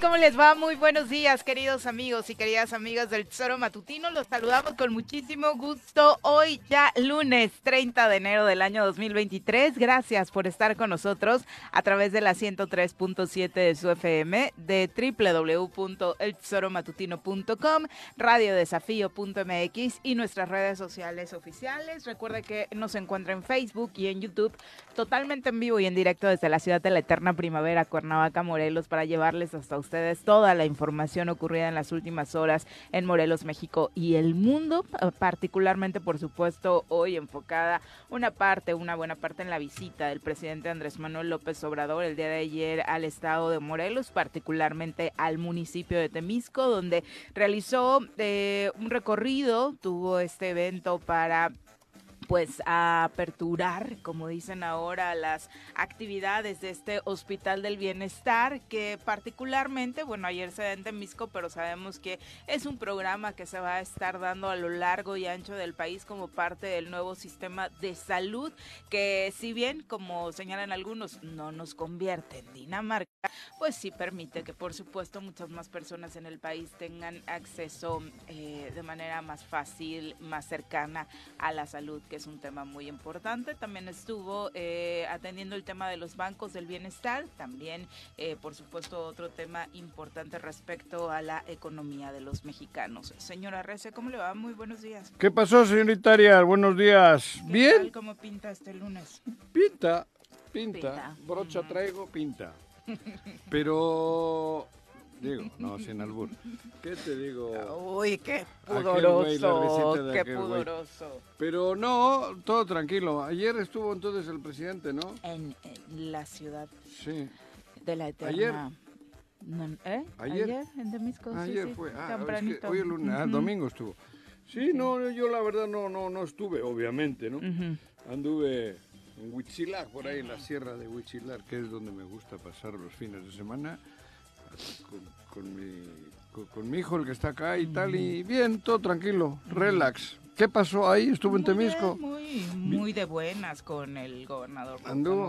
¿Cómo les va? Muy buenos días, queridos amigos y queridas amigas del Tesoro Matutino. Los saludamos con muchísimo gusto hoy ya lunes 30 de enero del año 2023. Gracias por estar con nosotros a través de la 103.7 de su FM, de www.eltesoromatutino.com, radiodesafío.mx y nuestras redes sociales oficiales. Recuerde que nos encuentra en Facebook y en YouTube totalmente en vivo y en directo desde la ciudad de la eterna primavera, Cuernavaca, Morelos, para llevarles hasta ustedes toda la información ocurrida en las últimas horas en Morelos, México y el mundo, particularmente, por supuesto, hoy enfocada una parte, una buena parte en la visita del presidente Andrés Manuel López Obrador el día de ayer al estado de Morelos, particularmente al municipio de Temisco, donde realizó eh, un recorrido, tuvo este evento para pues a aperturar, como dicen ahora, las actividades de este Hospital del Bienestar, que particularmente, bueno, ayer se da en Temisco, pero sabemos que es un programa que se va a estar dando a lo largo y ancho del país como parte del nuevo sistema de salud, que si bien, como señalan algunos, no nos convierte en Dinamarca, pues sí permite que, por supuesto, muchas más personas en el país tengan acceso eh, de manera más fácil, más cercana a la salud es un tema muy importante. También estuvo eh, atendiendo el tema de los bancos del bienestar, también, eh, por supuesto, otro tema importante respecto a la economía de los mexicanos. Señora Rece, ¿cómo le va? Muy buenos días. ¿Qué pasó, señorita Arias? Buenos días. ¿Bien? ¿Cómo pinta este lunes? Pinta, pinta. Brocha traigo, pinta. Pero Digo, no, sin albur. ¿Qué te digo? Uy, qué pudoroso, qué pudoroso. Pero no, todo tranquilo. Ayer estuvo entonces el presidente, ¿no? En, la ciudad. Sí. De la eterna. Ayer. ¿eh? Ayer. en Temisco. Ayer sí, fue. Ah, tempranito. hoy el lunes, ah, domingo estuvo. Sí, no, yo la verdad no, no, no estuve, obviamente, ¿no? Anduve en Huitzilac, por ahí en la sierra de Huitzilac, que es donde me gusta pasar los fines de semana con, mi, con, mi hijo, el que está acá y tal, y bien, todo tranquilo, relax. ¿Qué pasó ahí? ¿Estuvo en Temisco? muy, muy de buenas con el gobernador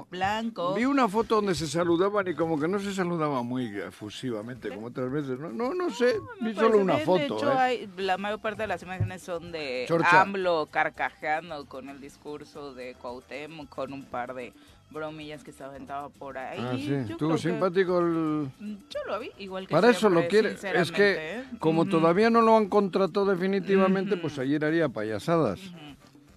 Blanco. Vi una foto donde se saludaban y como que no se saludaba muy efusivamente como otras veces. No, no, no sé, vi solo una foto. De hecho, ¿eh? la mayor parte de las imágenes son de AMLO carcajeando con el discurso de Cuauhtémoc, con un par de bromillas que se aventaba por ahí. Ah, sí. Estuvo simpático el... Yo lo vi, igual que Para eso lo quiere. Es que, ¿eh? como todavía no lo han contratado definitivamente, pues ayer haría payasadas.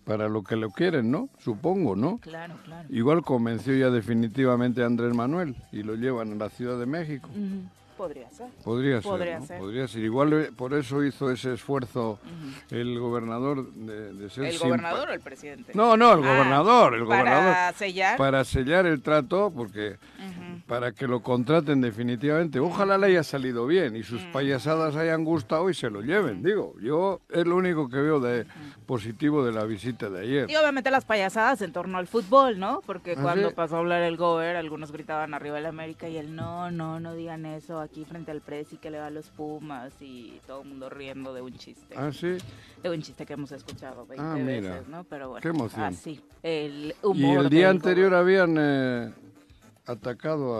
Para lo que lo quieren, ¿no? Supongo, ¿no? Claro, claro. Igual convenció ya definitivamente a Andrés Manuel y lo llevan a la Ciudad de México. Podría ser. Podría, ser, Podría ser. Igual eh, por eso hizo ese esfuerzo el gobernador de, ser... ¿El gobernador o el presidente? No, no, el ah, gobernador. El para gobernador. sellar. Para sellar el trato, porque para que lo contraten definitivamente. Ojalá le haya salido bien y sus payasadas hayan gustado y se lo lleven. Digo, yo es lo único que veo de positivo de la visita de ayer. Y obviamente las payasadas en torno al fútbol, ¿no? Porque ¿Ah, cuando sí? pasó a hablar el Gober, algunos gritaban arriba el América y él, no, no, no digan eso aquí frente al Presi que le va a los Pumas y todo el mundo riendo de un chiste. Ah, sí. De un chiste que hemos escuchado 20 Ah, mira. veces, ¿no? Pero bueno, Qué emoción. así. El Y humor el día anterior habían eh, atacado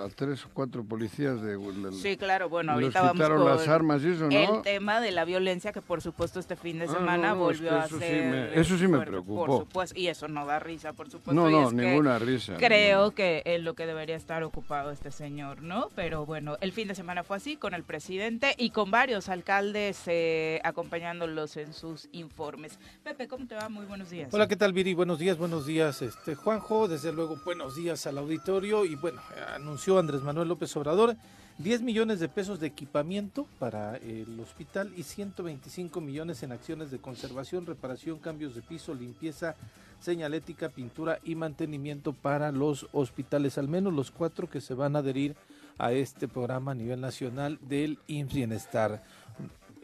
a, a tres o cuatro policías de... Sí, claro, bueno, ahorita vamos quitaron con las armas y eso, ¿no? el tema de la violencia que por supuesto este fin de Ah, semana no, no, es volvió a sí ser me- eso sí me preocupó. Por supuesto, y eso no da risa, por supuesto. No, no, es que ninguna risa. Creo que es lo que debería estar ocupado este señor, ¿no? Pero bueno, el fin de semana fue así con el presidente y con varios alcaldes eh, acompañándolos en sus informes. Pepe, ¿cómo te va? Muy buenos días. Hola, ¿qué tal, Viri? Buenos días, buenos días, este Juanjo. Desde luego, buenos días al auditorio. Y bueno, anunció Andrés Manuel López Obrador 10 millones de pesos de equipamiento para el hospital y 125 millones en acciones de conservación, reparación, cambios de piso, limpieza, señalética, pintura y mantenimiento para los hospitales, al menos los cuatro que se van a adherir a este programa a nivel nacional del IMSS Bienestar.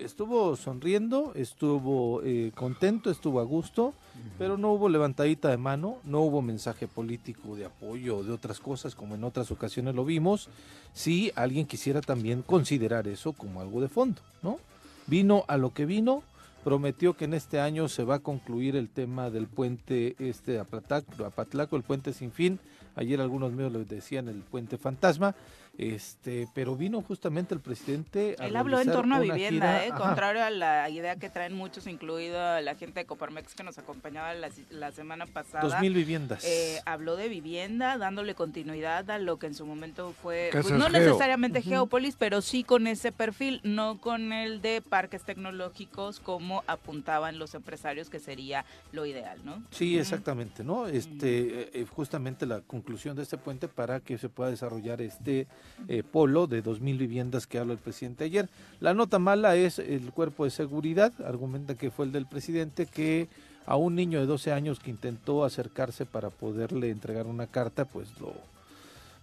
Estuvo sonriendo, estuvo eh, contento, estuvo a gusto, pero no hubo levantadita de mano, no hubo mensaje político de apoyo o de otras cosas como en otras ocasiones lo vimos. Si alguien quisiera también considerar eso como algo de fondo, ¿no? Vino a lo que vino, prometió que en este año se va a concluir el tema del puente este de Apatlaco, Apatlaco, el puente sin fin. Ayer algunos medios le decían el puente fantasma, este, pero vino justamente el presidente. a Él habló en torno a vivienda, gira- ¿eh? Contrario a la idea que traen muchos, incluida la gente de Coparmex que nos acompañaba la, la semana pasada. Dos mil viviendas. Eh, habló de vivienda, dándole continuidad a lo que en su momento fue, pues, no Geo. necesariamente Ujú. Geópolis, pero sí con ese perfil, no con el de parques tecnológicos como apuntaban los empresarios que sería lo ideal, ¿no? Sí, exactamente, ¿no? Este, eh, eh, justamente la conclusión de este puente para que se pueda desarrollar este eh, polo de 2.000 viviendas que habla el presidente ayer. La nota mala es el cuerpo de seguridad, argumenta que fue el del presidente, que a un niño de 12 años que intentó acercarse para poderle entregar una carta, pues lo...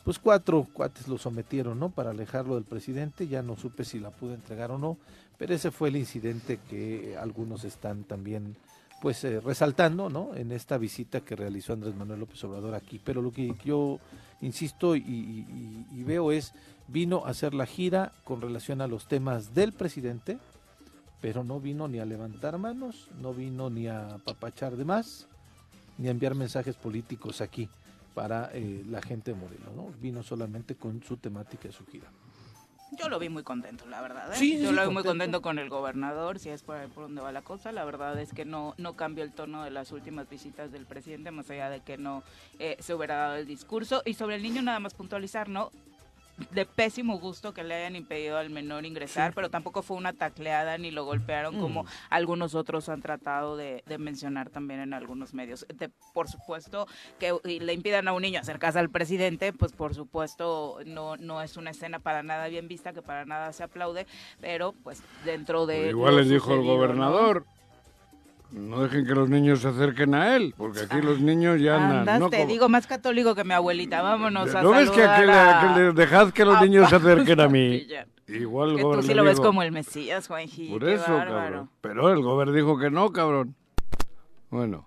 Pues cuatro cuates lo sometieron, ¿no? Para alejarlo del presidente, ya no supe si la pudo entregar o no, pero ese fue el incidente que algunos están también pues eh, resaltando ¿no? en esta visita que realizó Andrés Manuel López Obrador aquí. Pero lo que yo insisto y, y- y veo es, vino a hacer la gira con relación a los temas del presidente, pero no vino ni a levantar manos, no vino ni a papachar de más, ni a enviar mensajes políticos aquí para eh, la gente de Morelos, ¿no? Vino solamente con su temática de su gira. Yo lo vi muy contento, la verdad. ¿eh? Sí, Yo sí, lo vi muy contento. contento con el gobernador, si es por, ahí por donde va la cosa. La verdad es que no, no cambió el tono de las últimas visitas del presidente, más allá de que no eh, se hubiera dado el discurso. Y sobre el niño, nada más puntualizar, ¿no? De pésimo gusto que le hayan impedido al menor ingresar, pero tampoco fue una tacleada ni lo golpearon como Mm. algunos otros han tratado de, de mencionar también en algunos medios. De- por supuesto que le impidan a un niño acercarse al presidente, pues por supuesto no, no es una escena para nada bien vista, que para nada se aplaude, pero pues dentro de... Pues igual les dijo el ¿no? ¿No? dejen que los niños se acerquen a él, porque aquí los niños ya andan. ¿no? te Como- digo, más católico que mi abuelita, vámonos a ¿No ves que, aquel- a- dejad que los niños se acerquen a mí? Igual el Que tú sí lo ves como el Mesías, Juanji, Por eso, bárbaro. cabrón. Pero el gobernador dijo que no, cabrón. Bueno.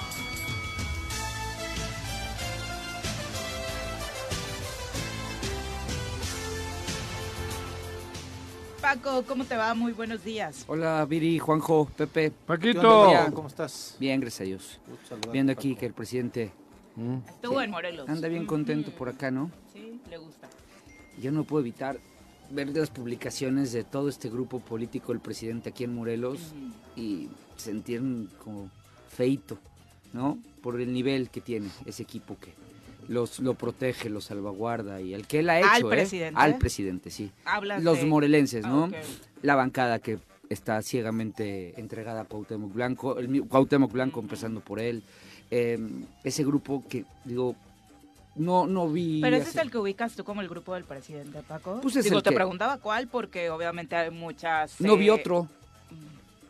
Paco, ¿cómo te va? Muy buenos días. Hola, Viri, Juanjo, Pepe. Paquito. ¿Cómo estás? Bien, gracias a Dios. Viendo aquí Paco. que el presidente Estuvo en Morelos. anda bien contento por acá, ¿no? Sí, le gusta. Yo no puedo evitar ver las publicaciones de todo este grupo político del presidente aquí en Morelos y sentir como feito, ¿no? Por el nivel que tiene ese equipo que los lo protege, lo salvaguarda y el que él ha hecho, ¿Al ¿eh? presidente? Al presidente, sí. Hablas Los de- morelenses, Ah, ¿no? ok. La bancada que está ciegamente entregada a Cuauhtémoc Blanco, el, Cuauhtémoc Blanco empezando por él, eh, ese grupo que, digo, no, no vi... Pero ese es el que ubicas tú como el grupo del presidente, Paco. Pues es Digo, el te que- preguntaba cuál, porque obviamente hay muchas... No vi eh, otro.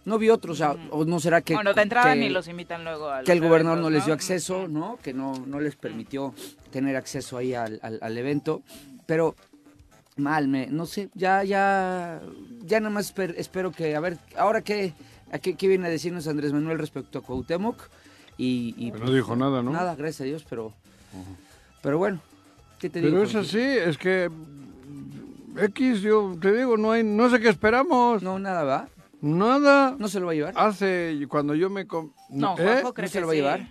No vi otro, o sea, o no será que... bueno, de entrada que- ni los invitan luego a que el gobernador no les dio ¿no? acceso, ¿no? Que no, no les permitió tener acceso ahí al, al- al evento. Pero mal, me, no sé, ya, ya, ya nada más esper- espero que, a ver, ahora qué, a qué, qué viene a decirnos Andrés Manuel respecto a Cuauhtémoc. Y, y, Pero no dijo nada, ¿no? Nada, gracias a Dios, pero, pero bueno, ¿qué te digo? Pero es así, es que X, yo te digo, no hay, no sé qué esperamos. No, nada, ¿va? Nada. ¿No se lo va a llevar? Hace cuando yo me com- No, ¿Eh? Juanjo ¿No se que lo va a sí. llevar?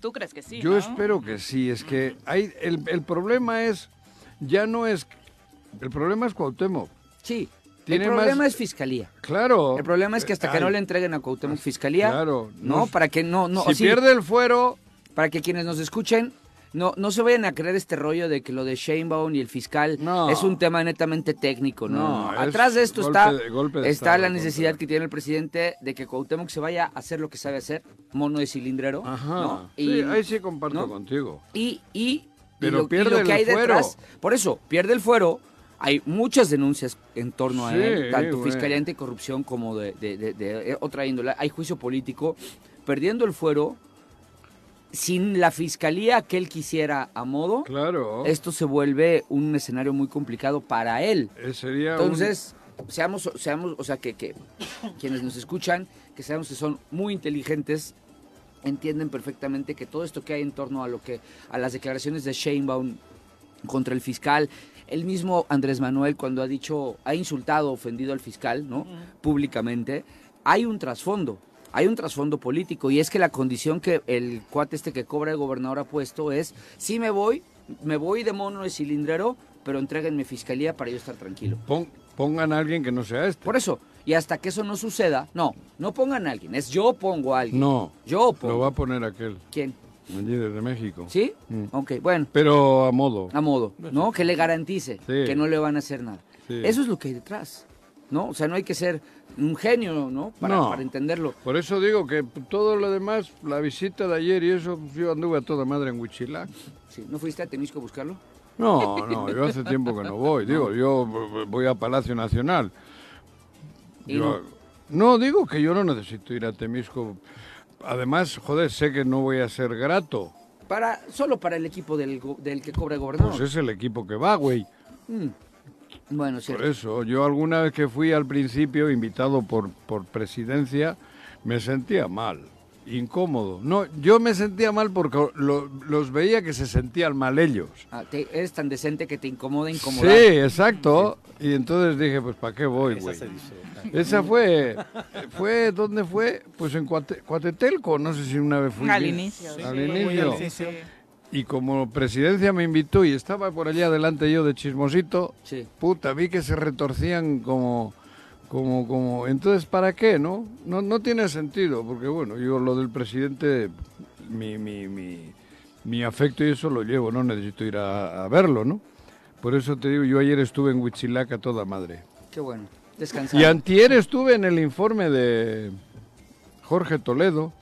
¿Tú crees que sí, Yo no? espero que sí, es que hay el, el problema es ya no es el problema es Cuauhtémoc. Sí. Tiene el problema más- es fiscalía. Claro. El problema es que hasta que Ay, no le entreguen a Cuauhtémoc fiscalía, Claro, no, no- para que no, no, si sí, pierde el fuero, para que quienes nos escuchen no, no se vayan a creer este rollo de que lo de Sheinbaum y el fiscal No. es un tema netamente técnico, no. No, Atrás de esto golpe está, de- golpe de está Estado, la necesidad que tiene el presidente de que Cuauhtémoc se vaya a hacer lo que sabe hacer, mono de cilindrero, ajá. ¿no? Sí, ahí sí comparto contigo. y, y, y Pero lo, y lo el que hay fuero. detrás. Por eso, pierde el fuero. Hay muchas denuncias en torno a él, tanto. Fiscalía Anticorrupción como de- de otra índole. Hay juicio político. Perdiendo el fuero, sin la fiscalía que él quisiera a modo, Claro. esto se vuelve un escenario muy complicado para él. Eh, un- Entonces, seamos, seamos, o sea, que, que quienes nos escuchan, que sabemos que son muy inteligentes, entienden perfectamente que todo esto que hay en torno a lo que, a las declaraciones de Sheinbaum contra el fiscal, el mismo Andrés Manuel cuando ha dicho, ha insultado, ofendido al fiscal, ¿no? Públicamente, hay un trasfondo. Hay un trasfondo político y es que la condición que el cuate este que cobra el gobernador ha puesto es, sí me voy, me voy de mono de cilindrero, pero entréguenme fiscalía para yo estar tranquilo. pon- pongan a alguien que no sea este. Por eso, y hasta que eso no suceda, no, no pongan a alguien, es yo pongo a alguien. No. Yo pongo. Lo va a poner aquel, ¿Quién? allí desde México. ¿Sí? Mm. Ok, bueno, Pero a modo. a modo, ¿no? Que le garantice Sí. que no le van a hacer nada. Sí. Eso es lo que hay detrás, ¿no? O sea, no hay que ser un genio, ¿no? Para, No. para entenderlo. Por eso digo que todo lo demás, la visita de ayer y eso, yo anduve a toda madre en Huichilac. Sí, ¿No fuiste a Temisco a buscarlo? No, no, yo hace tiempo que no voy. Digo, yo voy a Palacio Nacional. Y Yo- no, digo que yo no necesito ir a Temisco. Además, joder, sé que no voy a ser grato. Para, solo para el equipo del, del que cobra el gobernador. Pues es el equipo que va, güey. Mm. Bueno, sí. Por eso, yo alguna vez que fui al principio, invitado por, por presidencia, me sentía mal, incómodo. No, yo me sentía mal porque lo- los veía que se sentían mal ellos. Ah, te- eres tan decente que te incomoda Sí, incomodar. exacto. Y entonces dije, pues ¿para qué voy, güey? Esa fue, fue, ¿dónde fue? Pues en Cuate- Cuatetelco, no sé si una vez fui. Al bien. inicio. Al sí. inicio. Y como presidencia me invitó y estaba por allá adelante yo de chismosito, Sí. puta, vi que se retorcían como, como, como, entonces, ¿para qué, no? No, no tiene sentido, porque bueno, yo lo del presidente, mi, mi, mi, mi afecto y eso lo llevo, no necesito ir a, a verlo, ¿no? Por eso te digo, yo ayer estuve en Huitzilac a toda madre. Qué bueno. Descansar. Y antier estuve en el informe de Jorge Toledo,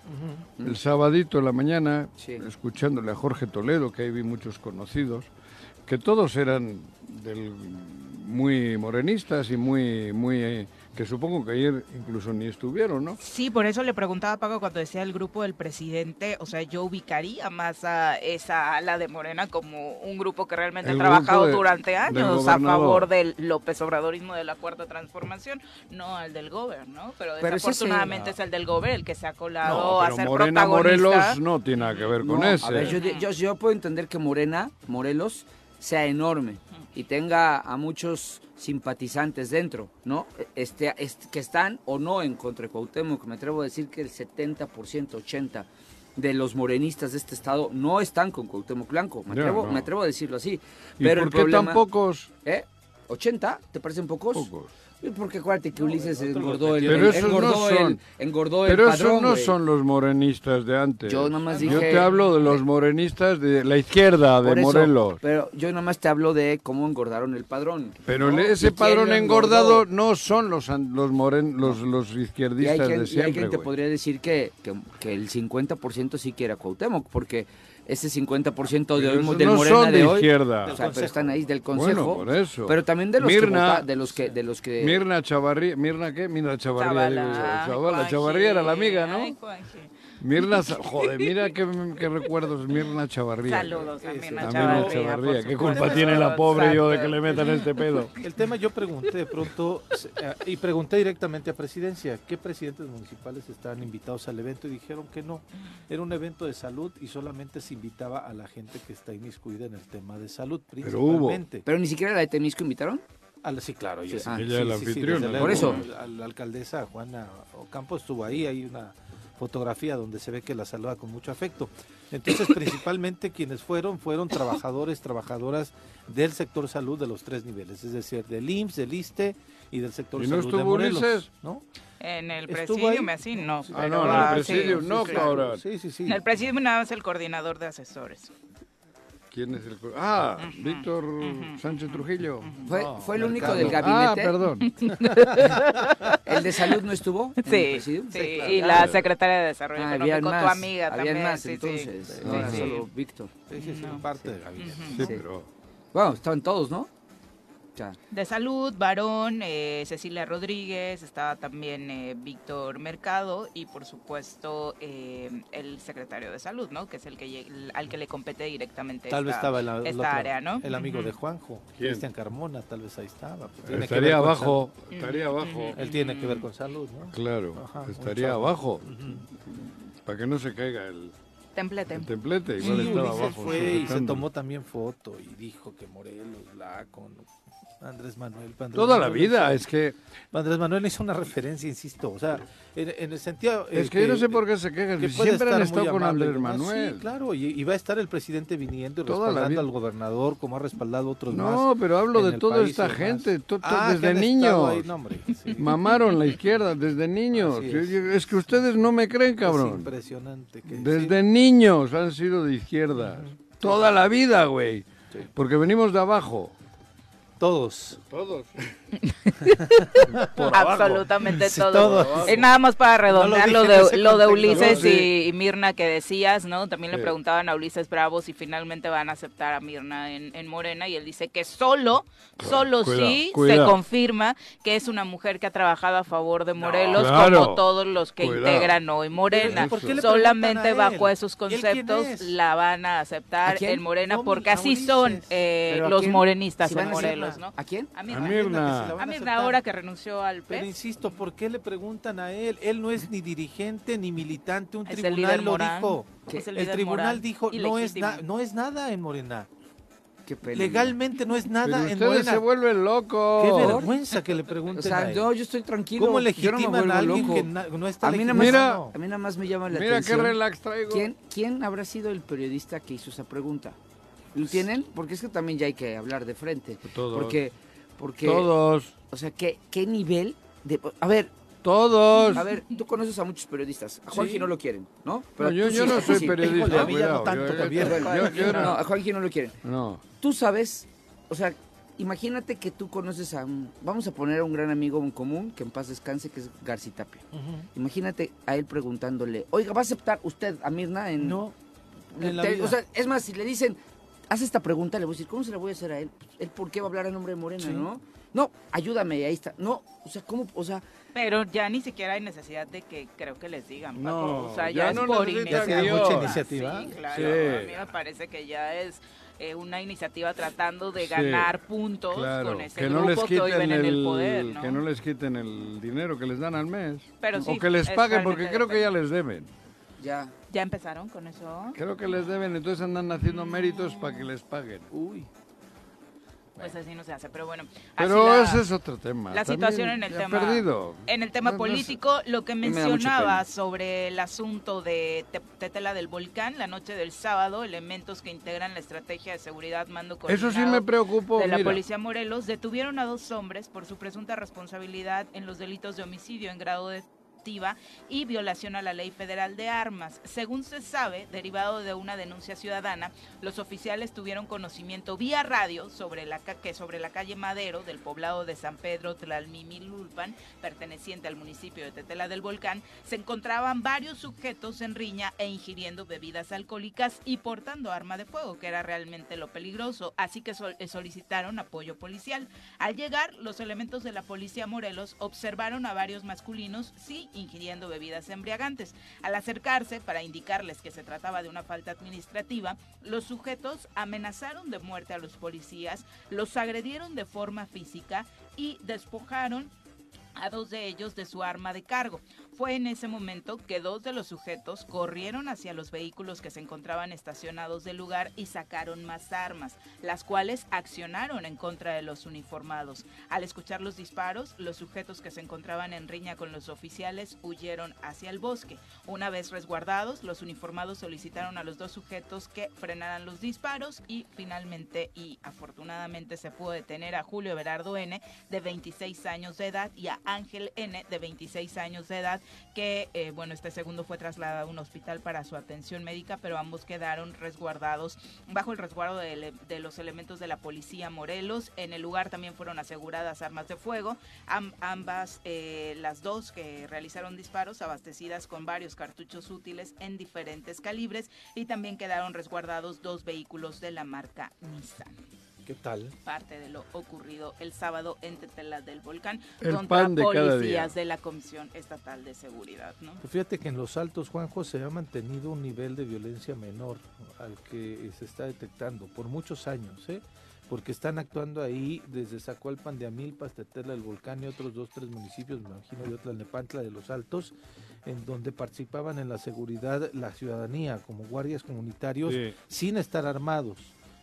el sabadito en la mañana, Sí. escuchándole a Jorge Toledo, que ahí vi muchos conocidos, que todos eran del, muy morenistas y muy, muy, eh, que supongo que ayer incluso ni estuvieron, ¿no? Sí, por eso le preguntaba a Paco cuando decía el grupo del presidente, o sea, yo ubicaría más a esa ala de Morena como un grupo que realmente El ha trabajado de- durante años a favor del López Obradorismo de la Cuarta Transformación, no al del Gober, ¿no? Pero desafortunadamente es el del Gober el que se ha colado No, a pero ser Morena protagonista. Morelos no tiene nada que ver con No, ese. A ver, yo, de- yo, yo puedo entender que Morena, Morelos, sea enorme y tenga a muchos simpatizantes dentro, ¿no? Este, este- que están o no en contra de Cuauhtémoc. Me atrevo a decir que el 70%, 80% de los morenistas de este estado no están con Cuauhtémoc Blanco. Me atrevo, no. me atrevo a decirlo así. ¿Y Pero por el qué problema, tan pocos? ¿Eh? ¿80? ¿Te parecen pocos? Pocos. Porque acuérdate que Ulises no engordó el, Pero esos engordó no el- son. engordó el Pero padrón, esos no güey. son los morenistas de antes. Yo nomás Yo dije- te hablo de los morenistas de la izquierda, de eso, Morelos. Pero yo nomás te hablo de cómo engordaron el padrón. Pero ¿no? el- ¿Y ese padrón engordado no son los los moren, los, los Y hay izquierdistas quien, de y hay siempre, quien te podría decir que, que, que el 50% sí quiere a Cuauhtémoc, porque ese 50% de esos del no Morena son de de hoy, izquierda. o sea, pero están ahí del consejo, Bueno, por eso. pero también de los que Mirna- vota- de los que de los que Mirna Chavarría, Mirna qué? Mirna Chavarría, Chavala, Chavala, Chavarría era la amiga, ¿no? ay. Mirna, joder, mira qué, qué recuerdos Mirna Chavarría. Saludos a Sí, Mirna A sí. Mirna Chavarría. Chavarría, qué culpa tiene la pobre yo de que le metan este pedo. El tema yo pregunté de pronto eh, y pregunté directamente a presidencia qué presidentes municipales estaban invitados al evento y dijeron que no. Era un evento de salud y solamente se invitaba a la gente que está inmiscuida en el tema de salud hubo. principalmente. pero ni siquiera la de Temisco invitaron. La- sí, claro. yo Sí, sí, ah. Ella es la. Por eso. A La alcaldesa Juana Ocampo estuvo ahí, hay una fotografía donde se ve que la saluda con mucho afecto. Entonces, principalmente quienes fueron, fueron trabajadores, trabajadoras del sector salud de los tres niveles, es decir, del IMSS, del ISTE y del sector ¿Y no salud de estuvo Morelos. Ulises? ¿no? En el ¿Estuvo presidium, así no. Ah, no, en el ah, sí, presidium, sí, no, claro. cabrón. Sí, sí, sí. En el presidium nada más el coordinador de asesores. ¿Quién es el co- Ah, Víctor Sánchez Trujillo. Fue, No, fue el único del Ah, gabinete. perdón. El de salud no estuvo. en el Sí, presidium? sí, claro. y la secretaria de Desarrollo Ah, habían Económico, más, tu amiga habían también. más sí, sí. entonces. Sí, no era sí. solo Víctor. Sí, sí, sí, parte del gabinete. Sí, Sí. pero... Bueno, estaban todos, ¿no? De salud, varón, eh, Cecilia Rodríguez, estaba también eh, Víctor Mercado y por supuesto eh, el secretario de salud, ¿no? Que es el que al que le compete directamente Tal vez esta, estaba el, el esta otro, área, ¿no? el amigo de Juanjo. Cristian Carmona, tal vez ahí estaba. pues, tiene que Estaría abajo, estaría abajo. Él tiene que ver con salud, ¿no? Claro, Ajá, estaría abajo. Para que no se caiga el, Templete. el templete. Sí, Igual estaba abajo. fue y se tomó también foto y dijo que Morelos, la con Andrés Manuel. Andrés Toda la vida, es que... Andrés Manuel hizo una referencia, insisto, o sea, en, en el sentido... eh, Es que yo no sé por qué se quejan. que Siempre han estado con Andrés. Manuel. Sí, claro, y, y va a estar el presidente viniendo y Toda la respaldando al gobernador como ha respaldado otros más. No, pero hablo de toda país esta gente, to- to- Ah, desde niños. ahí, no, hombre, sí. Mamaron la izquierda desde niños. Es. Es que ustedes no me creen, Es cabrón. impresionante. Que, Desde sí. niños han sido de izquierda. Toda la vida, güey. Porque venimos de abajo. Todos. Todos. Absolutamente Sí, todo. todo. Eh, nada más para redondear No lo de, lo de. Ulises No, sí. y, y Mirna que decías, ¿no? También le preguntaban a Ulises Bravo si finalmente van a aceptar a Mirna en, en Morena y él dice que solo, solo cuidado, sí se confirma que es una mujer que ha trabajado a favor de Morelos claro. como todos los que integran hoy Morena. ¿Por qué le Solamente preguntan a él? bajo esos ¿Y él quién conceptos es? la van a aceptar en Morena porque así son eh, ¿pero a los quién? morenistas Si en Morelos, ¿no? ¿A quién? A A Mirna. A a Mirna ahora que renunció al Pero PES. insisto, ¿por qué le preguntan a él? Él no es ni dirigente ni militante, un Es tribunal lo dijo. Es el tribunal dijo, no es, no es nada en Morena. Qué. Legalmente no es Pero nada en ustedes Morena. se vuelven Qué locos. vergüenza que le O pregunten sea, a él. yo, yo estoy tranquilo. ¿Cómo yo no me legitiman vuelvo a alguien loco. que no está a mí, nada más, legitimado? a mí nada más me llama la Mira qué atención. relax traigo. ¿Quién, ¿Quién habrá sido el periodista que hizo esa pregunta? ¿Lo tienen? Porque es que también ya hay que hablar de frente. Todos. Porque, porque Todos. o sea, ¿qué, qué nivel de... A ver, Todos. a ver, tú conoces a muchos periodistas. A Juanji Sí. no lo quieren, ¿no? No, yo, tú yo sí, no soy sí. periodista, a mí ya no tanto Yo- también. yo- yo- yo No, no. a Juanji no lo quieren. No. Tú sabes, o sea, imagínate que tú conoces a un... Vamos a poner a un gran amigo en común, que en paz descanse, que es Garci Tapia. Ujú. Imagínate a él preguntándole, oiga, ¿va a aceptar usted a Mirna en...? No, en la Te- vida. o sea, es más, si le dicen, haz esta pregunta, le voy a decir, ¿cómo se la voy a hacer a él? Pues, ¿Él por qué va a hablar a nombre de Morena, Sí. no? No, ayúdame, ahí está. No, o sea, ¿cómo? O sea, Pero ya ni siquiera hay necesidad de que creo que les digan, Paco. No, o sea, ya ya, es no por necesitan Ya iniciativa. mucha iniciativa. Sí, claro. Sí. A mí me parece que ya es eh, una iniciativa tratando de Sí, ganar puntos Claro, con ese que no les grupo que hoy quiten ven en el, el poder, ¿no? que no les quiten el dinero que les dan al mes. Pero sí, o que les es paguen porque creo que ya les deben. Ya. ¿Ya empezaron con eso? Creo que les deben, entonces andan haciendo méritos para que les paguen. Uy. Pues así no se hace, pero bueno. Pero la- ese es otro tema. la situación en el tema perdido. en el tema No, no sé. político lo que mencionaba sobre el asunto de Te- Tetela del Volcán la noche del sábado elementos que integran la estrategia de seguridad mando Eso sí me preocupó. de la mira. policía Morelos detuvieron a dos hombres por su presunta responsabilidad en los delitos de homicidio en grado de y violación a la ley federal de armas. Según se sabe, derivado de una denuncia ciudadana, los oficiales tuvieron conocimiento vía radio sobre la que sobre la calle Madero del poblado de San Pedro Tlalmimilulpan, perteneciente al municipio de Tetela del Volcán, se encontraban varios sujetos en riña e ingiriendo bebidas alcohólicas y portando arma de fuego, que era realmente lo peligroso. Así que eh, solicitaron apoyo policial. Al llegar, los elementos de la policía Morelos observaron a varios masculinos, sí, ingiriendo bebidas embriagantes. Al acercarse para indicarles que se trataba de una falta administrativa, los sujetos amenazaron de muerte a los policías, los agredieron de forma física y despojaron a dos de ellos de su arma de cargo. Fue en ese momento que dos de los sujetos corrieron hacia los vehículos que se encontraban estacionados del lugar y sacaron más armas, las cuales accionaron en contra de los uniformados. Al escuchar los disparos, los sujetos que se encontraban en riña con los oficiales huyeron hacia el bosque. Una vez resguardados, los uniformados solicitaron a los dos sujetos que frenaran los disparos y finalmente y afortunadamente se pudo detener a Julio Berardo N de 26 años de edad y a Ángel N de 26 años de edad que eh, bueno este segundo fue trasladado a un hospital para su atención médica pero ambos quedaron resguardados bajo el resguardo de, los elementos de la policía Morelos. En el lugar también fueron aseguradas armas de fuego. Am- ambas eh, las dos que realizaron disparos abastecidas con varios cartuchos útiles en diferentes calibres y también quedaron resguardados dos vehículos de la marca Nissan ¿Qué tal? parte de lo ocurrido el sábado en Tetela del Volcán El contra pan de cada policías día. de la Comisión Estatal de Seguridad, ¿no? Pues fíjate que en los altos, Juanjo, se ha mantenido un nivel de violencia menor al que se está detectando por muchos años, ¿eh? porque están actuando ahí desde Zacualpan de Amilpas, Tetela del Volcán y otros dos, tres municipios, me imagino, de Tlalnepantla de los Altos, en donde participaban en la seguridad la ciudadanía como guardias comunitarios Sí. sin estar armados,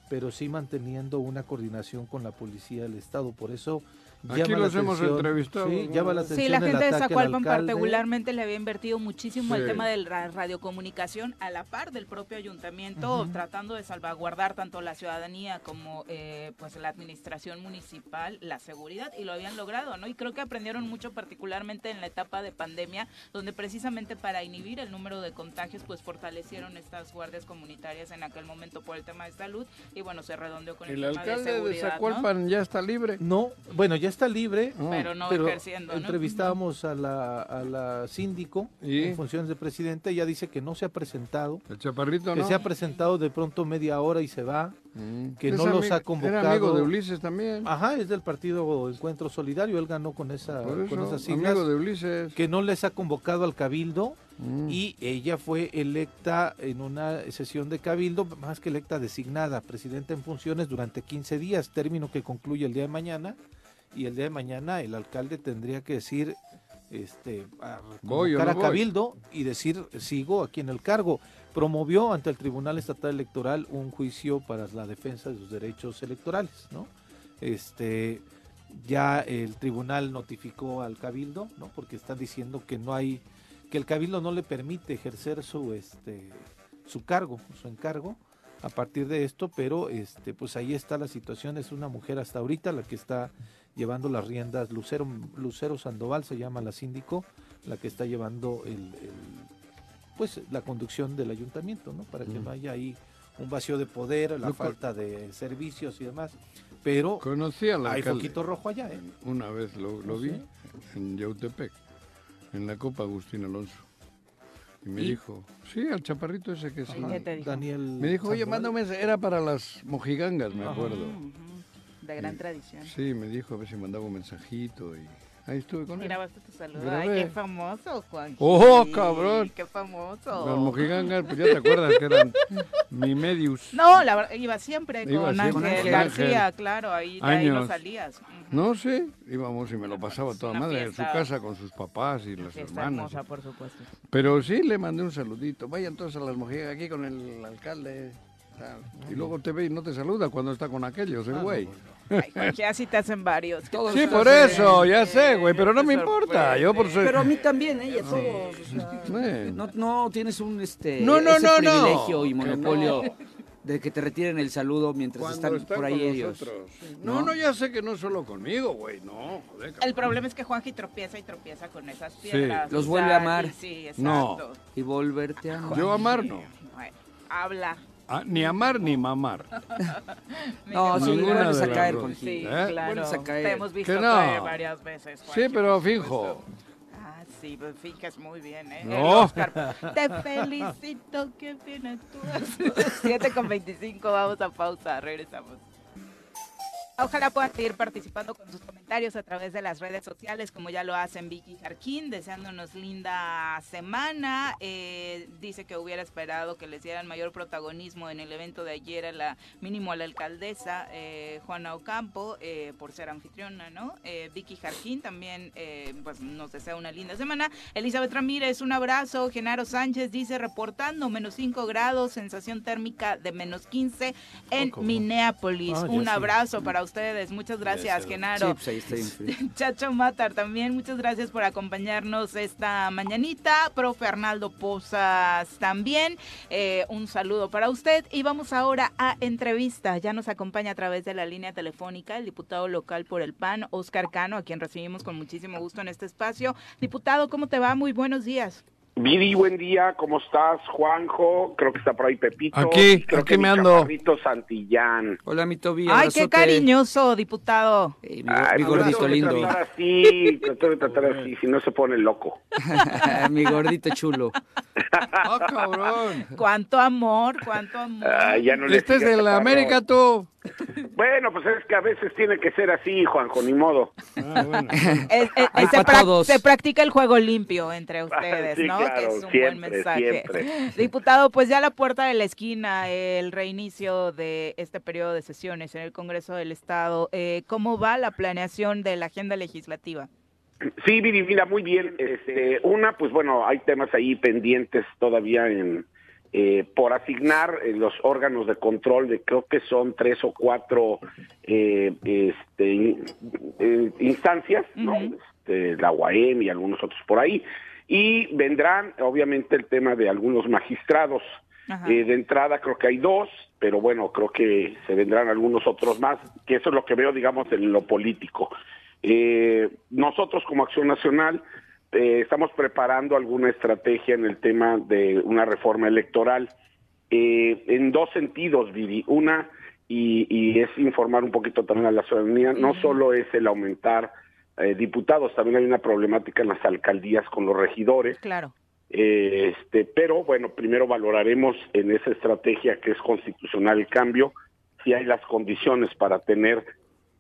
pero sí manteniendo una coordinación con la policía del Estado. Por eso Aquí los hemos entrevistado, Sí, ¿no? llama la Sí, atención la el gente de al Zacualpan alcalde. particularmente le había invertido muchísimo al Sí. tema de la radiocomunicación a la par del propio ayuntamiento, tratando de salvaguardar tanto la ciudadanía como eh, pues la administración municipal, la seguridad, y lo habían logrado, ¿no? Y creo que aprendieron mucho particularmente en la etapa de pandemia, donde precisamente para inhibir el número de contagios, pues fortalecieron estas guardias comunitarias en aquel momento por el tema de salud, y bueno, se redondeó con el, El tema de alcalde de seguridad, ¿no? Zacualpan ya está libre. No, bueno, ya está libre. Pero no pero ejerciendo, ¿no? entrevistábamos a la, a la síndico ¿Y? en funciones de presidente, ella dice que no se ha presentado, El chaparrito que no. se ha presentado de pronto media hora y se va, Mm. que Es no los ha convocado. Era amigo de Ulises también. ajá, es del partido Encuentro Solidario, él ganó con esa con esas siglas, amigo de Ulises. que no les ha convocado al cabildo Mm. y ella fue electa en una sesión de cabildo, más que electa designada, presidenta en funciones durante 15 días, término que concluye el día de mañana y el día de mañana el alcalde tendría que decir este a Voy no a voy. cabildo y decir sigo aquí en el cargo. Promovió ante el Tribunal Estatal Electoral un juicio para la defensa de sus derechos electorales, ¿no? Este ya el tribunal notificó al cabildo, ¿no? Porque están diciendo que no hay que el cabildo no le permite ejercer su este su cargo, su encargo a partir de esto, pero este pues ahí está la situación, es una mujer hasta ahorita la que está llevando las riendas, Lucero Lucero Sandoval se llama la síndico, la que está llevando el, el, pues la conducción del ayuntamiento, ¿no? Para que no haya ahí un vacío de poder, la Lo falta de servicios y demás. Pero Conocí al hay foquito rojo allá, ¿eh? Una vez lo, lo ¿Ah, vi sí? en Yautepec, en la Copa Agustín Alonso. Y me ¿Y? dijo, sí, al chaparrito ese que sí. Ajá. ¿Qué te dijo? Daniel Me dijo, oye, mándame, era para las mojigangas, me Ajá. acuerdo. Ujú, De gran Sí. tradición. Sí, me dijo a ver si mandaba un mensajito y ahí estuve con él. Grabaste tu saludo. Grabé. Ay, qué famoso, Juan. ¡Oh, cabrón! Qué famoso. Las mojigangas, pues ya te acuerdas que eran mi medius. No, la verdad, iba siempre Iba con siempre Ángel con García, Ángel. claro, ahí, de ahí no Años. salías. Ujú. No sé, íbamos y me lo pasaba toda Una madre en su fiesta. casa con sus papás y las Fiesta hermanas. hermosa, por supuesto. Pero sí le mandé un saludito. Vaya entonces a las mojigangas aquí con el alcalde. Y luego te ve y no te saluda cuando está con aquellos, el güey. Ay, Jorge, así te hacen varios. Todos Sí, los por eso, ya sé, güey, pero no me importa. Yo por ser... Pero a mí también, ella, todos. o sea, Eh. no, no tienes un este No, no, ese no, no. privilegio y monopolio de que te retiren el saludo mientras Cuando están, están por ahí ellos. No, no, ya sé que no es solo conmigo, güey, no, joder. El problema es que Juanji tropieza y tropieza con esas piedras. Los o vuelve a amar. y Sí, exacto. No. Y volverte a amar. Yo amar no. Bueno, habla. Ah, ni amar ni mamar. No, sí, Ninguna vuelves a caer. Juanji. Sí, ¿Eh? claro. A caer. Te hemos visto no. caer varias veces. Sí, pero fijo. Ah, sí, pues fijas muy bien, ¿eh? No. Oscar. Te felicito, que bien actúas. 7 con 25, vamos a pausa, regresamos. Ojalá puedan seguir participando con sus comentarios a través de las redes sociales, como ya lo hacen Vicky Jarquín, deseándonos linda semana. Eh, dice que hubiera esperado que les dieran mayor protagonismo en el evento de ayer, a la mínimo a la alcaldesa eh, Juana Ocampo, eh, por ser anfitriona, ¿no? Vicky Jarquín también pues nos desea una linda semana. Elizabeth Ramírez, un abrazo. Genaro Sánchez dice, reportando menos 5 grados, sensación térmica de menos 15 en ¿cómo? Minneapolis. Ah, un sí. abrazo para ustedes. Muchas gracias. Genaro. Sí, pues ahí está bien frío. Chacho Matar también, muchas gracias por acompañarnos esta mañanita. Profe Arnaldo Pozas también, eh, un saludo para usted. Y vamos ahora a entrevista. Ya nos acompaña a través de la línea telefónica el diputado local por el PAN, Oscar Cano, a quien recibimos con muchísimo gusto en este espacio. Diputado, ¿cómo te va? Muy buenos días. Viri, buen día, ¿cómo estás? Juanjo, creo que está por ahí Pepito. Aquí, creo aquí que me mi ando. Santillán. Hola, mi Toby. Ay, qué cariñoso, diputado. Eh, mi, Ay, mi gordito lindo. tratar así, tengo que tratar así, si no se pone loco. mi gordito chulo. Ah, cabrón. Cuánto amor, cuánto amor. Ay, ya no le Este es de la. América, tú. Bueno, pues es que a veces tiene que ser así, Juanjo, ni modo. Ah, bueno. Es- es- Hay se, todos. practica el juego limpio entre ustedes, Sí, ¿no? claro, que es un buen mensaje. siempre. Diputado, pues ya a la puerta de la esquina, el reinicio de este periodo de sesiones en el Congreso del Estado. Eh, ¿Cómo va la planeación de la agenda legislativa? Sí, mira, muy bien. Este, una, pues bueno, hay temas ahí pendientes todavía en eh, por asignar eh, los órganos de control de creo que son tres o cuatro eh, este, in- eh, instancias, ¿no? Este, la UAM y algunos otros por ahí. Y vendrán, obviamente, el tema de algunos magistrados. Ajá. Eh, de entrada creo que hay dos, pero bueno, creo que se vendrán algunos otros más, que eso es lo que veo, digamos, en lo político. Eh, nosotros como Acción Nacional eh, estamos preparando alguna estrategia en el tema de una reforma electoral eh, en dos sentidos, Vivi. Una, y, y es informar un poquito también a la ciudadanía, no solo es el aumentar eh, diputados, también hay una problemática en las alcaldías con los regidores. Claro. Eh, este, pero bueno, primero valoraremos en esa estrategia que es constitucional el cambio, si hay las condiciones para tener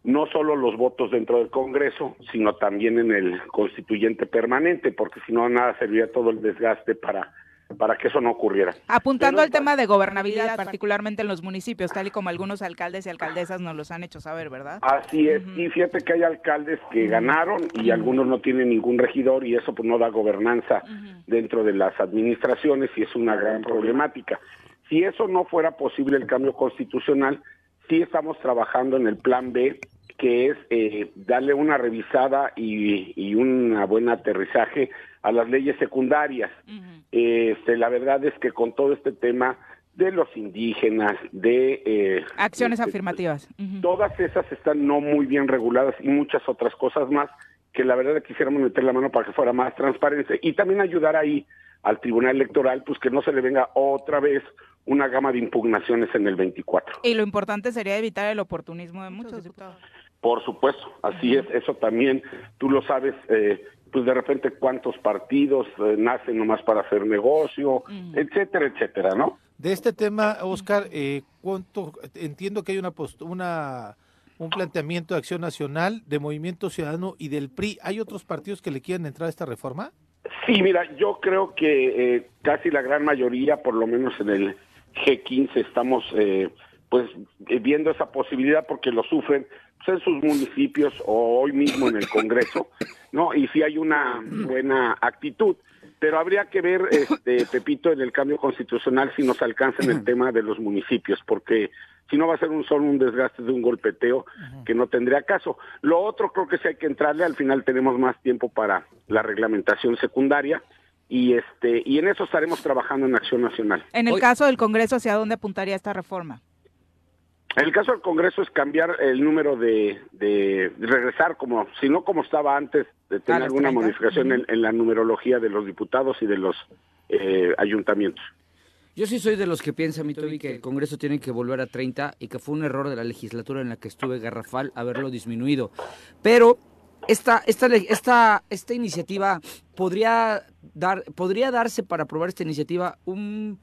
no solo los votos dentro del Congreso, sino también en el constituyente permanente, porque si no, nada serviría todo el desgaste para, para que eso no ocurriera. Apuntando Pero, al tema de gobernabilidad, particularmente en los municipios, tal y como algunos alcaldes y alcaldesas nos los han hecho saber, ¿verdad? Así es, y fíjate que hay alcaldes que ganaron y algunos no tienen ningún regidor y eso pues no da gobernanza dentro de las administraciones y es una gran problemática. Si eso no fuera posible el cambio constitucional, sí estamos trabajando en el plan B, que es eh, darle una revisada y, y una buena aterrizaje a las leyes secundarias. Este, la verdad es que con todo este tema de los indígenas, de... eh, Acciones este, afirmativas. Todas esas están no muy bien reguladas y muchas otras cosas más que la verdad quisiéramos meter la mano para que fuera más transparente y también ayudar ahí al Tribunal Electoral, pues que no se le venga otra vez una gama de impugnaciones en el 24. Y lo importante sería evitar el oportunismo de muchos diputados. Por supuesto, así es, eso también, tú lo sabes, eh, pues de repente cuántos partidos eh, nacen nomás para hacer negocio, etcétera, etcétera, ¿no? De este tema, Oscar, eh, ¿cuánto, entiendo que hay una, post- una un planteamiento de Acción Nacional, de Movimiento Ciudadano y del PRI. ¿Hay otros partidos que le quieran entrar a esta reforma? Sí, mira, yo creo que eh, casi la gran mayoría, por lo menos en el G15, estamos eh, pues eh, viendo esa posibilidad porque lo sufren pues, en sus municipios o hoy mismo en el Congreso, ¿no? Y sí hay una buena actitud. pero habría que ver, este, Pepito, en el cambio constitucional si nos alcanza en el tema de los municipios, porque si no va a ser un solo un desgaste de un golpeteo que no tendría caso. Lo otro creo que sí hay que entrarle, al final tenemos más tiempo para la reglamentación secundaria y este y en eso estaremos trabajando en Acción Nacional. En el caso del Congreso, ¿hacia dónde apuntaría esta reforma? En el caso del Congreso es cambiar el número de, de regresar como, si no como estaba antes, de tener alguna modificación en, la numerología de los diputados y de los eh, ayuntamientos. Yo sí soy de los que piensan, mi Toby, que el Congreso tiene que volver a 30 y que fue un error de la legislatura en la que estuve garrafal haberlo disminuido. Pero esta, esta, esta, esta iniciativa podría, dar, podría darse para aprobar esta iniciativa un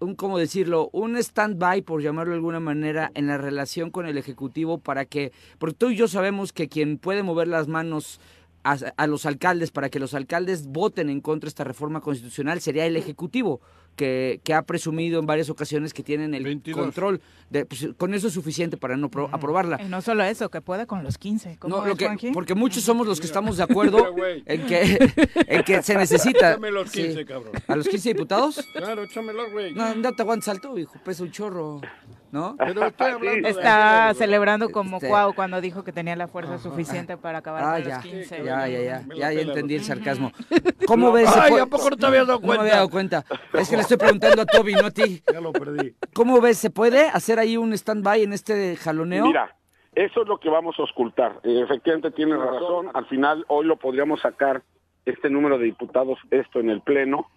un, ¿cómo decirlo? Un stand-by, por llamarlo de alguna manera, en la relación con el Ejecutivo para que, porque tú y yo sabemos que quien puede mover las manos a, los alcaldes para que los alcaldes voten en contra de esta reforma constitucional sería el Ejecutivo, que, que ha presumido en varias ocasiones que tienen el control. De, pues, con eso es suficiente para no aprobarla. Y no solo eso, que puede con los 15. No, lo que, porque muchos somos los que estamos de acuerdo en, que, en que se necesita. Échame los 15, cabrón. ¿A los 15 diputados? Claro, échamelos, güey. No, no te aguantes alto, hijo, pesa un chorro. ¿No? Pero estoy hablando Está celebrando como este... Cuau cuando dijo que tenía la fuerza suficiente para acabar ah, con ya, los 15. Ya, ya, ya, ya, ya entendí el sarcasmo. ¿Cómo ves? Ay, ¿a poco no te habías dado cuenta? No me había dado cuenta. Es que le estoy preguntando a Toby, no a ti. Ya lo perdí. ¿Cómo ves? ¿Se puede hacer ahí un stand-by en este jaloneo? Mira, eso es lo que vamos a ocultar. Eh, efectivamente tiene razón. Al final, hoy lo podríamos sacar este número de diputados, esto en el Pleno,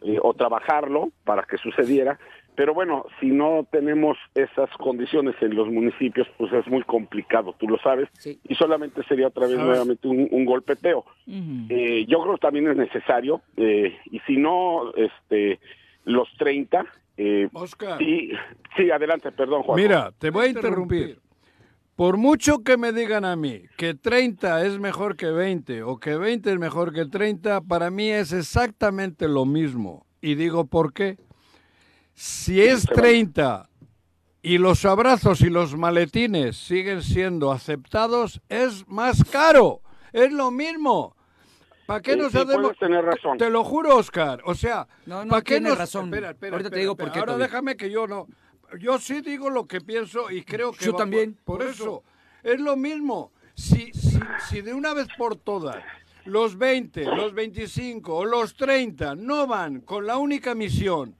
eh, o trabajarlo para que sucediera pero bueno, si no tenemos esas condiciones en los municipios, pues es muy complicado, tú lo sabes, y solamente sería otra vez nuevamente un, golpeteo. eh, yo creo que también es necesario, eh, y si no, este, los 30... Eh, Oscar. Sí, sí, adelante, perdón, Juan. Mira, te voy a interrumpir. Por mucho que me digan a mí que 30 es mejor que 20 o que 20 es mejor que 30, para mí es exactamente lo mismo. Y digo, ¿por qué? Si es 30 y los abrazos y los maletines siguen siendo aceptados, es más caro. Es lo mismo. ¿Para qué nos hacemos? tener razón. Te lo juro, Oscar. O sea, no, no ¿para qué nos... razón. Espera, espera, Ahorita te digo por qué. Ahora déjame que yo no. Yo sí digo lo que pienso y creo que. Yo también. Por, eso. Es lo mismo. Si, si, si de una vez por todas los 20, los 25 o los 30 no van con la única misión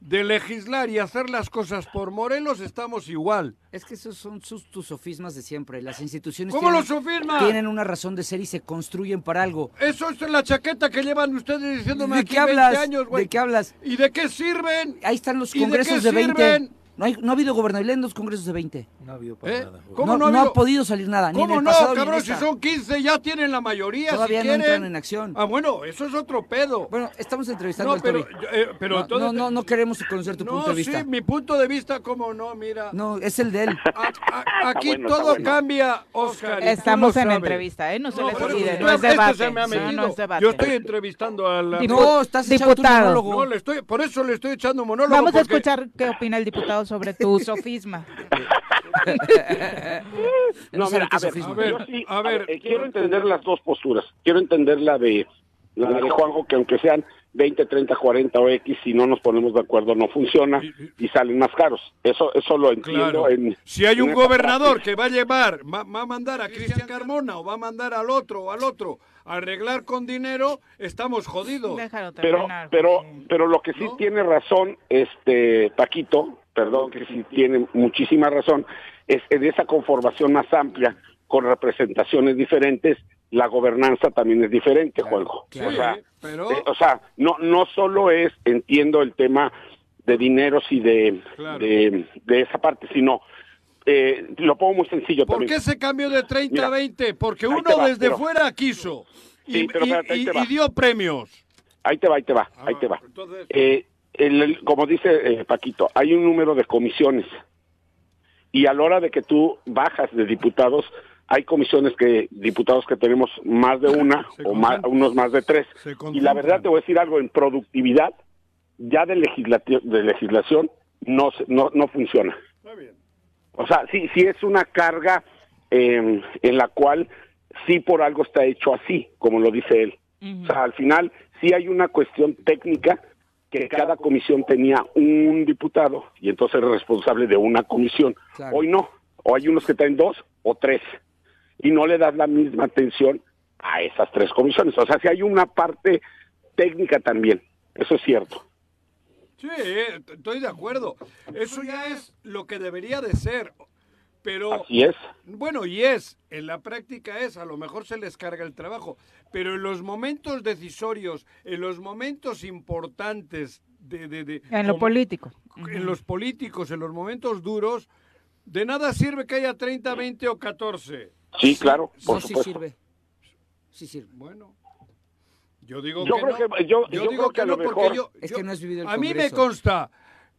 de legislar y hacer las cosas por Morelos estamos igual. Es que esos son sus, tus sofismas de siempre. Las instituciones ¿Cómo tienen, los sofismas? tienen una razón de ser y se construyen para algo. Eso es la chaqueta que llevan ustedes diciéndome ¿De aquí qué hablas? 20 años, güey. ¿De qué hablas? ¿Y de qué sirven? Ahí están los ¿Y de congresos qué de, 20. No, hay, no ha habido gobernabilidad en los congresos de 20. No ha habido para ¿Eh? nada. ¿Cómo no, no ha no ha habido? podido salir nada. Ni en ¿Cómo el no, pasado ni en cabrón? Si son 15 ya tienen la mayoría, Todavía si no quieren. entran en acción. Ah, bueno, eso es otro pedo. Bueno, estamos entrevistando no, al pero, Toby. yo- eh, pero no, entonces- no, no, no queremos conocer tu No, punto de vista. sí, mi punto de vista, ¿cómo no? Mira. No, es el de él. A- a- aquí bueno, todo bueno. cambia, Oscar. Estamos en sabes. entrevista, ¿eh? No se No, les olvide, no es este debate. No, es debate. Yo estoy entrevistando a la... No, estás Diputado. No, le estoy, por eso le estoy echando monólogo. Vamos a escuchar qué opina el diputado sobre tu sofisma. No mira, a ver. A ver, yo sí, a a ver. ver, eh, quiero entender las dos posturas. Quiero entender la de la de Juanjo, que aunque sean 20, 30, 40 o X, si no nos ponemos de acuerdo no funciona y salen más caros. Eso eso lo entiendo. Claro. En, si hay un gobernador que va a llevar, va, va a mandar a Cristian Carmona o va a mandar al otro o al otro a arreglar con dinero, estamos jodidos. Déjalo pero terminar. pero pero lo que sí ¿No? tiene razón este Paquito perdón que sí tiene muchísima razón es en esa conformación más amplia con representaciones diferentes la gobernanza también es diferente Juanjo claro. o sea pero- eh, o sea no no solo es entiendo el tema de dineros y de Claro. de, de esa parte sino eh, lo pongo muy sencillo ¿Por también qué ese cambio de 30 Mira, a 20? Porque uno va, desde pero- fuera quiso y, Sí, pero y- espérate, ahí y- te va. y dio premios. ahí te va ahí te va Ah, ahí te va entonces- Eh, el- el- como dice eh, Paquito, hay un número de comisiones y a la hora de que tú bajas de diputados, hay comisiones que diputados que tenemos más de una Se o más, unos más de tres. Y la verdad te voy a decir algo en productividad ya de, legislati- de legislación no, se- no no funciona. Está bien. O sea, sí sí es una carga eh, en la cual sí por algo está hecho así, como lo dice él. O sea, al final sí hay una cuestión técnica que cada comisión tenía un diputado y entonces era responsable de una comisión. Claro. Hoy no, o hay unos que traen dos o tres y no le das la misma atención a esas tres comisiones. O sea, si hay una parte técnica también, eso es cierto. Sí, estoy de acuerdo. Eso ya es lo que debería de ser. Pero, Así es. bueno, y es, en la práctica es, a lo mejor se les carga el trabajo, pero en los momentos decisorios, en los momentos importantes de... de- de- En lo como- político. En los políticos, en los momentos duros, de nada sirve que haya 30, 20 o 14. Sí, claro, por No, sí sirve. Sí sirve. Bueno, yo digo Yo que creo no. que- yo- yo, yo digo creo que que a lo no porque mejor- yo, Es yo- que no has vivido el a mí me consta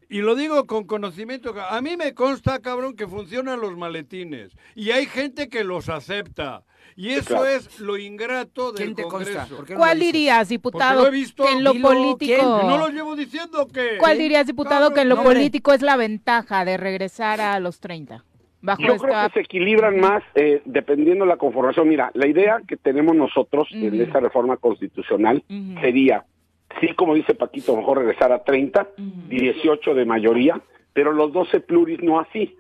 y lo digo con conocimiento, a mí me consta, cabrón, que funcionan los maletines y hay gente que los acepta y eso claro. es lo ingrato del ¿Quién te consta? Congreso. ¿Por qué no ¿Cuál dirías, diputado, lo he visto. que en lo político... no lo llevo diciendo que ¿Cuál dirías, diputado, que en lo político es la ventaja de regresar a los 30? Bajo Yo creo que se equilibran más eh, dependiendo la conformación. Mira, la idea que tenemos nosotros en esta reforma constitucional sería, sí, como dice Paquito, mejor regresar a 30, Ujú. 18 de mayoría, pero los 12 pluris no así.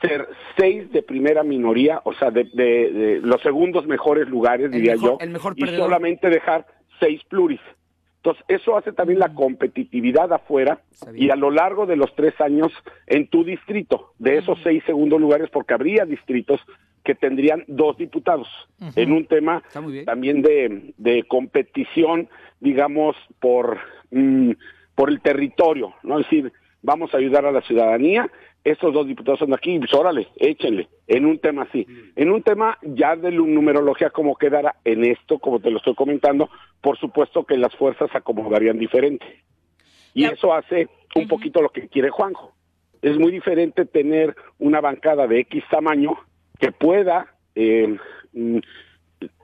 Ser 6 de primera minoría, o sea, de, de- de los segundos mejores lugares, El diría mejor- yo, el mejor y solamente dejar 6 pluris. Entonces, eso hace también la competitividad afuera y a lo largo de los tres años en tu distrito, de esos seis segundos lugares, porque habría distritos que tendrían dos diputados en un tema también de, de competición, digamos, por, mm, por el territorio, ¿no? Es decir, vamos a ayudar a la ciudadanía, estos dos diputados son de aquí, pues órale, échenle, en un tema así. En un tema ya de numerología, como quedara en esto, como te lo estoy comentando, por supuesto que las fuerzas se acomodarían diferente. Y eso hace un poquito lo que quiere Juanjo. Es muy diferente tener una bancada de X tamaño que pueda eh, mm,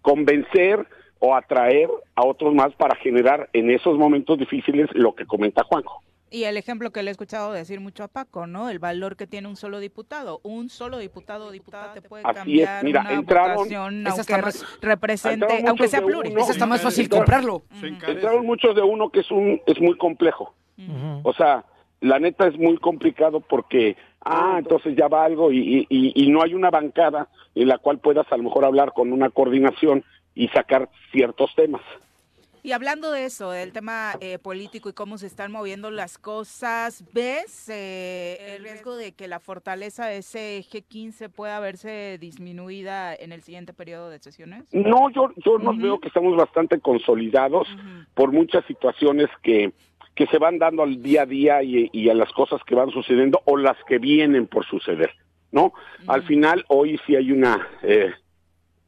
convencer o atraer a otros más para generar en esos momentos difíciles lo que comenta Juanjo. Y el ejemplo que le he escuchado decir mucho a Paco, ¿no? El valor que tiene un solo diputado. Un solo diputado o diputada te puede Así es, cambiar mira, una entraron- votación, aunque más- represente, aunque sea pluris. Esa está más fácil comprarlo. Entraron muchos de uno que es un es muy complejo. O sea, la neta es muy complicado porque, ah, entonces ya va algo y, y, y no hay una bancada en la cual puedas a lo mejor hablar con una coordinación y sacar ciertos temas. Y hablando de eso, del tema eh, político y cómo se están moviendo las cosas, ¿ves eh, el riesgo de que la fortaleza de ese G15 pueda verse disminuida en el siguiente periodo de sesiones? No, yo, yo nos Ujú. veo que estamos bastante consolidados por muchas situaciones que, que se van dando al día a día y, y a las cosas que van sucediendo o las que vienen por suceder, ¿no? Al final, hoy sí hay una eh,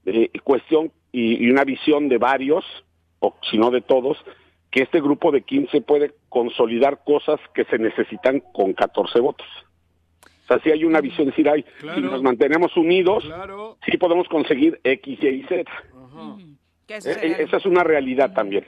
eh, cuestión y, y una visión de varios, o si no de todos, que este grupo de 15 puede consolidar cosas que se necesitan con 14 votos. O sea, sí hay una visión, de decir, ay, si nos mantenemos unidos, Claro. sí podemos conseguir X, Y y Z. Eh, eh, Esa es una realidad también.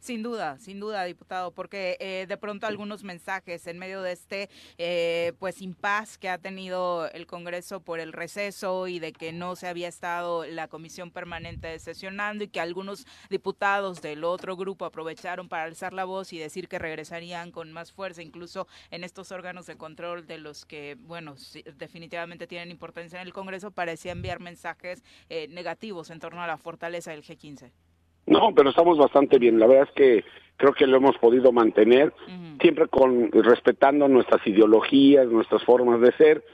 Sin duda, sin duda, diputado, porque eh, de pronto algunos mensajes en medio de este eh, pues impas que ha tenido el Congreso por el receso y de que no se había estado la comisión permanente sesionando y que algunos diputados del otro grupo aprovecharon para alzar la voz y decir que regresarían con más fuerza, incluso en estos órganos de control de los que, bueno, definitivamente tienen importancia en el Congreso, parecía enviar mensajes eh, negativos en torno a la fortaleza del G15. No, pero estamos bastante bien. La verdad es que creo que lo hemos podido mantener, siempre con respetando nuestras ideologías, nuestras formas de ser.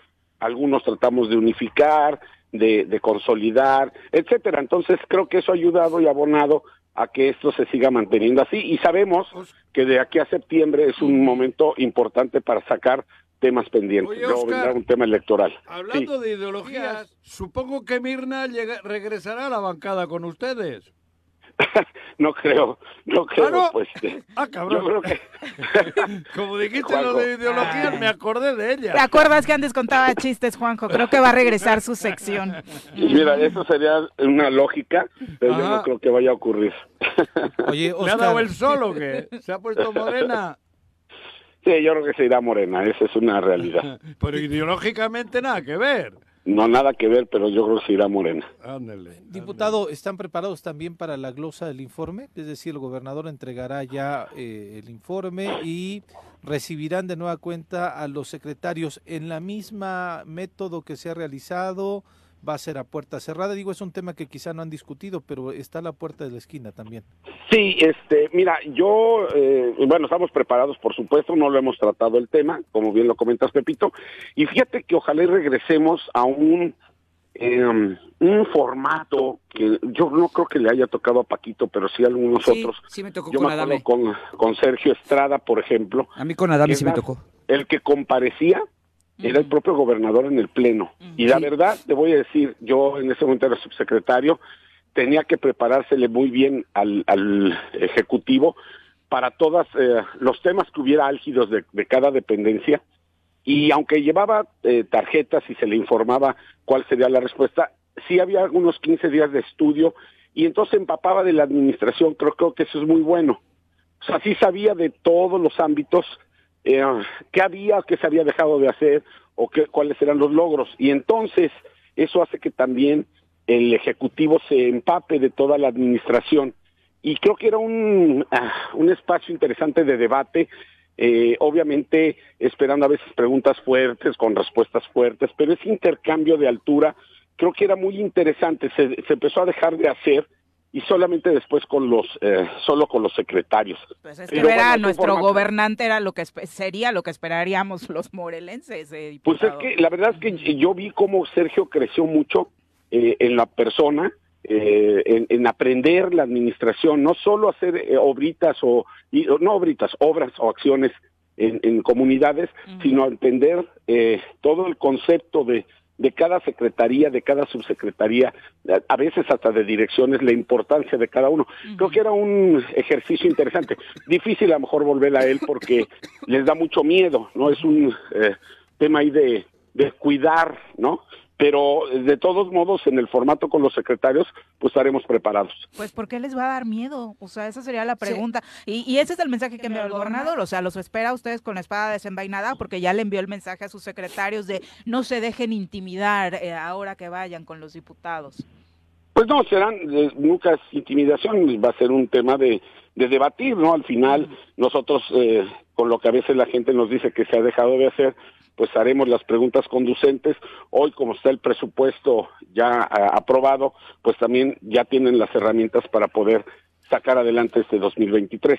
Algunos tratamos de unificar, de, de consolidar, etcétera. Entonces creo que eso ha ayudado y abonado a que esto se siga manteniendo así. Y sabemos que de aquí a septiembre es un momento importante para sacar temas pendientes. Oye, Luego vendrá un tema electoral. Hablando Sí. de ideologías, supongo que Mirna llega- regresará a la bancada con ustedes. No creo, no creo, ¿Ah, no? pues. eh, Ah, Yo cabrón. creo que Como dijiste Juanjo. lo de ideologías, me acordé de ¿Te ella. acuerdas que antes contaba chistes, Juanjo? Creo que va a regresar su sección. Mira, eso sería una lógica, pero yo Ajá. no creo que vaya a ocurrir. Oye, ¿Le ha dado el sol o qué? ¿Se ha puesto morena? Sí, yo creo que se irá Morena, esa es una realidad. Pero ideológicamente nada que ver. No nada que ver, pero yo creo que se irá Morena. Ándale. Diputado, ¿están preparados también para la glosa del informe? Es decir, el gobernador entregará ya eh, el informe y recibirán de nueva cuenta a los secretarios en la misma método que se ha realizado. Va a ser a puerta cerrada. Digo, es un tema que quizá no han discutido, pero está a la puerta de la esquina también. Sí, este, mira, yo, eh, bueno, estamos preparados, por supuesto, no lo hemos tratado el tema, como bien lo comentas, Pepito, y fíjate que ojalá y regresemos a un, eh, un formato que yo no creo que le haya tocado a Paquito, pero sí a algunos Sí, otros. sí me tocó Yo con me acuerdo Adame. con, con Sergio Estrada, por ejemplo, A mí con Adame sí me tocó. el que comparecía era el propio gobernador en el pleno. Y la Sí. verdad, te voy a decir, yo en ese momento era subsecretario, tenía que preparársele muy bien al, al ejecutivo para todos los temas que hubiera álgidos de, de cada dependencia. Y aunque llevaba eh, tarjetas y se le informaba cuál sería la respuesta, sí había algunos 15 días de estudio y entonces empapaba de la administración. Creo, creo que eso es muy bueno. O sea, sí sabía de todos los ámbitos eh, qué había, qué se había dejado de hacer o qué, cuáles eran los logros. Y entonces eso hace que también el Ejecutivo se empape de toda la administración. Y creo que era un, ah, un espacio interesante de debate, eh, obviamente esperando a veces preguntas fuertes con respuestas fuertes, pero ese intercambio de altura creo que era muy interesante. Se, se empezó a dejar de hacer y solamente después con los eh, solo con los secretarios. Pues es que Pero ver a bueno, nuestro gobernante era lo que sería lo que esperaríamos los morelenses. eh, Pues es que la verdad es que yo vi cómo Sergio creció mucho eh, en la persona, eh, en, en aprender la administración, no solo hacer eh, obritas o, y- no obritas, obras o acciones en, en comunidades, sino entender eh, todo el concepto de, de cada secretaría, de cada subsecretaría, a- veces hasta de direcciones, la importancia de cada uno. Creo que era un ejercicio interesante. Difícil a lo mejor volver a él porque les da mucho miedo, ¿no? Es un eh, tema ahí de, de cuidar, ¿no? Pero de todos modos, en el formato con los secretarios, pues estaremos preparados. Pues, ¿por qué les va a dar miedo? O sea, esa sería la pregunta. Y, y ese es el mensaje que envió el gobernador. O sea, los espera a ustedes con la espada desenvainada porque ya le envió el mensaje a sus secretarios de no se dejen intimidar eh, ahora que vayan con los diputados. Pues no, serán, eh, nunca es intimidación, va a ser un tema de, de debatir, ¿no? Al final, nosotros, eh, con lo que a veces la gente nos dice que se ha dejado de hacer, pues haremos las preguntas conducentes. Hoy, como está el presupuesto ya aprobado, pues también ya tienen las herramientas para poder sacar adelante este 2023.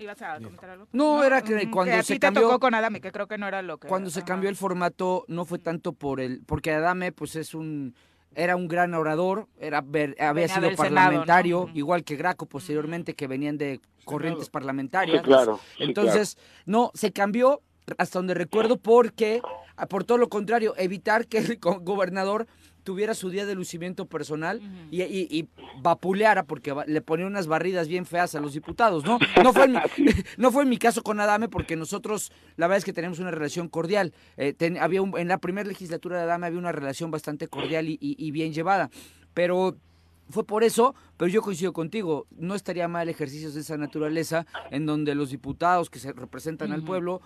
¿Ibas a comentar algo? No, era que mm, cuando a se ti te cambió- tocó con Adame, que creo que no era lo que... Cuando se cambió el formato no fue tanto por el porque Adame pues es un era un gran orador, era ver- había Venía sido del Senado, ¿no? parlamentario, igual que Graco posteriormente que venían de corrientes parlamentarias. Sí, claro, sí, Entonces, no, se cambió hasta donde recuerdo porque ah, por todo lo contrario, evitar que el gobernador tuviera su día de lucimiento personal y, y- y vapuleara porque le ponía unas barridas bien feas a los diputados, ¿no? No fue en mi, no fue en mi caso con Adame porque nosotros la verdad es que tenemos una relación cordial. Eh, ten- había un- en la primera legislatura de Adame había una relación bastante cordial y, y- y bien llevada, pero fue por eso, pero yo coincido contigo, no estaría mal ejercicios de esa naturaleza en donde los diputados que se representan al pueblo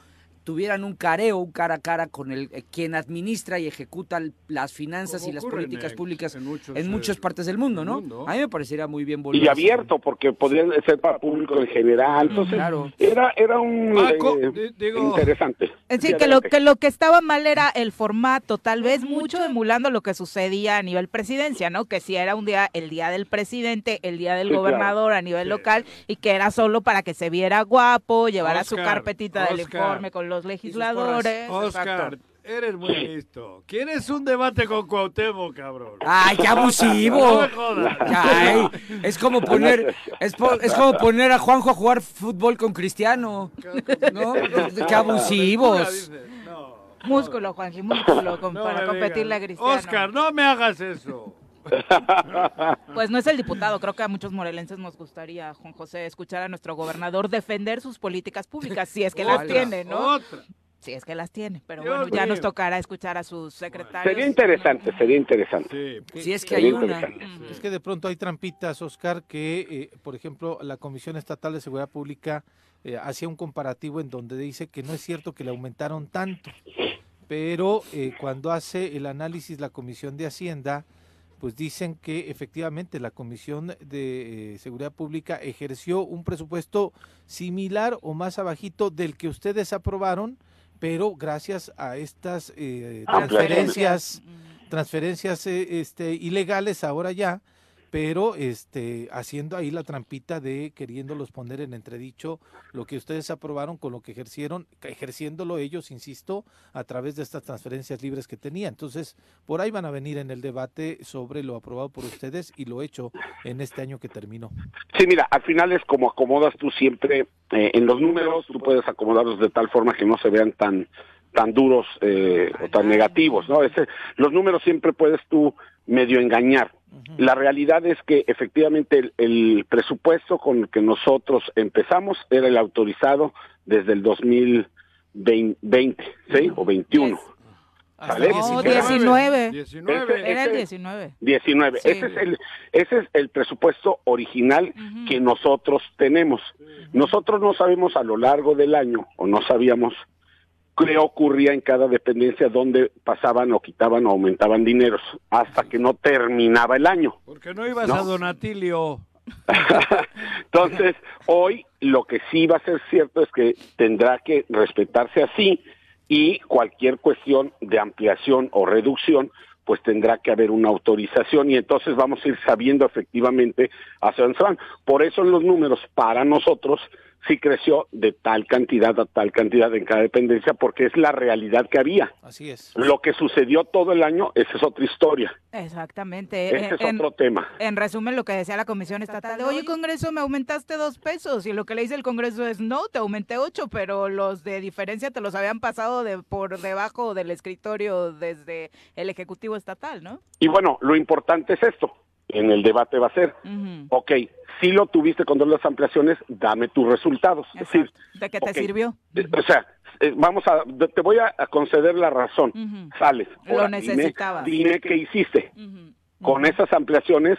tuvieran un careo, un cara a cara con el eh, quien administra y ejecuta las finanzas y las en, políticas públicas en muchos, en eh, muchas partes del mundo, ¿no? mundo. A mí me parecería muy bien volver Y abierto, porque podría ser para público en general. Entonces, Claro. era, era un Paco, eh, digo- interesante. Es Sí, decir, que lo, que lo que estaba mal era el formato, tal vez mucho emulando lo que sucedía a nivel presidencia, ¿no? Que si era un día, el día del presidente, el día del Sí, claro. gobernador a nivel local, y que era solo para que se viera guapo, llevara su Oscar, carpetita del informe con los legisladores. Oscar, exacto. eres muy listo. ¿Quieres un debate con Cuauhtémoc, cabrón? ¡Ay, qué abusivo! No me jodas. Ay, es como poner es, po- es como poner a Juanjo a jugar fútbol con Cristiano. ¿No? Qué abusivos. No, Músculo, Juanji, músculo con- no para competirle a. Cristiano. Oscar, no me hagas eso. Pues no es el diputado, creo que a muchos morelenses nos gustaría, Juan José, escuchar a nuestro gobernador defender sus políticas públicas, si es que las tiene, ¿no? Otra. Si es que las tiene, pero Dios bueno, ya nos tocará escuchar a sus secretarios. Sería interesante, sería interesante. Sí. Si es que hay una. Es que de pronto hay trampitas, Oscar, que, eh, por ejemplo, la Comisión Estatal de Seguridad Pública eh, hacía un comparativo en donde dice que no es cierto que le aumentaron tanto, pero eh, cuando hace el análisis la Comisión de Hacienda, pues dicen que efectivamente la Comisión de eh, Seguridad Pública ejerció un presupuesto similar o más abajito del que ustedes aprobaron, pero gracias a estas eh, transferencias, transferencias este, ilegales ahora ya, pero este haciendo ahí la trampita de queriéndolos poner en entredicho lo que ustedes aprobaron con lo que ejercieron, ejerciéndolo ellos, insisto, a través de estas transferencias libres que tenía. Entonces, por ahí van a venir en el debate sobre lo aprobado por ustedes y lo hecho en este año que terminó. Sí, mira, al final es como acomodas tú siempre eh, en los números, tú puedes acomodarlos de tal forma que no se vean tan tan duros eh, o tan negativos, ¿no? Ese, los números siempre puedes tú medio engañar. La realidad es que efectivamente el, presupuesto con el que nosotros empezamos era el autorizado desde el 2020, ¿sí? O 21. ¿Sale? No, 19. 19. Era el 19. 19. Ese, es el, ese es el presupuesto original que nosotros tenemos. Nosotros no sabemos a lo largo del año, o no sabíamos qué ocurría en cada dependencia donde pasaban o quitaban o aumentaban dineros hasta que no terminaba el año. Porque no ibas a Donatilio. Entonces, hoy lo que sí va a ser cierto es que tendrá que respetarse así y cualquier cuestión de ampliación o reducción pues tendrá que haber una autorización y entonces vamos a ir sabiendo efectivamente hacia dónde se van. Por eso en los números para nosotros sí creció de tal cantidad a tal cantidad en cada dependencia porque es la realidad que había. Así es. Lo que sucedió todo el año, esa es otra historia. Exactamente. Ese es otro tema. En resumen, lo que decía la Comisión Estatal, de, oye, Congreso, me aumentaste dos pesos. Y lo que le dice el Congreso es, no, te aumenté ocho, pero los de diferencia te los habían pasado de por debajo del escritorio desde el Ejecutivo Estatal, ¿no? Y bueno, lo importante es esto en el debate va a ser, ok, si lo tuviste con todas las ampliaciones, dame tus resultados. Es decir, ¿De qué te sirvió? Eh, o sea, eh, vamos a, te voy a, conceder la razón. Sales. lo necesitabas. Dime, qué hiciste. Con esas ampliaciones,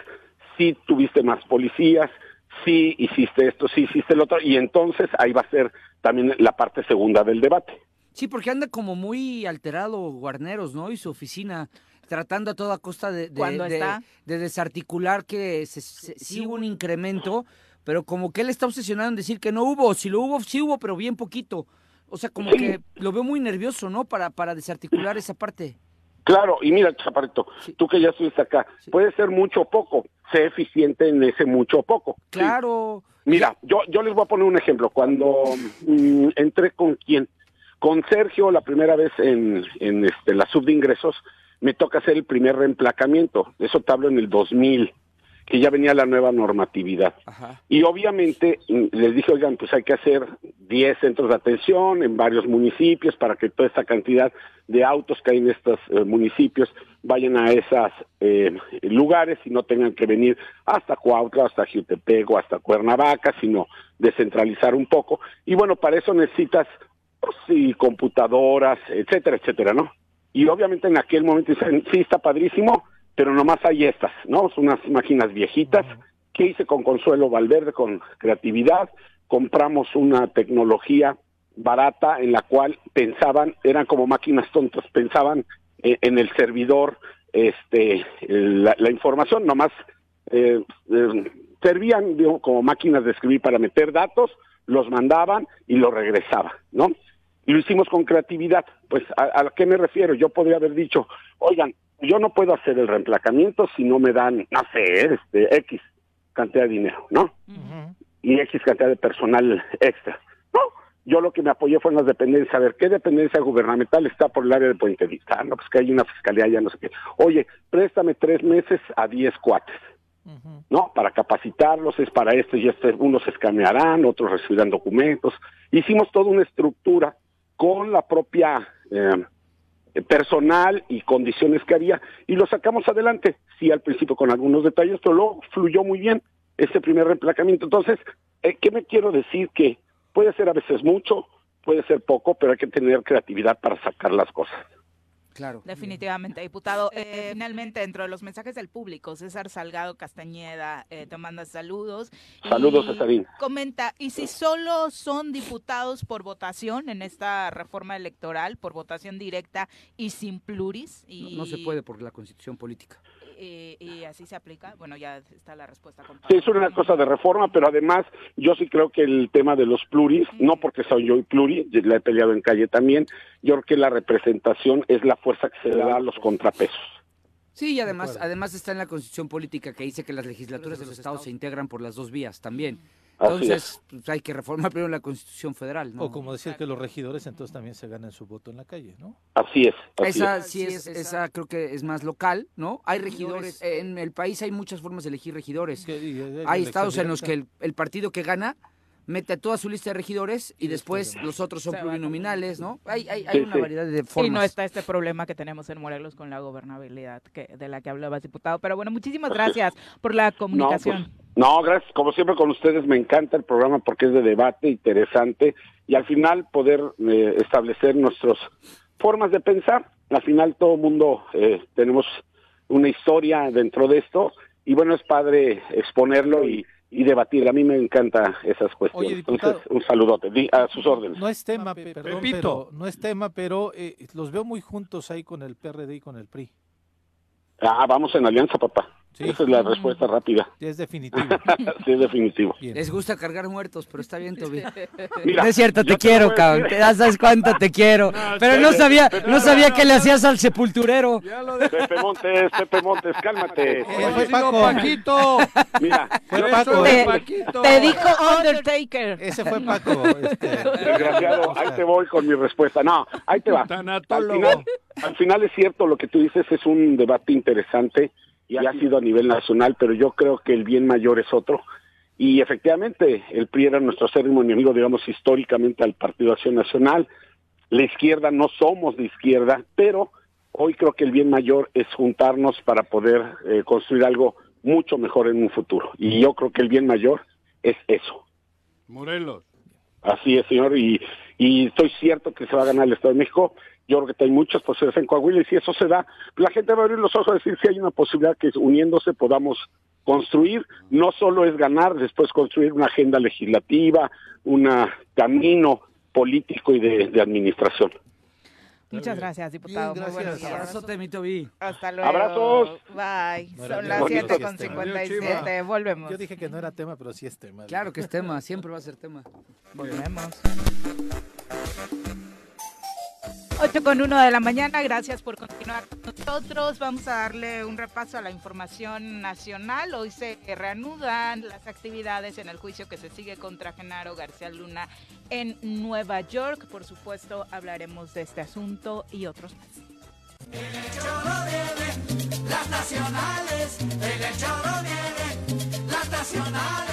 si tuviste más policías, si hiciste esto, si hiciste lo otro, y entonces ahí va a ser también la parte segunda del debate. Sí, porque anda como muy alterado Guarneros, ¿no? Y su oficina tratando a toda costa de, de, de, desarticular que se, sí hubo un incremento, pero como que él está obsesionado en decir que no hubo, si lo hubo, sí hubo, pero bien poquito. O sea, como que lo veo muy nervioso, ¿no? Para, para desarticular esa parte. Claro, y mira, Chaparrito, tú que ya estuviste acá, puede ser mucho o poco, sé eficiente en ese mucho o poco. Claro. Mira, yo, yo les voy a poner un ejemplo. Cuando mm, entré con quién, con Sergio la primera vez en, en este, la sub de ingresos, me toca hacer el primer reemplacamiento. Eso te hablo en el 2000, que ya venía la nueva normatividad. Y obviamente mm, les dije, oigan, pues hay que hacer 10 centros de atención en varios municipios para que toda esta cantidad de autos que hay en estos eh, municipios vayan a esos eh, lugares y no tengan que venir hasta Cuautla, hasta Jutepego, hasta Cuernavaca, sino descentralizar un poco. Y bueno, para eso necesitas pues, sí, computadoras, etcétera, etcétera, ¿no? Y obviamente en aquel momento dicen, sí, está padrísimo, pero nomás hay estas, ¿no? Son unas máquinas viejitas. ¿Qué hice con Consuelo Valverde? Con creatividad, compramos una tecnología barata en la cual pensaban, eran como máquinas tontas, pensaban eh, en el servidor este la, información, nomás eh, eh, servían como máquinas de escribir para meter datos, los mandaban y los regresaban, ¿no? Y lo hicimos con creatividad. Pues, ¿a, qué me refiero? Yo podría haber dicho, oigan, yo no puedo hacer el reemplacamiento si no me dan, no sé, este, X cantidad de dinero, ¿no? Y X cantidad de personal extra. No, yo lo que me apoyé fue en las dependencias, a ver, ¿qué dependencia gubernamental está por el área de Puente Vista? No, pues que hay una fiscalía, ya no sé qué. Oye, préstame tres meses a diez cuates. ¿no? Para capacitarlos es para esto y esto, unos escanearán, otros recibirán documentos. Hicimos toda una estructura con la propia eh, personal y condiciones que había y lo sacamos adelante. Sí, al principio con algunos detalles, pero luego fluyó muy bien ese primer reemplacamiento. Entonces, eh, ¿qué me quiero decir? Que puede ser a veces mucho, puede ser poco, pero hay que tener creatividad para sacar las cosas. Claro. Definitivamente, diputado. Eh, finalmente, dentro de los mensajes del público, César Salgado Castañeda eh, te manda saludos. Saludos, y Cesarín. Comenta, ¿y si solo son diputados por votación en esta reforma electoral, por votación directa y sin pluris? No se puede por la constitución política. Y, y así se aplica. Bueno, ya está la respuesta. Sí, es una cosa de reforma, pero además yo sí creo que el tema de los pluris, no porque soy yo pluri, la he peleado en calle también, yo creo que la representación es la fuerza que se le da a los contrapesos. Sí, y además, además está en la constitución política que dice que las legislaturas de los estados se integran por las dos vías también. Entonces, pues, hay que reformar primero la constitución federal, ¿no? O como decir que los regidores entonces también se ganan su voto en la calle, ¿no? Así es. Así Esa es. sí es, esa creo que es más local, ¿no? Hay regidores, en el país hay muchas formas de elegir regidores. Que- y- y- Hay estados en los que el partido que gana mete a toda su lista de regidores y después los otros son plurinominales, ¿no? Hay, hay, hay Sí, una sí. variedad de formas. Y no está este problema que tenemos en Morelos con la gobernabilidad que, de la que hablabas, diputado. Pero bueno, muchísimas gracias por la No, pues, comunicación. no, gracias. Como siempre con ustedes me encanta el programa porque es de debate, interesante y al final poder eh, establecer nuestras formas de pensar. Al final todo mundo eh, tenemos una historia dentro de esto y bueno, es padre exponerlo y, y debatir. A mí me encanta esas cuestiones. Oye, diputado. Entonces, un saludote. Di- A sus órdenes. No es tema, pe- perdón, Pepito. pero no es tema, pero eh, los veo muy juntos ahí con el PRD y con el PRI. Ah, vamos en alianza, papá. Sí. Esa es la respuesta rápida. Es definitivo. sí, es definitivo. Bien. Les gusta cargar muertos, pero está bien, Toby. Mira, no es cierto, te quiero, a cabrón. Ya sabes cuánto te quiero. Pero no sabía, no sabía que le hacías al sepulturero. Pepe Montes, Pepe Montes, cálmate. Eh, fue Paco. Paquito. Mira, Fue Paco. Te- Paquito. Te dijo Undertaker. Ese fue Paco. este, desgraciado, ahí te voy con mi respuesta. No, ahí te va. Al final, al final es cierto lo que tú dices, es un debate interesante y ha sido a nivel nacional, pero yo creo que el bien mayor es otro. Y efectivamente, el PRI era nuestro acérrimo enemigo, digamos, históricamente al Partido Acción Nacional. La izquierda no somos de izquierda, pero hoy creo que el bien mayor es juntarnos para poder eh, construir algo mucho mejor en un futuro. Y yo creo que el bien mayor es eso. Morelos. Así es, señor, y, y estoy cierto que se va a ganar el Estado de México. Yo creo que hay muchas posibilidades en Coahuila y si eso se da, la gente va a abrir los ojos a decir si hay una posibilidad que uniéndose podamos construir. No solo es ganar, después construir una agenda legislativa, un camino político y de, de administración. Muchas gracias, diputado. Bien, Muy buenos gracias. días. Abrazote, mi Toby. Hasta luego. Abrazos. Bye. Son las bonito 7 que con es tema. 57. Volvemos. Yo dije que no era tema, pero sí es tema. Claro que es tema, siempre va a ser tema. Volvemos. 8 con 1 de la mañana, gracias por continuar con nosotros. Vamos a darle un repaso a la información nacional. Hoy se reanudan las actividades en el juicio que se sigue contra Genaro García Luna en Nueva York. Por supuesto, hablaremos de este asunto y otros más. Las nacionales, el choro vienen las nacionales,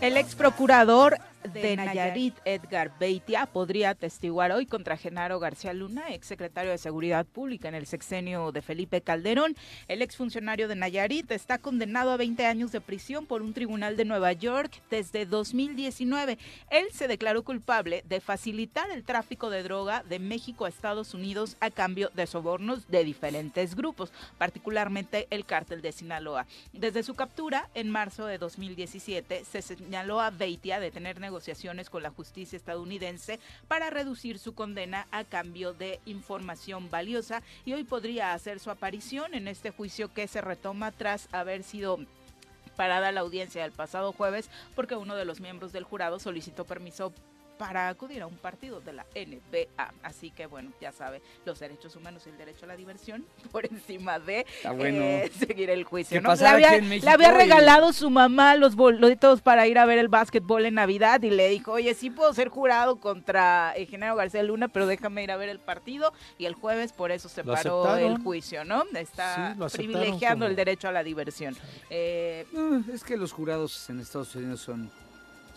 El ex procurador de Nayarit, Edgar Beitia, podría atestiguar hoy contra Genaro García Luna, ex secretario de Seguridad Pública en el sexenio de Felipe Calderón. El exfuncionario de Nayarit está condenado a 20 años de prisión por un tribunal de Nueva York desde 2019. Él se declaró culpable de facilitar el tráfico de droga de México a Estados Unidos a cambio de sobornos de diferentes grupos, particularmente el cártel de Sinaloa. Desde su captura en marzo de 2017 se señaló a Beitia de tener negociaciones con la justicia estadounidense para reducir su condena a cambio de información valiosa y hoy podría hacer su aparición en este juicio que se retoma tras haber sido parada la audiencia del pasado jueves porque uno de los miembros del jurado solicitó permiso para acudir a un partido de la NBA. Así que bueno, ya sabe, los derechos humanos y el derecho a la diversión por encima de bueno. eh, seguir el juicio. ¿Qué ¿no? pasaba le, había, le regalado su mamá los boletos para ir a ver el básquetbol en Navidad y le dijo, oye, sí puedo ser jurado contra el Genaro García Luna, pero déjame ir a ver el partido. Y el jueves por eso se paró el juicio, ¿no? Está Sí, privilegiando como- el derecho a la diversión. Eh, Ah, Es que los jurados en Estados Unidos son,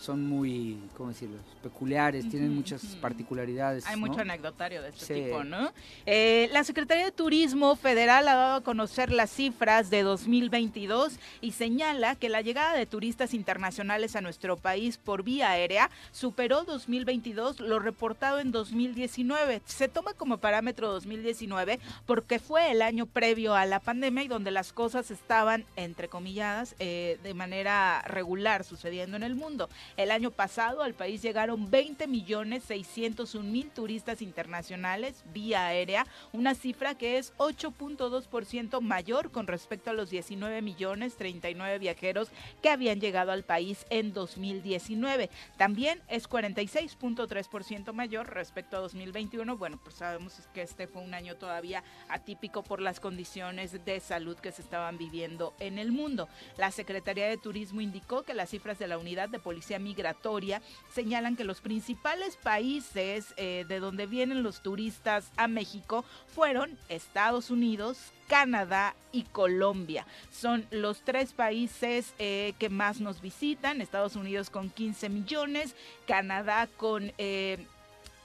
son muy, ¿cómo decirlo? Peculiares, tienen muchas particularidades. Hay ¿no? mucho anecdotario de este Sí. tipo, ¿no? Eh, la Secretaría de Turismo Federal ha dado a conocer las cifras de 2022 y señala que la llegada de turistas internacionales a nuestro país por vía aérea superó 2022 lo reportado en 2019. Se toma como parámetro 2019 porque fue el año previo a la pandemia y donde las cosas estaban, entre comilladas, eh, de manera regular sucediendo en el mundo. El año pasado al país llegaron 20 millones 601 mil turistas internacionales vía aérea, una cifra que es 8.2% mayor con respecto a los 19 millones 39 viajeros que habían llegado al país en 2019. También es 46.3% mayor respecto a 2021. Bueno, pues sabemos que este fue un año todavía atípico por las condiciones de salud que se estaban viviendo en el mundo. La Secretaría de Turismo indicó que las cifras de la Unidad de Policía Migratoria señalan que los principales países eh, de donde vienen los turistas a México fueron Estados Unidos, Canadá y Colombia. Son los tres países eh, que más nos visitan. Estados Unidos con 15 millones, Canadá con... eh,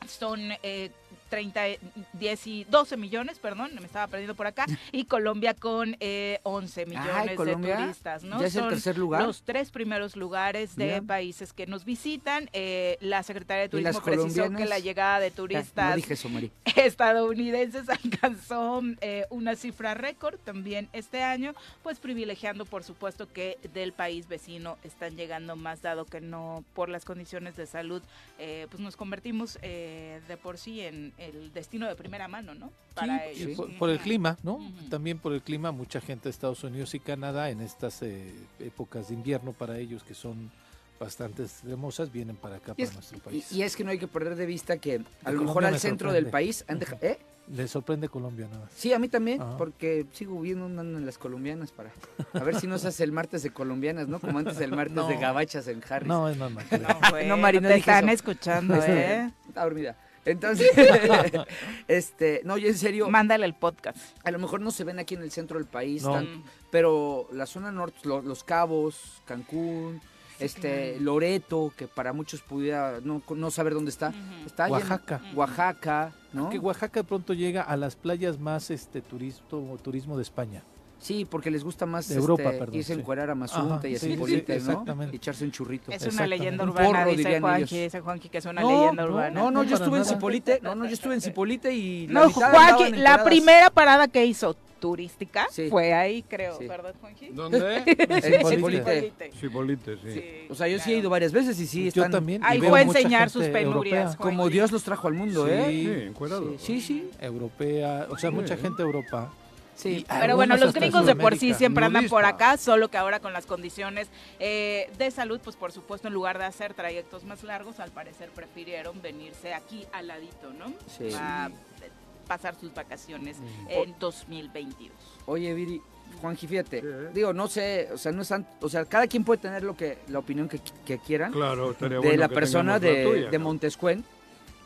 son 30, eh, 10 y 12 millones, perdón, me estaba perdiendo por acá, y Colombia con eh, 11 millones Colombia de turistas, ¿no? ya es el tercer lugar. Los tres primeros lugares de Bien. países que nos visitan. Eh, la Secretaría de ¿Y las Turismo precisó que la llegada de turistas no eso, estadounidenses alcanzó eh, una cifra récord también este año, pues privilegiando por supuesto que del país vecino están llegando más dado que no por las condiciones de salud, eh, pues nos convertimos eh, de por sí en el destino de primera mano, ¿no? Para Sí, ellos. por, por el clima, ¿no? También por el clima, mucha gente de Estados Unidos y Canadá en estas eh, épocas de invierno para ellos que son bastante extremosas vienen para acá, Y para es, nuestro país. y es que no hay que perder de vista que a lo mejor al me centro del país han deja- ¿eh? Le sorprende Colombia nada más. Sí, a mí también, Ajá. porque sigo viendo en las colombianas para a ver si no se hace el martes de colombianas, ¿no? Como antes el martes de gabachas en Harris. No, es normal. No, No, no te dije están eso. escuchando, ¿eh? Está dormida. Entonces, este, no, yo en serio, Mándale el podcast. a lo mejor no se ven aquí en el centro del país, No. tanto, pero la zona norte, lo- Los Cabos, Cancún, este, Loreto, que para muchos pudiera no, no saber dónde está, está Oaxaca. Oaxaca, ¿no? Que Oaxaca de pronto llega a las playas más este turismo, turismo de España. Sí, porque les gusta más De Europa, este, perdón, irse a sí. encuerar a Mazunte Ajá, y a sí, sí, Cipolite, ¿no? exactamente. Y echarse un churrito. Es una leyenda Un urbana, porro, dice Juanqui, ellos. dice Juanqui que es una No, leyenda no, urbana. No, no, yo para estuve en nada. Cipolite, no, no, yo estuve en Cipolite y la No, andaban Juanqui, la primera parada que hizo turística Sí. fue ahí, creo, Sí. ¿verdad, Juanqui? ¿Dónde? En Cipolite. Cipolite. Cipolite, sí. Sí, O sea, yo sí he claro. ido varias veces y sí Yo están también. y Ahí fue a enseñar sus penurias, como Dios los trajo al mundo, Sí. ¿eh? Sí. Sí, sí. Europea, o sea, mucha Sí. gente Europa. Sí. Pero bueno, los gringos de por sí siempre andan por acá, solo que ahora con las condiciones eh, de salud, pues por supuesto, en lugar de hacer trayectos más largos, al parecer prefirieron venirse aquí al ladito, ¿no? Sí. A eh, pasar sus vacaciones Mm. en 2022. Oye, Viri, Juanji, fíjate, Sí. digo, no sé, o sea, no es tan- o sea, cada quien puede tener lo que la opinión que, que quieran Claro, estaría de bueno la que persona la de, tuya, de cabrón. Montescuen,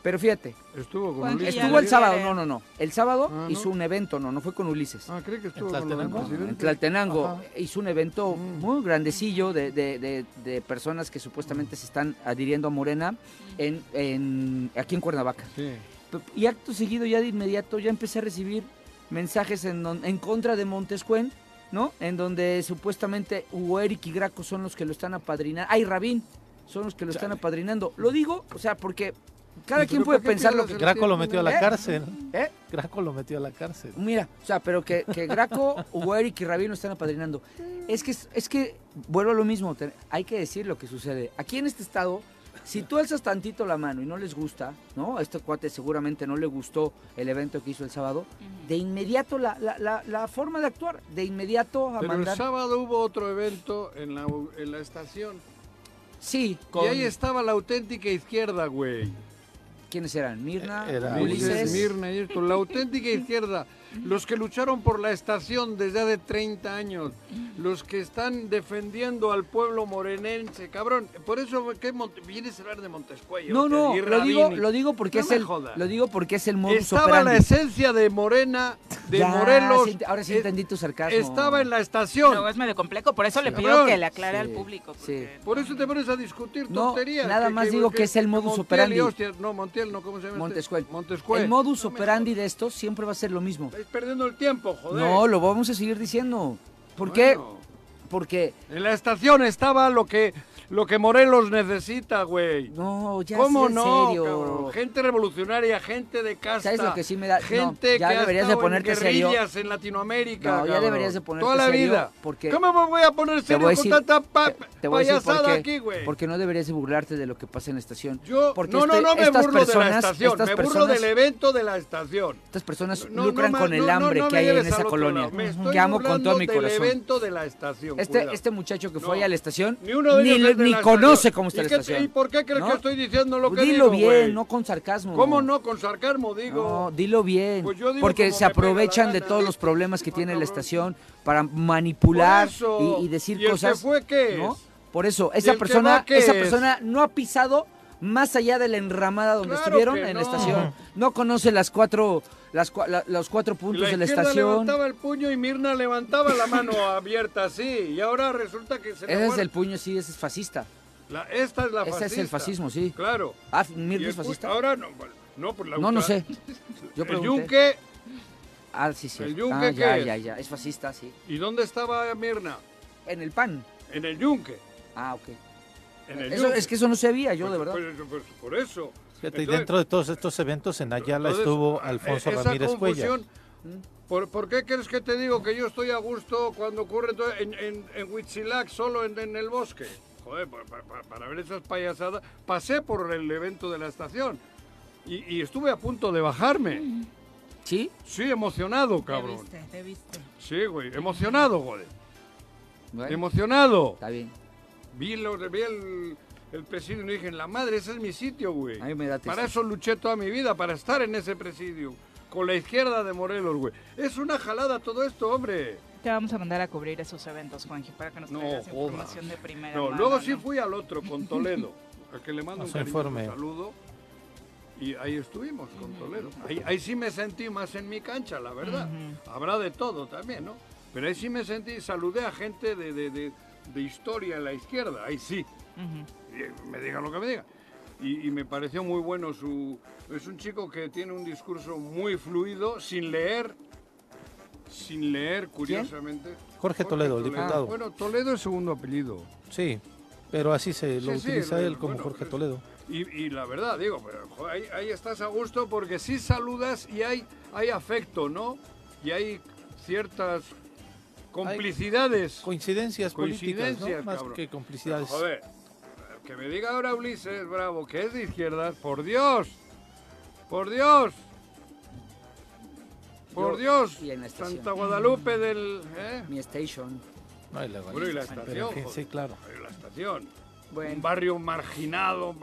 pero fíjate, Estuvo con Ulises. estuvo el sábado, no, no, no, el sábado Ah, ¿no? hizo un evento, no, no fue con Ulises. Ah, cree que estuvo ¿En con presidente. En Tlaltenango Ajá. hizo un evento Mm. muy grandecillo de, de- de- de personas que supuestamente se están adhiriendo a Morena en, en- aquí en Cuernavaca. Sí. Y acto seguido, ya de inmediato, ya empecé a recibir mensajes en, don- en contra de Montescuen, ¿no? En donde supuestamente Hugo Eric y Graco son los que lo están apadrinando. Ay, Rabín, son los que lo están apadrinando. Lo digo, o sea, porque cada ¿Y quien puede pensar lo que... Graco lo metió a la ¿Eh? cárcel. ¿Eh? Graco lo metió a la cárcel. Mira, o sea, pero que, que Graco, Hugo Eric y Rabín lo están apadrinando. Es que, es que, vuelvo a lo mismo, te- hay que decir lo que sucede. Aquí en este estado, si tú alzas tantito la mano y no les gusta, ¿no? A este cuate seguramente no le gustó el evento que hizo el sábado, de inmediato la, la, la, la forma de actuar, de inmediato a Pero el sábado hubo otro evento en la, en la estación. Sí, Y ahí estaba la auténtica izquierda, güey. ¿Quiénes eran? Mirna, Era Ulises. Mirna y esto. La auténtica izquierda. Los que lucharon por la estación desde hace 30 años. Los que están defendiendo al pueblo morenense. Cabrón, por eso ¿qué Monte- vienes a hablar de Montescuello. No, no, lo digo, lo digo porque No es el, lo digo porque es el modus Estaba operandi. la esencia de Morena de Ya, Morelos. sí, ahora sí eh, entendí tu sarcasmo. Estaba en la estación. Luego es medio complejo, por eso le pido Cabrón. que le aclare al público. Por eso te pones a discutir No, tonterías. nada más digo que es el modus Montiel y operandi. hostias. No, Montiel, no, ¿cómo se llama? Montescuel. Este? Montescuel. El modus No operandi de esto siempre va a ser lo mismo. Estáis perdiendo el tiempo, joder. No, lo vamos a seguir diciendo. ¿Por qué? Porque En la estación estaba lo que, lo que Morelos necesita, güey. no, ya ¿Cómo sí, en no, serio. cabrón? Gente revolucionaria, gente de casta. ¿Sabes lo que sí me da? No, Gente ya que deberías ha de ponerte en serio. guerrillas en Latinoamérica, No, ya deberías de ponerte Toda la serio, vida. porque- ¿Cómo me voy a poner Te serio voy a con decir, tanta pa- te- te voy payasada qué. aquí, güey? Porque no deberías de burlarte de lo que pasa en la estación. Yo, Porque no, no, este- no me burlo de la personas- estación, me burlo personas- del evento de la estación. Estas personas No, lucran no, con no, el no, hambre no que hay en esa colonia. Que amo con todo mi corazón. evento de la estación. Este, este muchacho que fue No. a la estación Ni ni, conoce cómo está ¿Y la qué- estación. ¿Y por qué crees ¿No? que estoy diciendo lo que dilo digo, bien, no con sarcasmo. ¿Cómo no? Con sarcasmo digo. No, dilo bien. Pues yo digo porque se aprovechan de todos los problemas que Ah, tiene la estación para manipular eso. y, y decir ¿Y el que cosas. fue qué. Por eso, ¿Y esa que persona, va esa es? persona no ha pisado más allá de la enramada donde Claro estuvieron que en la estación. No conoce las cuatro, las, la- los cuatro puntos la de la estación. levantaba el puño y Mirna levantaba la mano abierta así. Y ahora resulta que se Ese es el puño, sí, ese es fascista. la- Esta es la Ese fascista. es el fascismo, sí. Claro. Ah, Mirna el es fascista. Ahora no. No, pues la No, no sé. Yo el pregunté. yunque. Ah, sí, sí. ¿El yunque ah, qué ya, es? ya, ya. Es fascista, sí. ¿Y dónde estaba Mirna? En el pan. En el yunque. Ah, ok. En el Eso, yunque. es que eso no sabía yo, de Pues- verdad. pues- pues por eso. Fíjate, y dentro de todos estos eventos en Ayala Entonces, estuvo eh, Alfonso esa Ramírez Cuellar. ¿Por, por qué crees que te digo que yo estoy a gusto cuando ocurre todo en, en, en Huitzilac, solo en, en el bosque? Joder, pa- pa- pa- para, ver esas payasadas. Pasé por el evento de la estación y, y estuve a punto de bajarme. ¿Sí? Sí, emocionado, Te cabrón. viste, te viste. Sí, güey, emocionado, joder. Bueno, Emocionado. está bien. Vi, lo, vi el, el presidio y dije, la madre, ese es mi sitio, güey. A mí me da Para eso luché toda mi vida, para estar en ese presidio. Con la izquierda de Morelos, güey. Es una jalada todo esto, hombre. Te vamos a mandar a cubrir esos eventos, Juanji, para que nos No, traigas información de primera No, mano, luego sí fui al otro, con Toledo, al que le mando un Nos saludo. Y ahí estuvimos con Toledo. Ahí, ahí sí me sentí más en mi cancha, la verdad. Habrá de todo también, ¿no? Pero ahí sí me sentí, saludé a gente de, de, de- de historia en la izquierda, ahí sí. Eh, me diga lo que me diga. Y, y me pareció muy bueno su... Es un chico que tiene un discurso muy fluido, sin leer, sin leer, curiosamente. Jorge Toledo, el diputado. Bueno, Toledo es segundo apellido. Sí, pero así se lo Sí, utiliza él como bueno, Jorge Toledo. Y, y la verdad, digo, pero ahí, ahí estás a gusto porque sí saludas y hay, hay afecto, ¿no? Y hay ciertas complicidades. Coincidencias, políticas, Coincidencias, ¿no? Más cabrón. que complicidades. Joder, que me diga ahora Ulises Bravo que es de izquierdas, por Dios, por Dios, por Yo- Dios, y en la. Santa Guadalupe del... ¿eh? Mi station. No, y luego- Bueno, y la pero, estación, sí, claro. Pero la estación. Bueno. Un barrio marginado,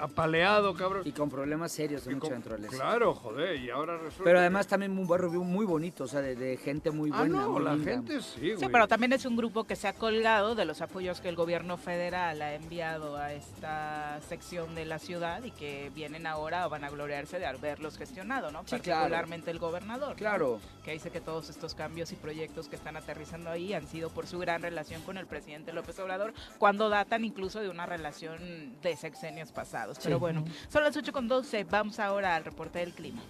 apaleado, cabrón. Y con problemas serios de Y mucha con- naturaleza. Claro, joder, y ahora resulta Pero que- además también un barrio muy bonito, o sea, de, de gente muy Ah, buena. no, muy la linda. gente sí, güey. Sí, pero también es un grupo que se ha colgado de los apoyos que el gobierno federal ha enviado a esta sección de la ciudad y que vienen ahora a van a gloriarse de haberlos gestionado, ¿no? Sí, claro. Particularmente el gobernador. ¿no? Claro. Que dice que todos estos cambios y proyectos que están aterrizando ahí han sido por su gran relación con el presidente López Obrador, cuando datan incluso de una relación de sexenios pasados. Pero Sí. bueno, son las 8 con 12, vamos ahora al reporte del clima.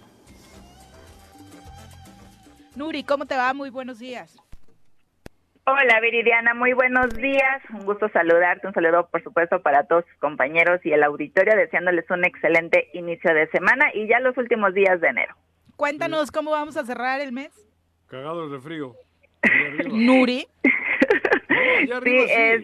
Nuri, ¿cómo te va? Muy buenos días. Hola Viridiana, muy buenos días. Un gusto saludarte, un saludo por supuesto para todos tus compañeros y el auditorio, deseándoles un excelente inicio de semana y ya los últimos días de enero. Cuéntanos cómo vamos a cerrar el mes. Cagados de frío. Nuri. Sí, es,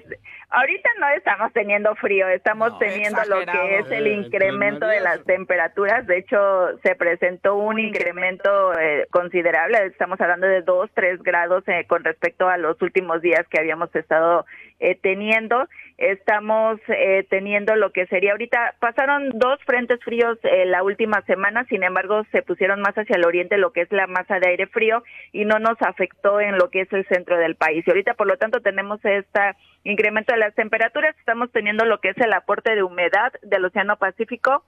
ahorita no estamos teniendo frío, estamos No, teniendo lo que es el Eh, incremento de las temperaturas. De hecho, se presentó un incremento eh, considerable, estamos hablando de 2, 3 grados eh, con respecto a los últimos días que habíamos estado eh, teniendo. Estamos eh, teniendo lo que sería ahorita, pasaron dos frentes fríos eh, la última semana, sin embargo, se pusieron más hacia el oriente lo que es la masa de aire frío y no nos afectó en lo que es el centro del país. Y ahorita, por lo tanto, tenemos este incremento de las temperaturas, estamos teniendo lo que es el aporte de humedad del Océano Pacífico,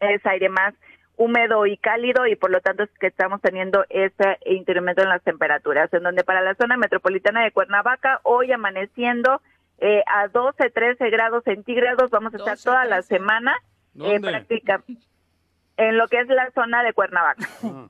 es aire más húmedo y cálido y por lo tanto es que estamos teniendo ese incremento en las temperaturas, en donde para la zona metropolitana de Cuernavaca hoy amaneciendo eh, a 12, 13 grados centígrados, vamos a estar 12, toda la 13. semana eh, práctica en lo que es la zona de Cuernavaca. Ah.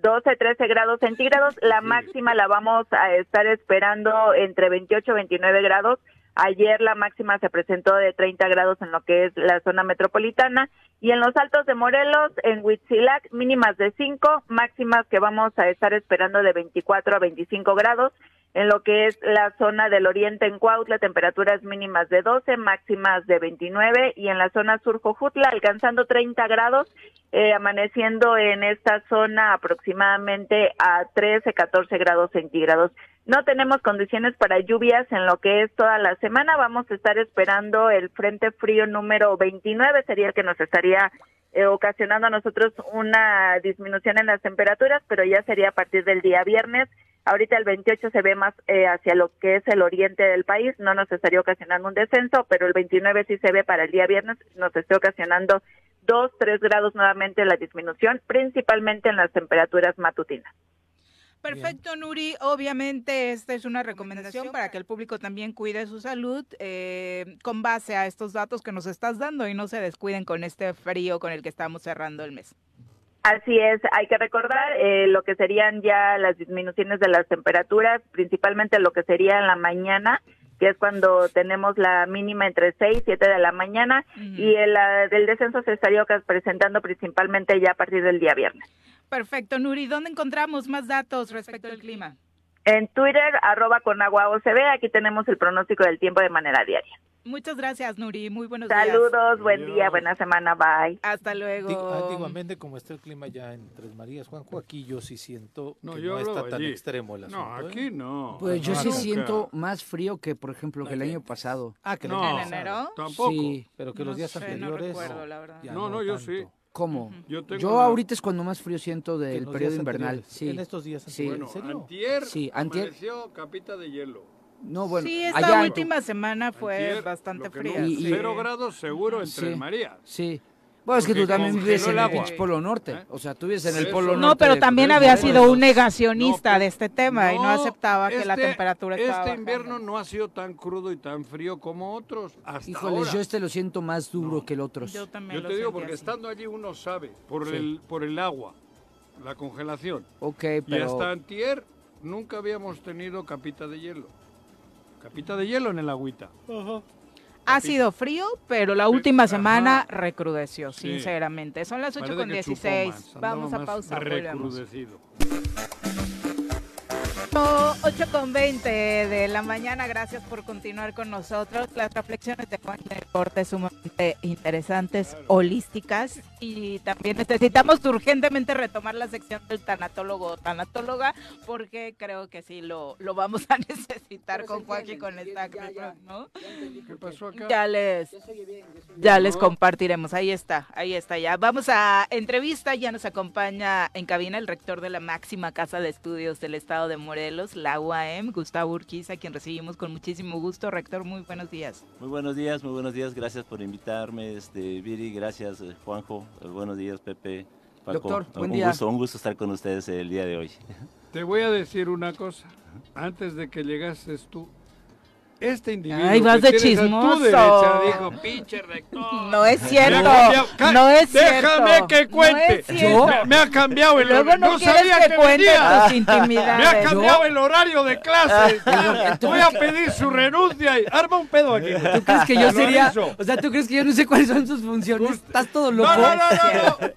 12, 13 grados centígrados. La máxima la vamos a estar esperando entre 28 y 29 grados. Ayer la máxima se presentó de 30 grados en lo que es la zona metropolitana y en los altos de Morelos, en Huitzilac, mínimas de 5, máximas que vamos a estar esperando de 24 a 25 grados. En lo que es la zona del oriente en Cuautla, temperaturas mínimas de 12, máximas de 29 y en la zona sur Jojutla alcanzando 30 grados, eh, amaneciendo en esta zona aproximadamente a 13, 14 grados centígrados. No tenemos condiciones para lluvias en lo que es toda la semana. Vamos a estar esperando el frente frío número 29, sería el que nos estaría eh, ocasionando a nosotros una disminución en las temperaturas, pero ya sería a partir del día viernes. Ahorita el 28 se ve más eh, hacia lo que es el oriente del país, no nos estaría ocasionando un descenso, pero el 29 sí se ve para el día viernes, nos está ocasionando 2, 3 grados nuevamente la disminución, principalmente en las temperaturas matutinas. Perfecto, Nuri. Obviamente esta es una recomendación para que el público también cuide su salud eh, con base a estos datos que nos estás dando y no se descuiden con este frío con el que estamos cerrando el mes. Así es, hay que recordar eh, lo que serían ya las disminuciones de las temperaturas, principalmente lo que sería en la mañana, que es cuando tenemos la mínima entre 6 y 7 de la mañana, y el, el descenso se estaría presentando principalmente ya a partir del día viernes. Perfecto, Nuri. ¿Dónde encontramos más datos respecto al clima? En Twitter, arroba con agua OCB, aquí tenemos el pronóstico del tiempo de manera diaria. Muchas gracias, Nuri. Muy buenos días. Saludos, buen día, buena semana, bye. Hasta luego. Di- Antiguamente, como está el clima ya en Tres Marías, Juanjo, aquí yo sí siento No, que yo no está hablaba tan allí. extremo el asunto. No, ¿eh? aquí no. Pues yo sí Nunca. siento más frío que, por ejemplo, que el año pasado. Ah, que No, ¿En enero? Tampoco. Sí. Pero que los No días sé, no anteriores. recuerdo, la verdad. No, no, yo tanto. sí. ¿Cómo? Yo tengo Yo una- ahorita es cuando más frío siento del periodo invernal. Sí. En estos días Sí. Bueno, ¿En serio? antier, Sí, antier. amaneció capita de hielo. No, bueno. sí, esta allá- última semana fue Antier, bastante lo fría. no, Y- y- cero grados seguro en Sí. Tres Marías. Sí. Bueno, es que Porque tú también vives en el pinche Polo Norte. ¿Eh? O sea, tú vives en el. Polo Norte. No, pero también había sido un negacionista No, de este tema y no No, aceptaba que la este- temperatura estaba Este bajando. invierno no ha sido tan crudo y tan frío como otros hasta Híjoles, ahora. yo este lo siento más duro que el otro. Yo también Yo lo te digo, sentí porque así. estando allí uno sabe, por, Sí. el, por el agua, la congelación. Ok, Y pero... hasta antier nunca habíamos tenido capita de hielo. Capita de hielo en el agüita. Ha sido frío, pero la última Ajá. semana recrudeció, Sí. sinceramente. Son las 8 Parece con que chupó 16. más, andaba Vamos a más pausa, volvemos. recrudecido. 8 con 20 de la mañana, gracias por continuar con nosotros. Las reflexiones de Juan del Corte sumamente interesantes, holísticas y también necesitamos urgentemente retomar la sección del tanatólogo o tanatóloga porque creo que sí lo, lo vamos a necesitar con Juan y con esta ¿no? ¿Qué pasó acá? Ya les, ya les compartiremos. Ahí está, ahí está ya. Vamos a entrevista. Ya nos acompaña en cabina el rector de la máxima casa de estudios del estado de Morelos, la UAM, Gustavo Urquiza, a quien recibimos con muchísimo gusto. Rector, muy buenos días. Muy buenos días, muy buenos días. Gracias por invitarme, este, Viri. Gracias, eh, Juanjo. Eh, buenos días, Pepe. Paco. Doctor, buen un día. Gusto, un gusto estar con ustedes el día de hoy. Te voy a decir una cosa. Antes de que llegases tú, este individuo Ay, vas que de a chismoso. tu derecha dijo, pinche rector. No es cierto, Me ha cambiado- Ca- no es Déjame cierto, que no cuente. Me, me ha cambiado el horario. no quieres sabía que que cuente venía. tus intimidades. Me ha cambiado el horario de clases. ¿tú Voy a pedir su renuncia y arma un pedo aquí. ¿Tú crees que yo Lo sería... O sea, ¿tú crees que yo no sé cuáles son sus funciones? ¿Estás todo loco? No, no, no, no. no.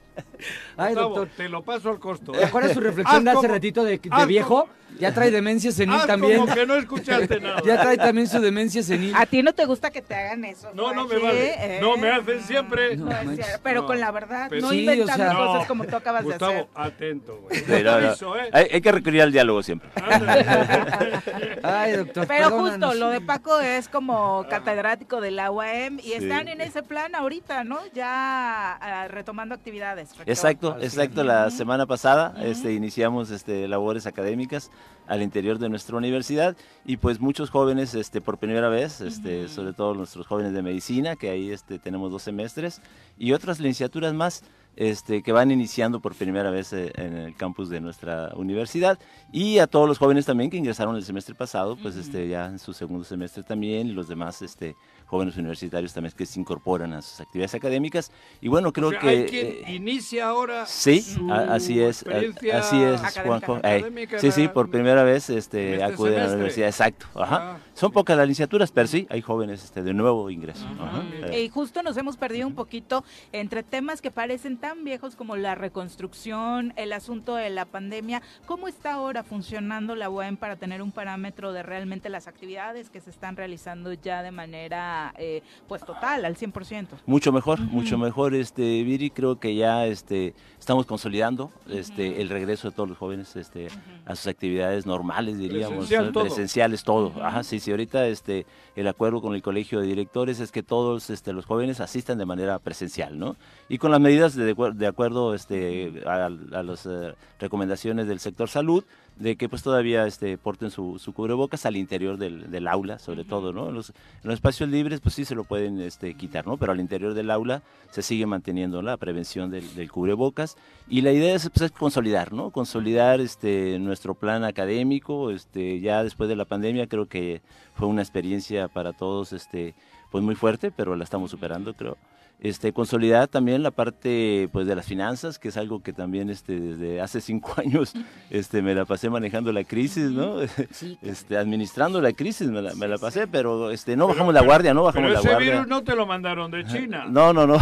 Ay, Gustavo, doctor. te lo paso al costo. ¿Te acuerdas su reflexión Haz de hace como- ratito de, viejo? como- Ya trae demencia senil Haz también. como que no escuchaste nada. Ya trae también su demencia senil. A ti no te gusta que te hagan eso. No, no me vale. ¿eh? No me hacen siempre. No, No es pero No, con la verdad, pero- no Sí, inventando o sea- cosas No, como tú acabas de Gustavo, hacer. atento, güey. Sí, no, no. Aviso, ¿eh? Hay, hay que recurrir al diálogo siempre. Ay, doctor, Pero perdónanos. justo, lo de Paco es como catedrático de la UAM y están en ese plan ahorita, ¿no? Ya ah, retomando actividades. rector. Exacto, exacto. La semana pasada este, iniciamos este, labores académicas al interior de nuestra universidad. Y pues muchos jóvenes este, por primera vez, este, sobre todo nuestros jóvenes de medicina, que ahí este, tenemos dos semestres, y otras licenciaturas más, este, que van iniciando por primera vez eh, en el campus de nuestra universidad y a todos los jóvenes también que ingresaron el semestre pasado, pues este, ya en su segundo semestre también y los demás este, jóvenes universitarios también que se incorporan a sus actividades académicas. Y bueno, creo O sea, que... hay quien eh, inicia ahora Sí, su a- así es, a- así es, académica. Juanjo. Sí, sí, por primera vez este, este acude a la semestre. universidad, exacto. Ajá. Ah, Son pocas las licenciaturas, pero sí, hay jóvenes este, de nuevo ingreso. Ajá. Eh, Y justo nos hemos perdido un poquito entre temas que parecen tan viejos como la reconstrucción, el asunto de la pandemia. ¿Cómo está ahora funcionando la UAM para tener un parámetro de realmente las actividades que se están realizando ya de manera eh, pues total, al 100%? Mucho mejor, mucho mejor, este, Viri, creo que ya este, estamos consolidando este, el regreso de todos los jóvenes este, a sus actividades normales, diríamos, Presencial ¿no? todo. presenciales, todo. Ajá, sí, sí, ahorita este, el acuerdo con el colegio de directores es que todos este, los jóvenes asistan de manera presencial, ¿no? Y con las medidas de, de acuerdo este, a, a las eh, recomendaciones del sector salud, de que pues todavía este, porten su, su cubrebocas al interior del, del aula, sobre todo, ¿no? En los, en los espacios libres, pues sí se lo pueden este, quitar, ¿no? Pero al interior del aula se sigue manteniendo la prevención del, del cubrebocas y la idea es, pues, es consolidar, ¿no? Consolidar este, nuestro plan académico, este, ya después de la pandemia creo que fue una experiencia para todos, este, pues muy fuerte, pero la estamos superando, creo este, consolidar también la parte pues de las finanzas, que es algo que también este, desde hace cinco años este, me la pasé manejando la crisis, ¿no? Este, administrando la crisis me la, me la pasé, pero este, no bajamos la guardia, no bajamos Pero la ese guardia. virus no te lo mandaron de China. No, no, no.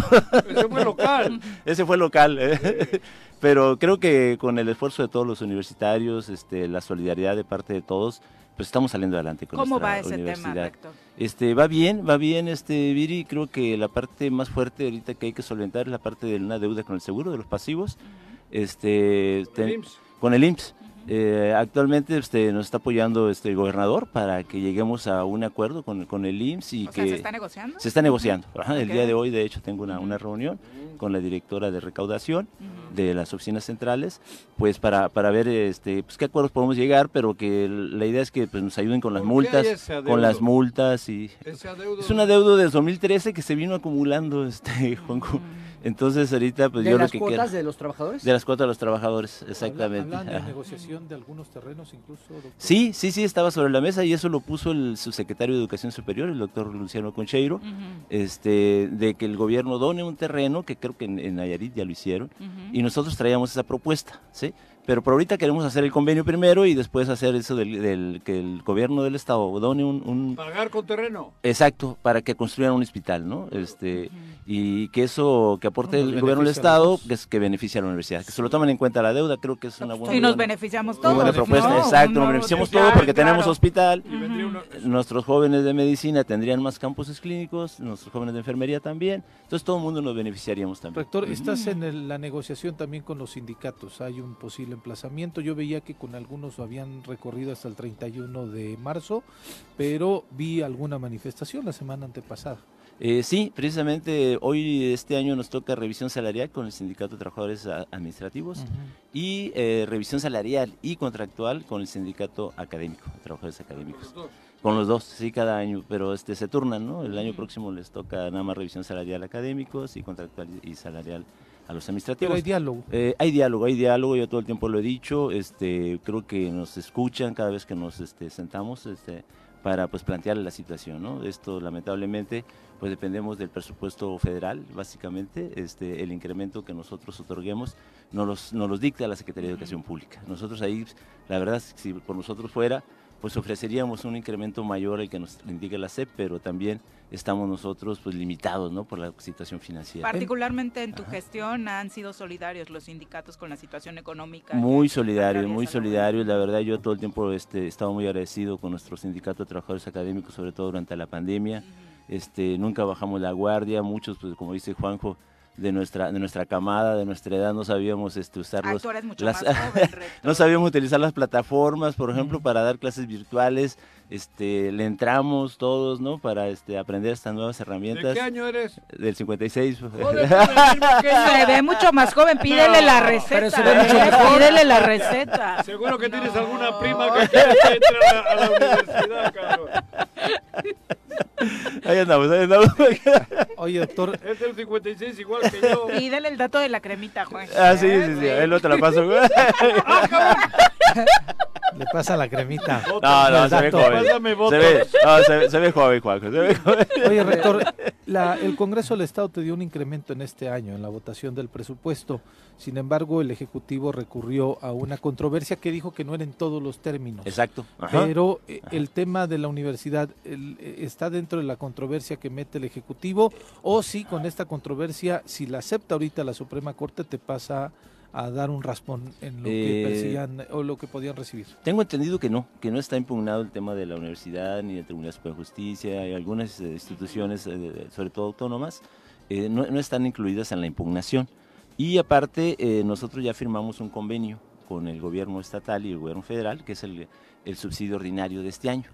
Ese fue local. Ese fue local. ¿eh? Pero creo que con el esfuerzo de todos los universitarios, este, la solidaridad de parte de todos, pues estamos saliendo adelante con ¿Cómo nuestra va ese tema, universidad. rector? Este, va bien, va bien, este, Viri. Creo que la parte más fuerte ahorita que hay que solventar es la parte de una deuda con el seguro de los pasivos. Este, Con el ten- IMSS. con el IMSS. Eh, actualmente este, nos está apoyando este, el gobernador para que lleguemos a un acuerdo con, con el IMSS y O que sea, ¿se está negociando? se está negociando. Ajá, El día de hoy, de hecho, tengo una, una reunión con la directora de recaudación de las oficinas centrales, pues para, para ver este, pues, qué acuerdos podemos llegar, pero que la idea es que pues, nos ayuden con las ¿Por qué hay multas, con las multas y es un adeudo desde 2013 que se vino acumulando, este, Juanjo. Entonces ahorita pues ¿De yo las lo que cuotas quiero- de los trabajadores? de las cuotas de los trabajadores, exactamente. Hablan de Ajá. negociación de algunos terrenos incluso. doctor. Sí, sí, sí, estaba sobre la mesa y eso lo puso el subsecretario de Educación Superior, el doctor Luciano Concheiro, este, de que el gobierno done un terreno, que creo que en, en Nayarit ya lo hicieron, y nosotros traíamos esa propuesta, ¿sí? Pero por ahorita queremos hacer el convenio primero y después hacer eso del, del- que el gobierno del estado done un, un- Pagar con terreno. Exacto, para que construyan un hospital, ¿no? Este, Y que eso que aporte nos el gobierno del Estado, que, es, que beneficia a la universidad. Que se lo tomen en cuenta la deuda, creo que es una buena, Y nos buena- beneficiamos todos. buena propuesta. ¿no? Exacto, No, nos beneficiamos todos porque claro. tenemos hospital. Una- Nuestros jóvenes de medicina tendrían más campus clínicos, nuestros jóvenes de enfermería también. Entonces todo el mundo nos beneficiaríamos también. Rector, estás en el- la negociación también con los sindicatos. Hay un posible emplazamiento. Yo veía que con algunos habían recorrido hasta el 31 de marzo, pero vi alguna manifestación la semana antepasada. Eh, sí, precisamente hoy este año nos toca revisión salarial con el Sindicato de Trabajadores Administrativos y eh, revisión salarial y contractual con el Sindicato Académico, de Trabajadores Académicos. Con los dos, sí, cada año, pero este se turnan, ¿no? El año próximo les toca nada más revisión salarial a académicos y contractual y salarial a los administrativos. Pero hay diálogo. Eh, hay diálogo, hay diálogo, yo todo el tiempo lo he dicho, este, creo que nos escuchan cada vez que nos este, sentamos este, para pues plantear la situación, ¿no? Esto lamentablemente pues dependemos del presupuesto federal, básicamente, este, el incremento que nosotros otorguemos nos los, nos los dicta la Secretaría de Educación Pública. Nosotros ahí, la verdad, si por nosotros fuera, pues ofreceríamos un incremento mayor al que nos indica la SEP, pero también estamos nosotros pues limitados, ¿no? Por la situación financiera. Particularmente en tu gestión han sido solidarios los sindicatos con la situación económica. Muy solidarios, muy solidarios. La verdad, yo todo el tiempo este, he estado muy agradecido con nuestro sindicato de trabajadores académicos, sobre todo durante la pandemia. este, nunca bajamos la guardia. Muchos, pues, como dice Juanjo, de nuestra, de nuestra camada, de nuestra edad, no sabíamos este, usar Ay, los- tú eres mucho las, más joven, Rector. no sabíamos utilizar las plataformas, por ejemplo, para dar clases virtuales. Este, le entramos todos, ¿no? Para este, aprender estas nuevas ¿De herramientas. qué año eres? Del 56. Joder. Se ve mucho más joven, pídele No, la pero receta. se ve mucho ¿eh? mejor. Pídele la receta. Seguro que tienes alguna prima que quiere a la, a la universidad, cabrón. Ahí andamos, ahí andamos. Oye, doctor. Es el 56 igual que yo. Y dale el dato de la cremita, Juan. Ah, sí, sí, sí, él no te la paso. güey. Le pasa la cremita. No, no, se ve joven. Pásame Se ve, no, se, ve- se ve joven, Juanjo, se ve joven. Oye, rector, la- el Congreso del Estado te dio un incremento en este año en la votación del presupuesto. Sin embargo, el Ejecutivo recurrió a una controversia que dijo que no era en todos los términos. Exacto. ajá. Pero eh, el tema de la universidad el- eh, está dentro de la controversia que mete el Ejecutivo o si con esta controversia, si la acepta ahorita la Suprema Corte, te pasa a dar un raspón en lo que Eh, percibían o lo que podían recibir. Tengo entendido que no, que no está impugnado el tema de la universidad ni del Tribunal Superior de Justicia y algunas eh, instituciones, eh, sobre todo autónomas, no, no están incluidas en la impugnación. Y aparte, nosotros ya firmamos un convenio con el gobierno estatal y el gobierno federal, que es el, el subsidio ordinario de este año.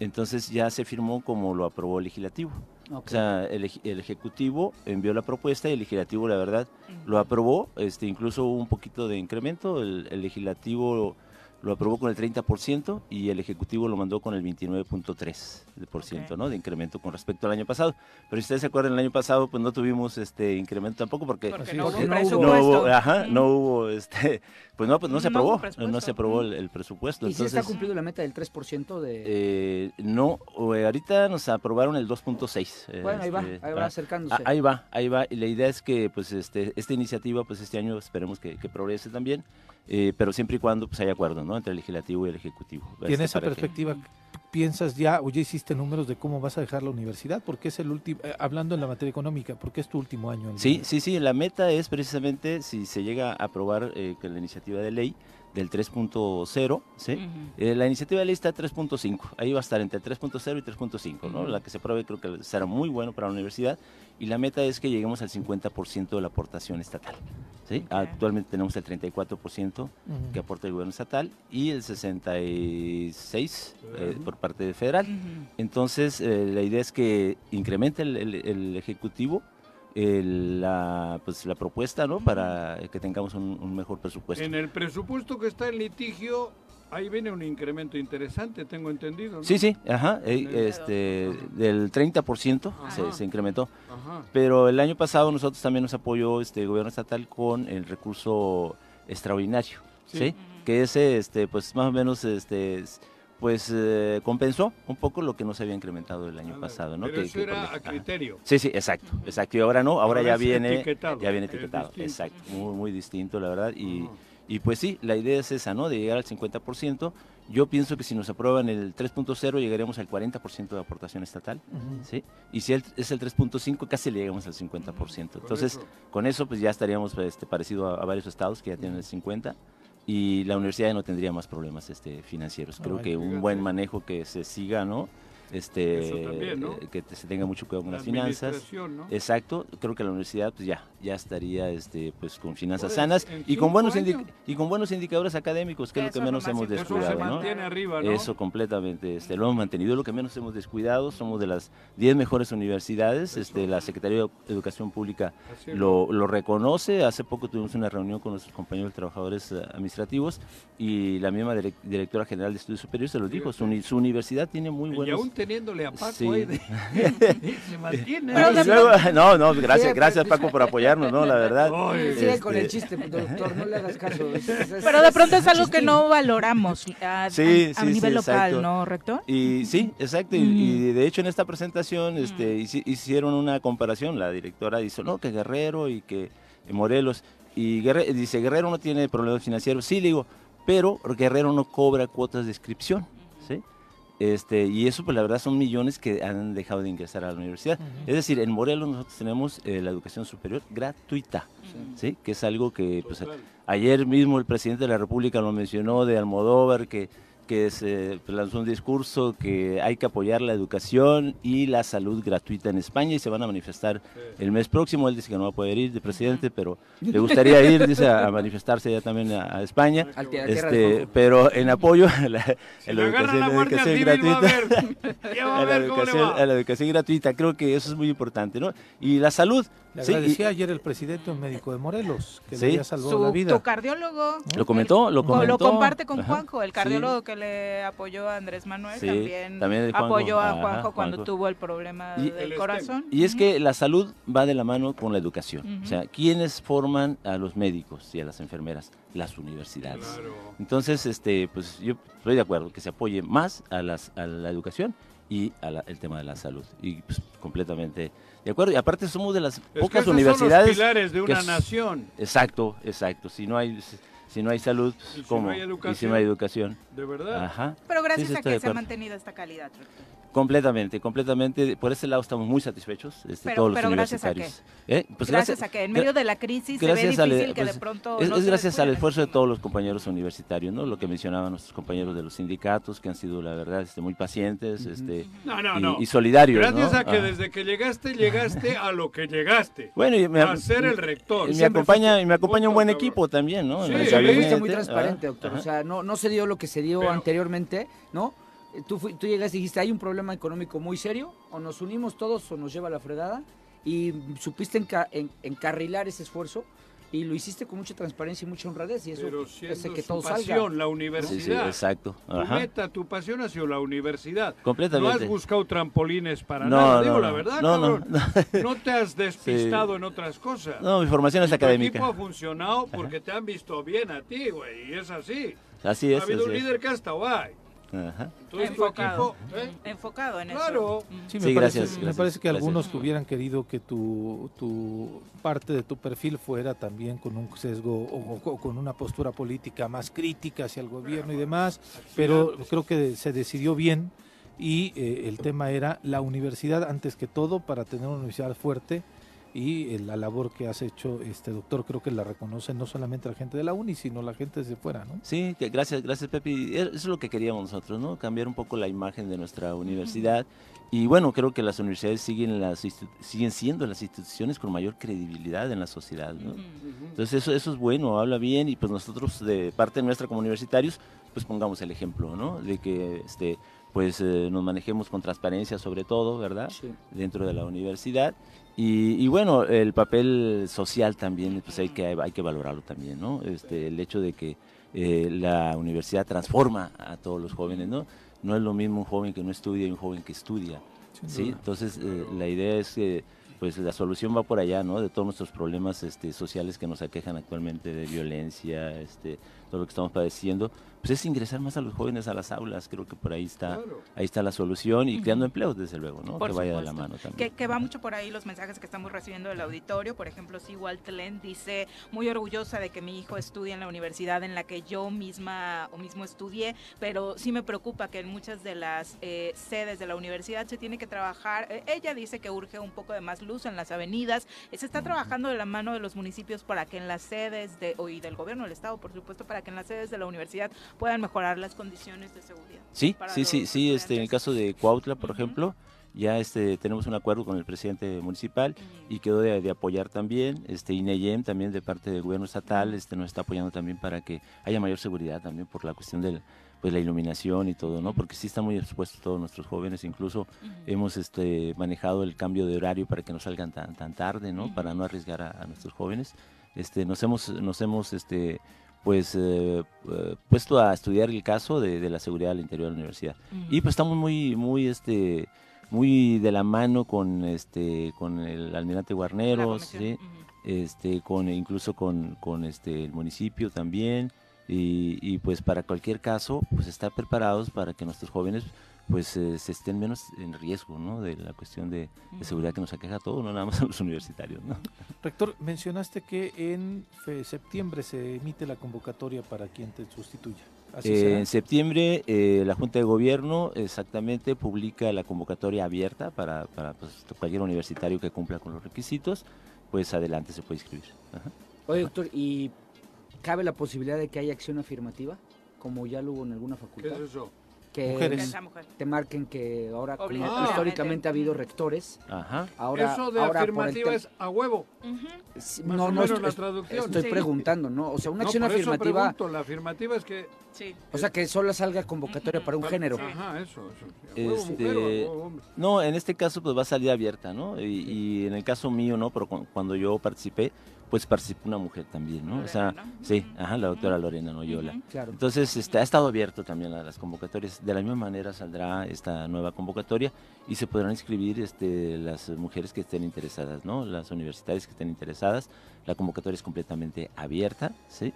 Entonces ya se firmó como lo aprobó el legislativo. O sea, el, ej- el Ejecutivo envió la propuesta y el Legislativo, la verdad, lo aprobó. Este, incluso hubo un poquito de incremento. El, el Legislativo lo aprobó con el 30% y el Ejecutivo lo mandó con el 29.3%, Ok. ¿no? De incremento con respecto al año pasado. Pero si ustedes se acuerdan, el año pasado pues no tuvimos este incremento tampoco porque Porque no hubo no hubo, ajá, no hubo este, pues no, pues no se aprobó, no se aprobó el, el presupuesto. ¿Y si está Entonces, cumplido la meta del 3% de...? eh, no, eh, ahorita nos aprobaron el 2.6. eh, bueno, ahí va, este, ahí va ah, acercándose. Ah, Ahí va, ahí va. Y la idea es que pues este, esta iniciativa pues este año esperemos que, que progrese también, eh, pero siempre y cuando pues haya acuerdo ¿no? entre el legislativo y el ejecutivo. Y en Este, esa para que- perspectiva, ¿piensas ya o ya hiciste números de cómo vas a dejar la universidad? Porque es el último, eh, hablando en la materia económica, porque es tu último año. en- Sí, sí, sí, la meta es precisamente si se llega a aprobar eh, que la iniciativa de ley del 3.0, ¿sí? Ujú. Eh, la iniciativa de ley está 3.5, ahí va a estar entre 3.0 y 3.5, ¿no? Ujú. La que se apruebe creo que será muy bueno para la universidad y la meta es que lleguemos al 50% de la aportación estatal. Actualmente tenemos el 34% Ujú. que aporta el gobierno estatal y el 66 eh, Ujú. por parte federal. Ujú. Entonces, eh, la idea es que incremente el, el- el Ejecutivo el- la, pues, la propuesta ¿no? para que tengamos un, un mejor presupuesto. En el presupuesto que está en litigio, ahí viene un incremento interesante, tengo entendido. ¿no? Sí, sí, ajá, este, del 30% se, se incrementó. Ajá. Pero el año pasado nosotros también nos apoyó este el gobierno estatal con el recurso extraordinario, Sí. ¿sí? Que ese, este, pues más o menos, este, pues eh, compensó un poco lo que no se había incrementado el año Ah, pasado, ¿no? Pero Que- eso que era a ajá. criterio. Sí, sí, exacto, exacto. Y ahora no, ahora, Ahora ya viene, etiquetado, ya viene etiquetado, exacto, muy, muy distinto, la verdad. Y. y pues sí, la idea es esa, ¿no? De llegar al 50%. Yo pienso que si nos aprueban el 3.0 llegaremos al 40% de aportación estatal. ¿sí? Y si es el 3.5 casi le llegamos al 50%. Entonces, eso. con eso pues ya estaríamos pues, este, parecido a, a varios estados que ya tienen el 50 y la universidad no tendría más problemas este, financieros. Creo Ay, que un buen manejo que se siga, ¿no? Este, también, ¿no? eh, que te- se tenga mucho cuidado con La las finanzas. Exacto, creo que la universidad pues ya ya estaría este pues con finanzas Pues, sanas y con buenos y con buenos indicadores académicos, que es lo que menos hemos importante. Eso se descuidado, ¿no? mantiene arriba, ¿no? Eso completamente, este, lo hemos mantenido, lo que menos hemos descuidado, somos de las 10 mejores universidades, este, la Secretaría de Educación Pública lo, lo reconoce, hace poco tuvimos una reunión con nuestros compañeros trabajadores eh, administrativos y la misma direc- directora general de estudios superiores se los dijo, su, su universidad tiene muy Y buenos... teniéndole a Paco Sí. ahí, de- se mantiene. Pero Y de luego- no, no, gracias, Sí, gracias Paco por apoyarnos, ¿no? La verdad. Sigue con el Este, chiste, doctor, no le hagas caso. Es- es- Pero de pronto es algo que no valoramos a, a- Sí, a sí, nivel sí, local, exacto. ¿no, rector? Y sí, exacto. y- Y, de hecho en esta presentación este, hici- hicieron una comparación. La directora dice, no, que Guerrero y que Morelos. Y Guerre- dice, Guerrero no tiene problemas financieros. Sí, le digo, pero Guerrero no cobra cuotas de inscripción. ¿sí? Este, y eso, pues la verdad, son millones que han dejado de ingresar a la universidad. Es decir, en Morelos nosotros tenemos eh, la educación superior gratuita, ¿sí? que es algo que pues. Ayer mismo el presidente de la República lo mencionó de Almodóvar, que, que se lanzó un discurso que hay que apoyar la educación y la salud gratuita en España y se van a manifestar el mes próximo. Él dice que no va a poder ir de presidente, pero le gustaría ir, dice, a, manifestarse ya también a, a España. Este, pero en apoyo a la, a la educación, la educación gratuita a la, educación, a la educación gratuita. Creo que eso es muy importante, ¿no? Y la salud, Le Sí, y- agradecía ayer el presidente un médico de Morelos que Sí. le había salvado Su, la vida. tu cardiólogo. Lo comentó, lo Co- comentó. comparte con. Juanjo, el Sí. cardiólogo que le apoyó a Andrés Manuel, Sí, también, también el Juanjo, apoyó a ajá, Juanjo cuando Juanjo. tuvo el problema Y- del El corazón. Y es que la salud va de la mano con la educación. O sea, ¿quiénes forman a los médicos y a las enfermeras? Las universidades. Claro. Entonces, este, pues yo estoy de acuerdo que se apoye más a, las, a la educación y al tema de la salud. Y pues, completamente de acuerdo. Y aparte somos de las Es que pocas esos universidades. son los pilares de que una s- nación. Exacto, exacto. Si no hay, si no hay salud, Y si ¿cómo? no hay Y si no educación. hay educación. De verdad. Ajá. Pero gracias sí, a que se ha mantenido esta calidad. Completamente, completamente. Por ese lado estamos muy satisfechos, este, Pero- todos los pero gracias a universitarios. ¿Eh? Pues gracias, a que en medio de la crisis se ve al- difícil que pues, de pronto... es, no es se gracias al esfuerzo de todos los compañeros universitarios, ¿no? Lo que mencionaban nuestros compañeros de los sindicatos, que han sido, la verdad, este, muy pacientes este, No, no, y, no. y solidarios, Gracias ¿no? a que desde que llegaste, llegaste a lo que llegaste. Bueno, y me, a ser el rector. y me acompaña, y me acompaña un buen cabrón. equipo también, ¿no? Sí, sí. Fuiste muy transparente, doctor. ajá. O sea, no, no se dio lo que se dio Pero- anteriormente, ¿no? Tú, tú llegaste y dijiste, hay un problema económico muy serio, o nos unimos todos o nos lleva a la fregada, y supiste enca- en- encarrilar ese esfuerzo, y lo hiciste con mucha transparencia y mucha honradez, y eso Pero hace que su todo pasión, salga. la Sí, universidad. sí, exacto. Tu Ajá. meta, tu pasión ha sido la universidad. Completamente. No has buscado trampolines para No, nada, no, digo la no. verdad, No, no, cabrón. No, te has despistado en otras cosas. No, mi formación es Tu académica. equipo ha funcionado porque te han visto bien a ti, güey, y es así. Así es, ha habido un es. líder que ha estado ahí. Ajá. Enfocado. ¿eh? Enfocado en Claro. eso. Sí, Sí, me, parece, gracias, me gracias, parece que gracias. algunos hubieran querido que tu, tu parte de tu perfil fuera también con un sesgo o, o con una postura política más crítica hacia el gobierno y demás, pero creo que se decidió bien y eh, el tema era la universidad antes que todo para tener una universidad fuerte y eh, la labor que has hecho este doctor creo que la reconoce no solamente la gente de la uni sino la gente desde fuera, ¿no? Sí, que gracias, gracias Pepe. Eso es lo que queríamos nosotros, ¿no? Cambiar un poco la imagen de nuestra universidad. Y bueno, creo que las universidades siguen, las, institu- siguen siendo las instituciones con mayor credibilidad en la sociedad, ¿no? Entonces eso, eso es bueno, habla bien y pues nosotros de parte nuestra como universitarios, pues pongamos el ejemplo, ¿no? De que este, pues eh, nos manejemos con transparencia sobre todo, ¿verdad? Sí. Dentro de la universidad. Y, y bueno, el papel social también, pues hay que, hay que valorarlo también, ¿no? Este, el hecho de que eh, la universidad transforma a todos los jóvenes, ¿no? No es lo mismo un joven que no estudia y un joven que estudia, ¿sí? Entonces, eh, la idea es que pues la solución va por allá, ¿no? De todos nuestros problemas este, sociales que nos aquejan actualmente, de violencia, este, todo lo que estamos padeciendo, pues es ingresar más a los jóvenes a las aulas, creo que por ahí está, Claro. ahí está la solución y creando empleos, desde luego, ¿no? Por que vaya de la mano también. Que, que va mucho por ahí los mensajes que estamos recibiendo del auditorio. Por ejemplo, Sigual Tlen dice, muy orgullosa de que mi hijo estudie en la universidad en la que yo misma o mismo estudié, pero sí me preocupa que en muchas de las eh, sedes de la universidad se tiene que trabajar. eh, ella dice que urge un poco de más luz en las avenidas. Eh, Se está trabajando de la mano de los municipios para que en las sedes de, o- y del gobierno del estado, por supuesto, para que en las sedes de la universidad puedan mejorar las condiciones de seguridad. Sí, sí, sí, sí, este, en el caso de Cuautla, por ejemplo, ya este, tenemos un acuerdo con el presidente municipal y quedó de, de apoyar también, este, INEYEM también de parte del gobierno estatal, este, nos está apoyando también para que haya mayor seguridad también por la cuestión del pues la iluminación y todo, ¿no? Porque sí están muy expuestos todos nuestros jóvenes, incluso hemos este, manejado el cambio de horario para que no salgan tan, tan tarde, ¿no? Para no arriesgar a, a nuestros jóvenes. Este, nos hemos, nos hemos este, pues eh, eh, puesto a estudiar el caso de, de la seguridad al interior de la universidad. Y pues estamos muy, muy este muy de la mano con este con el almirante Guarneros, este con incluso con, con este el municipio también. Y, y, pues para cualquier caso pues estar preparados para que nuestros jóvenes pues eh, se estén menos en riesgo ¿no? de la cuestión de, de seguridad que nos aqueja a todos, no nada más a los universitarios. ¿no? Rector, mencionaste que en fe- septiembre se emite la convocatoria para quien te sustituya. Así Eh, será. en septiembre eh, la Junta de Gobierno exactamente publica la convocatoria abierta para, para pues, cualquier universitario que cumpla con los requisitos, pues adelante se puede inscribir. Ajá. Oye, doctor, ¿y cabe la posibilidad de que haya acción afirmativa? Como ya lo hubo en alguna ¿Qué facultad. es eso? Que te marquen que ahora como históricamente ha habido rectores, Ajá. ahora Eso de ahora afirmativa es a huevo. No, no estoy, la traducción. estoy Sí. preguntando, ¿no? O sea, una No, acción por eso afirmativa, pregunto, la afirmativa es que... Sí. o sea, que solo salga convocatoria para un género. Ajá, eso, eso. Este, mujer huevo. No, en este caso pues va a salir abierta, ¿no? Y, y en el caso mío, ¿no? Pero cu- cuando yo participé, pues participó una mujer también, ¿no? O sea, sí, ajá, la doctora Lorena Noyola. Claro. Entonces, este, ha estado abierto también a las convocatorias. De la misma manera saldrá esta nueva convocatoria y se podrán inscribir este, las mujeres que estén interesadas, ¿no? Las universitarias que estén interesadas. La convocatoria es completamente abierta, ¿sí?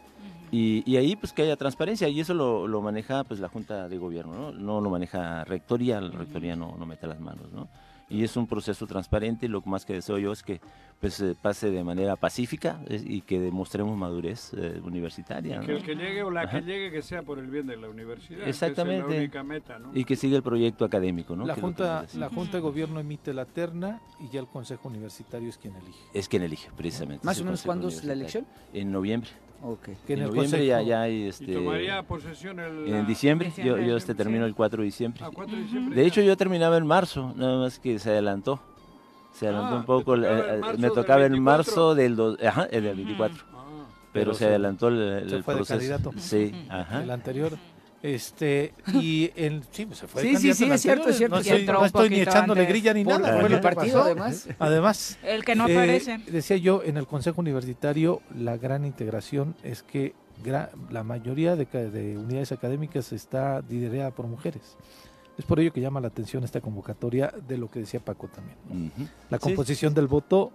Y, y ahí pues que haya transparencia y eso lo, lo maneja pues la Junta de Gobierno, ¿no? No lo maneja Rectoría, la Rectoría no, no mete las manos, ¿no? Y es un proceso transparente y lo más que deseo yo es que pues eh, pase de manera pacífica eh, y que demostremos madurez eh, universitaria, Que ¿no? el que llegue o la Ajá. que llegue que sea por el bien de la universidad. que Exactamente. es la única meta, ¿no? Y que siga el proyecto académico, ¿no? La Que que Junta, la. Junta de Gobierno emite la terna y ya el Consejo Universitario es quien elige. Es quien elige, precisamente. ¿Más o menos cuándo es la Universitario. En noviembre. Ok. Que en en el noviembre ya, Consejo- ya hay Y este... tomaría posesión el... En diciembre, yo, Diciembre, yo este sí. termino el 4 de diciembre. A 4 de diciembre. De hecho, yo terminaba en marzo, nada más que se adelantó. Se adelantó Ah, un poco. te tocaba eh, me tocaba en 24. marzo del, do- ajá, el del 24. Ah, Pero, Pero se se- adelantó el, el se fue de proceso. candidato. Sí, ajá. El anterior. Este, y el, sí, pues se fue. de Sí, sí, sí, es cierto, es cierto, No es estoy, no ni echándole antes. grilla ni Por- nada. fue el que partido, pasó. además. Además, El que no eh, aparece. decía yo, en el Consejo Universitario, la gran integración es que gra- la mayoría de, ca- de unidades académicas está liderada por mujeres. Es por ello que llama la atención esta convocatoria de lo que decía Paco también. La Sí, composición del voto,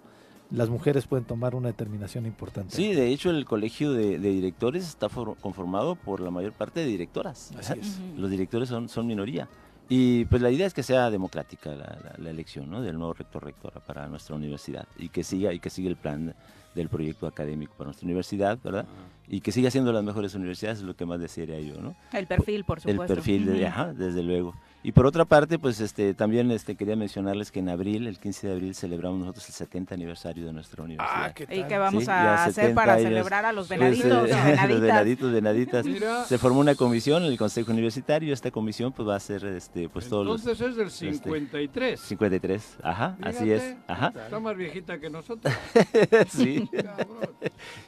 las mujeres pueden tomar una determinación importante. Sí, de hecho, el colegio de, de directores está for- conformado por la mayor parte de directoras. Así es. Los directores son, son minoría. Y pues la idea es que sea democrática la, la- la elección ¿no? del nuevo rector rectora para nuestra universidad y que siga y que siga el plan del proyecto académico para nuestra universidad, ¿verdad? Y que siga siendo las mejores universidades es lo que más desearía yo, ¿no? El perfil, por El supuesto. perfil, de, ajá, desde luego. Y por otra parte, pues este también este quería mencionarles que en abril, el 15 de abril, celebramos nosotros el 70 aniversario de nuestra universidad. Ah, ¿qué ¿Y tal? qué vamos Sí, a hacer 70 para años. celebrar a los Pues, venaditos, eh, venaditas? los venaditos, venaditas. Mira. Se formó una comisión en el Consejo Universitario. Esta comisión pues va a ser este pues todos los Entonces es del 53. 53. Ajá, así es. Ajá. Está más viejita que nosotros. sí.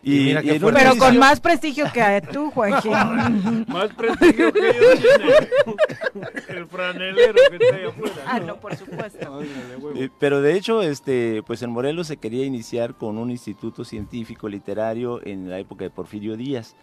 Y, mira. Pero con más prestigio que tú, Joaquín. Más prestigio que yo tiene el franelero que está ahí afuera. ah, no, por supuesto. Pero de hecho, este, pues en Morelos se quería iniciar con un instituto científico literario en la época de Porfirio Díaz.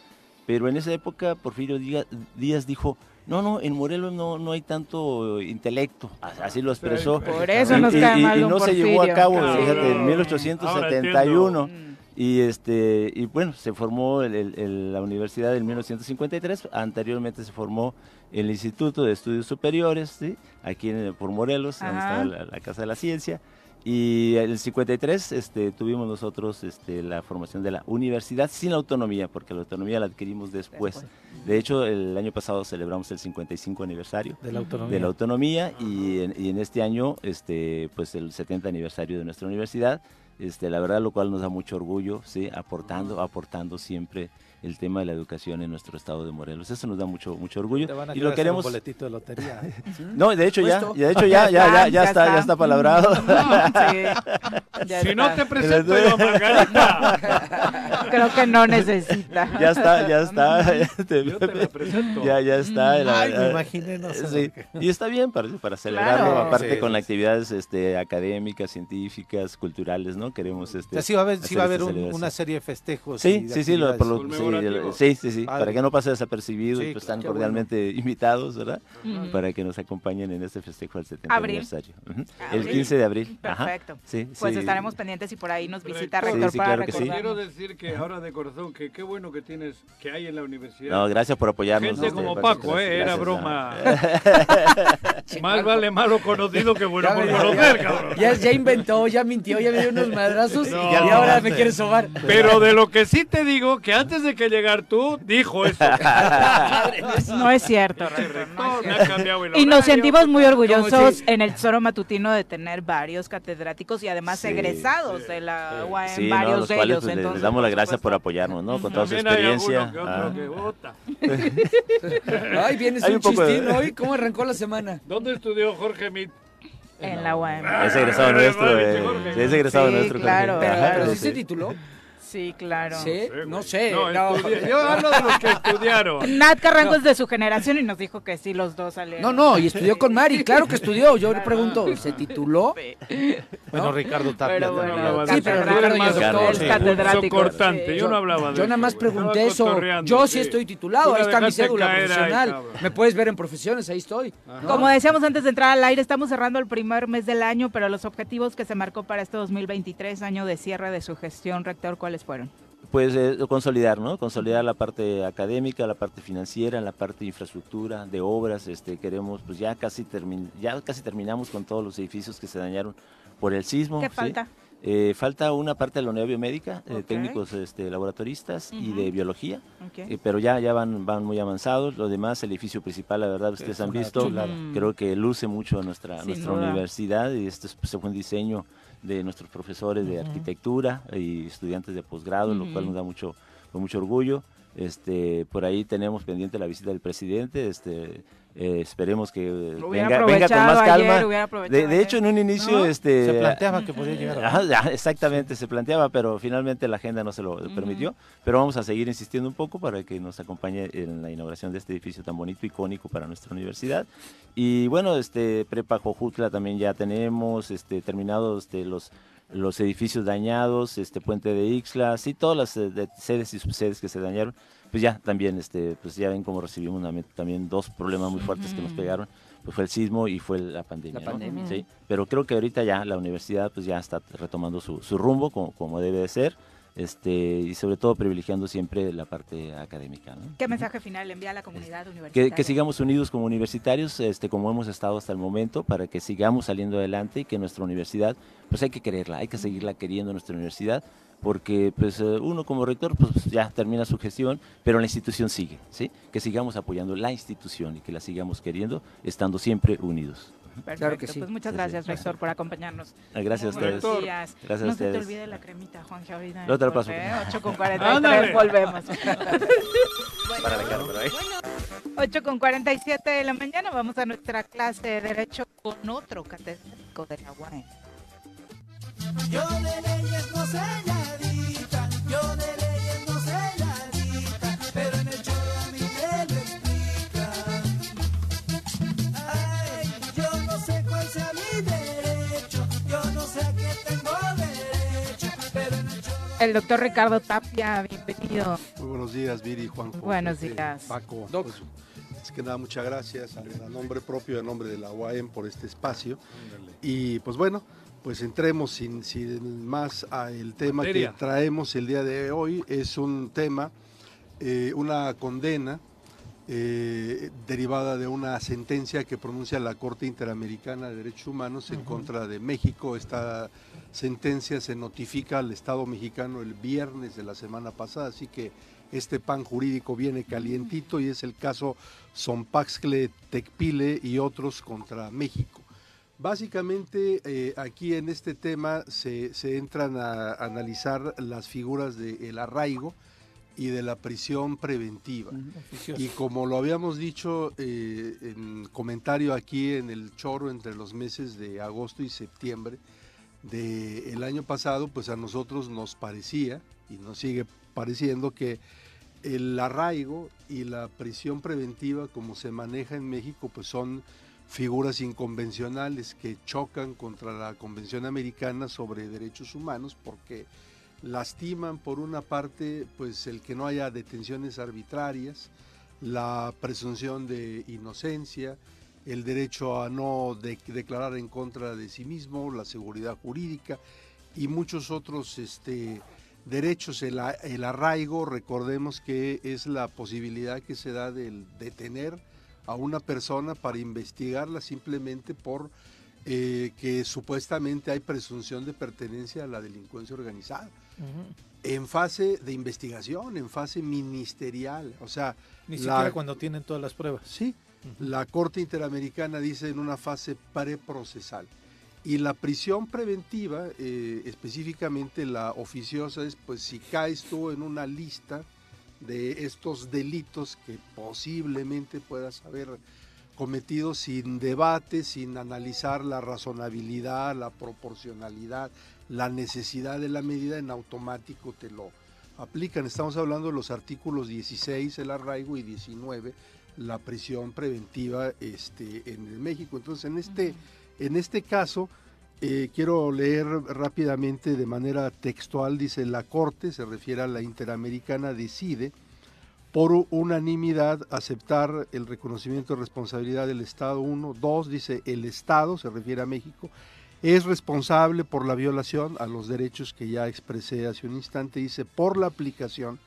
Pero en esa época Porfirio Díaz, Díaz dijo, no, no, en Morelos no, no hay tanto intelecto. Así lo expresó. Por eso Y- nos y, cae y- mal y don no se llevó a cabo, Cabrón. fíjate, en Ahora 1871. Mm. Y este y bueno, se formó el- el- el- la universidad en 1953, anteriormente se formó el Instituto de Estudios Superiores, ¿sí? aquí en, por Morelos, donde está la, la Casa de la Ciencia. Y en el 53 este, tuvimos nosotros este, la formación de la universidad sin autonomía, porque la autonomía la adquirimos después. De hecho, el año pasado celebramos el 55 aniversario De la autonomía. de la autonomía y en, y en este año este pues el 70 aniversario de nuestra universidad este la verdad lo cual nos da mucho orgullo sí aportando aportando siempre el tema de la educación en nuestro estado de Morelos eso nos da mucho mucho orgullo Te van a y lo queremos un boletito de lotería. no de hecho ya ya de hecho ya ya ya, ya está ya está palabrado Sí, ya Si no te está. presento yo, Margarita, Creo que no necesita. ya está ya está yo te la presento. ya ya está la- Ay, me la- imaginé, no sé Sí, y está bien para, para celebrarlo, Claro. aparte Sí, con sí, actividades este, académicas, científicas, culturales, ¿no? Queremos este, O sea, sí va a haber, sí va a haber un- una serie de festejos. Sí, sí, sí, lo- por lo- sí. El- sí, sí, sí, Padre. para que no pase desapercibido Sí, y pues claro. están cordialmente invitados, ¿verdad? Para que nos acompañen en este festejo del 70 Abril. aniversario. El Abril. 15 de abril. Ajá. Perfecto. Sí, Pues sí. estaremos pendientes y por ahí nos visita Rector. Rector Sí, sí, para claro que sí. Quiero recordar. decir que ahora de corazón que qué bueno que tienes, que hay en la universidad. No, gracias por apoyarnos. Gente este, como Paco, gracias, eh, era broma. Más vale malo conocido que bueno por conocer, cabrón. ya, ya inventó, ya mintió, ya me dio unos madrazos y ahora me quiere sobar. Pero de lo que sí te digo, que antes de que que llegar tú, dijo eso. No es cierto, rector, no es Y nos sentimos muy orgullosos en el Tesoro Matutino de tener varios catedráticos y además Sí, egresados de la UAM, Sí, ¿no? varios los de cuales ellos. pues, le- les damos las gracias por apoyarnos, ¿no? Con toda su experiencia. Ah. Ay, vienes un, un poco de- chistín hoy. ¿Cómo arrancó la semana? ¿Dónde estudió Jorge Mit? En la UAM. Es egresado nuestro, eh, es egresado nuestro. claro. Pero, sí. se tituló. Sí, claro. ¿Sí? No sé. No, Yo hablo de los que estudiaron. Nat Carranco es de su generación y nos dijo que sí, los dos salieron. No, no, y estudió con Mari, claro que estudió. Yo le pregunto, ¿se tituló? Bueno, Ricardo Tapia. Pero bueno, Sí, pero Ricardo ya es doctor. es Sí. catedrático. Yo no hablaba de Yo nada más pregunté eso. Yo sí estoy titulado, ahí está mi cédula profesional. Me puedes ver en profesiones, ahí estoy. Como decíamos antes de entrar al aire, estamos cerrando el primer mes del año, pero los objetivos que se marcó para este 2023, año de cierre de su gestión, rector, ¿cuáles fueron? Pues eh, consolidar, ¿no? Consolidar la parte académica, la parte financiera, la parte de infraestructura, de obras. Este, queremos, pues ya casi, termin ya casi terminamos con todos los edificios que se dañaron por el sismo. ¿Qué ¿sí? falta? Eh, falta una parte de la unidad biomédica, eh, Ok. técnicos este, laboratoristas y de biología, eh, pero ya, ya van, van muy avanzados. Lo demás, el edificio principal, la verdad, ustedes Es han visto, chulada. creo que luce mucho a nuestra, Sin nuestra duda. universidad y este es- pues, fue un diseño de nuestros profesores de arquitectura y estudiantes de posgrado, lo cual nos da mucho, con mucho orgullo. Este, por ahí tenemos pendiente la visita del presidente. Este, eh, esperemos que Hubiera venga, venga con más calma. ayer, de, hecho, en un inicio, ¿No? este, Se planteaba que podía llegar. Ya, exactamente, se planteaba, pero finalmente la agenda no se lo permitió. Pero vamos a seguir insistiendo un poco para que nos acompañe en la inauguración de este edificio tan bonito, icónico para nuestra universidad. Y bueno, este Prepa Jojutla también ya tenemos este, terminados este, los los edificios dañados, este puente de Ixla, sí, todas las eh, de- sedes y subsedes que se dañaron, pues ya también, este, pues ya ven cómo recibimos una- también dos problemas muy fuertes que nos pegaron, pues fue el sismo y fue la pandemia. La ¿no? pandemia. Sí, pero creo que ahorita ya la universidad pues ya está retomando su, su rumbo como, como debe de ser, este, y sobre todo privilegiando siempre la parte académica. ¿no? ¿Qué mensaje final le envía a la comunidad Que, universitaria? que sigamos unidos como universitarios, este, como hemos estado hasta el momento, para que sigamos saliendo adelante y que nuestra universidad, pues hay que quererla, hay que seguirla queriendo nuestra universidad, porque pues eh, uno como rector pues ya termina su gestión, pero la institución sigue, ¿sí? Que sigamos apoyando la institución y que la sigamos queriendo, estando siempre unidos. Perfecto. Claro que sí. Pues muchas gracias, rector, por acompañarnos. Ah, Gracias a ustedes. buenos días. Gracias a no se te ustedes. olvide la cremita, Juan ahorita. Luego te la paso. 8 con 43, Ándale. volvemos. Para la cara, por ahí. 8 con 47 de la mañana, vamos a nuestra clase de Derecho con otro catedrático de la UAM. Yo de leyes no sé el doctor Ricardo Tapia, bienvenido. Muy buenos días, Viri, Juanjo. Buenos días. Paco. Doc. Pues, es que nada, muchas gracias a, a nombre propio y a nombre de la UAM por este espacio. Y pues bueno, pues entremos sin, sin más al tema Materia. que traemos el día de hoy. Es un tema, eh, una condena eh, derivada de una sentencia que pronuncia la Corte Interamericana de Derechos Humanos en contra de México. Esta sentencia se notifica al Estado mexicano el viernes de la semana pasada, así que este pan jurídico viene calientito y es el caso Zompaxcle, Tecpile y otros contra México. Básicamente aquí aquí en este tema se, se entran a analizar las figuras del arraigo y de la prisión preventiva. Y como lo habíamos dicho eh, en comentario aquí en el choro entre los meses de agosto y septiembre del año pasado, pues a nosotros nos parecía y nos sigue pareciendo que el arraigo y la prisión preventiva como se maneja en México pues son figuras inconvencionales que chocan contra la Convención Americana sobre Derechos Humanos porque lastiman por una parte pues el que no haya detenciones arbitrarias, la presunción de inocencia, el derecho a no de- declarar en contra de sí mismo, la seguridad jurídica y muchos otros este, derechos. El arraigo, recordemos que es la posibilidad que se da de detener a una persona para investigarla simplemente por eh, que supuestamente hay presunción de pertenencia a la delincuencia organizada. En fase de investigación, en fase ministerial. O sea, Ni la- siquiera cuando tienen todas las pruebas. Sí, la Corte Interamericana dice en una fase preprocesal. Y la prisión preventiva, eh, específicamente la oficiosa, es pues si caes tú en una lista de estos delitos que posiblemente puedas haber cometido sin debate, sin analizar la razonabilidad, la proporcionalidad, la necesidad de la medida, en automático te lo aplican. Estamos hablando de los artículos 16, el arraigo, y 19, la prisión preventiva este, en el México. Entonces, en este, en este caso, eh, quiero leer rápidamente de manera textual, dice la Corte, se refiere a la Interamericana, decide por unanimidad aceptar el reconocimiento de responsabilidad del Estado. Uno, dos, dice el Estado, se refiere a México, es responsable por la violación a los derechos que ya expresé hace un instante, dice por la aplicación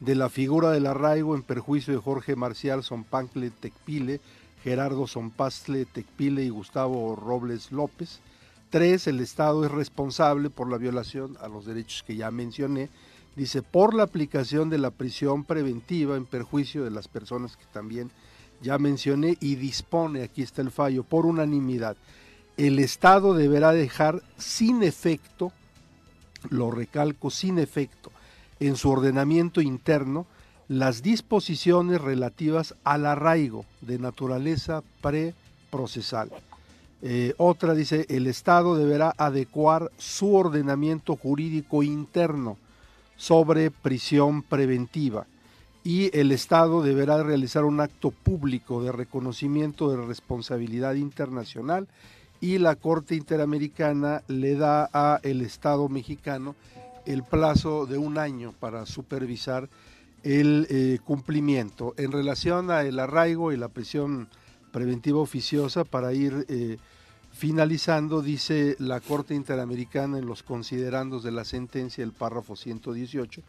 de la figura del arraigo en perjuicio de Jorge Marcial Sompancle Tecpile, Gerardo Sompastle Tecpile y Gustavo Robles López. Tres, el Estado es responsable por la violación a los derechos que ya mencioné. Dice, por la aplicación de la prisión preventiva en perjuicio de las personas que también ya mencioné y dispone, aquí está el fallo, por unanimidad, el Estado deberá dejar sin efecto, lo recalco, sin efecto, en su ordenamiento interno las disposiciones relativas al arraigo de naturaleza preprocesal. Eh, otra dice, el Estado deberá adecuar su ordenamiento jurídico interno sobre prisión preventiva y el Estado deberá realizar un acto público de reconocimiento de responsabilidad internacional y la Corte Interamericana le da a el Estado mexicano el plazo de un año para supervisar el eh, cumplimiento. En relación a el arraigo y la prisión preventiva oficiosa para ir eh, finalizando dice la Corte Interamericana en los considerandos de la sentencia el párrafo 118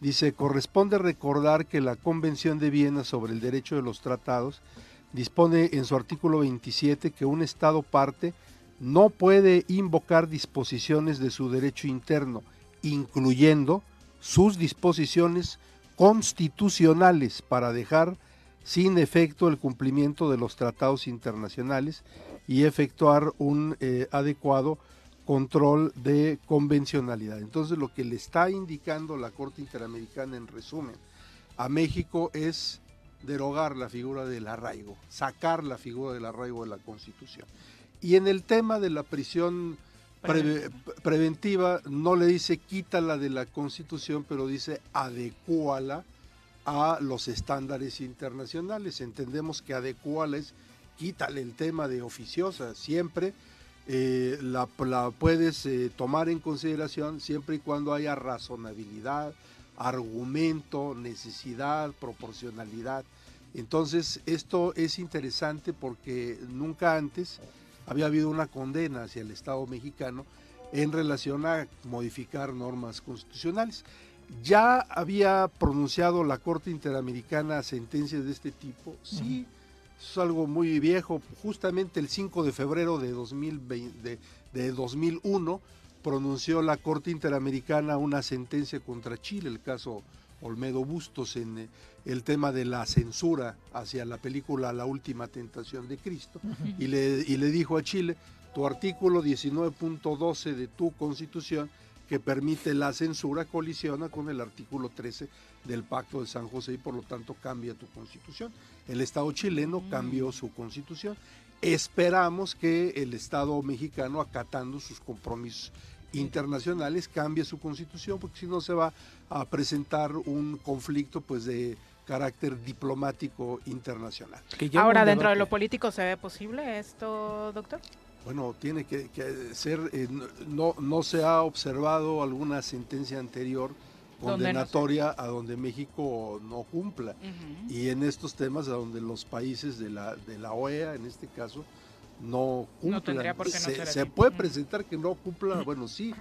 dice corresponde recordar que la Convención de Viena sobre el derecho de los tratados dispone en su artículo 27 que un Estado parte no puede invocar disposiciones de su derecho interno, incluyendo sus disposiciones constitucionales para dejar sin efecto el cumplimiento de los tratados internacionales y efectuar un eh, adecuado control de convencionalidad. Entonces lo que le está indicando la Corte Interamericana en resumen a México es derogar la figura del arraigo, sacar la figura del arraigo de la Constitución. Y en el tema de la prisión preve- preventiva, no le dice quítala de la Constitución, pero dice adecúala a los estándares internacionales. Entendemos que adecúala es quítale el tema de oficiosa, siempre eh, la, la puedes eh, tomar en consideración siempre y cuando haya razonabilidad, argumento, necesidad, proporcionalidad. Entonces, esto es interesante porque nunca antes había habido una condena hacia el Estado mexicano en relación a modificar normas constitucionales. Ya había pronunciado la Corte Interamericana sentencias de este tipo, sí, es algo muy viejo, justamente el 5 de febrero de, 2020, de, de 2001 pronunció la Corte Interamericana una sentencia contra Chile, el caso Olmedo Bustos en eh, el tema de la censura hacia la película La Última Tentación de Cristo y le, y le dijo a Chile, tu artículo 19.12 de tu constitución que permite la censura colisiona con el artículo 13 del Pacto de San José y por lo tanto cambia tu constitución. El Estado chileno cambió su constitución. Esperamos que el Estado mexicano, acatando sus compromisos internacionales, cambie su constitución, porque si no se va a presentar un conflicto pues de carácter diplomático internacional. Ahora, dentro de lo político, ¿se ve posible esto, doctor? Bueno, tiene que, que ser, eh, no, no se ha observado alguna sentencia anterior Donde no se- condenatoria a donde México no cumpla. Y en estos temas a donde los países de la, de la OEA, en este caso, no cumplan. tendría por qué no se, ser se puede presentar que no cumpla, bueno, sí.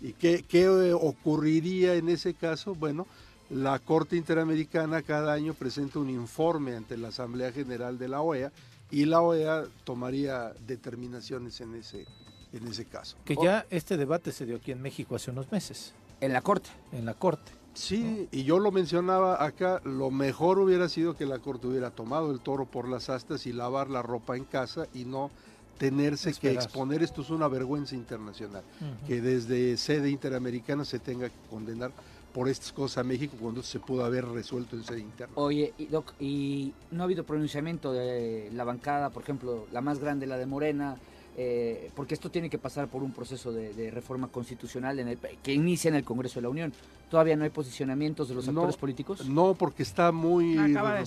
¿Y qué, qué eh, ocurriría en ese caso? Bueno, la Corte Interamericana cada año presenta un informe ante la Asamblea General de la OEA y la OEA tomaría determinaciones en ese, en ese caso. Que ya este debate se dio aquí en México hace unos meses. En la corte. En la corte. Sí, y yo lo mencionaba acá, lo mejor hubiera sido que la corte hubiera tomado el toro por las astas y lavar la ropa en casa y no tenerse Esperar. que exponer. Esto es una vergüenza internacional, que desde sede interamericana se tenga que condenar por estas cosas a México cuando se pudo haber resuelto en sede interna. Oye, y, Doc, y no ha habido pronunciamiento de la bancada, por ejemplo, la más grande, la de Morena, eh, porque esto tiene que pasar por un proceso de, de reforma constitucional en el, que inicia en el Congreso de la Unión. ¿Todavía no hay posicionamientos de los No, actores políticos? No, porque está muy,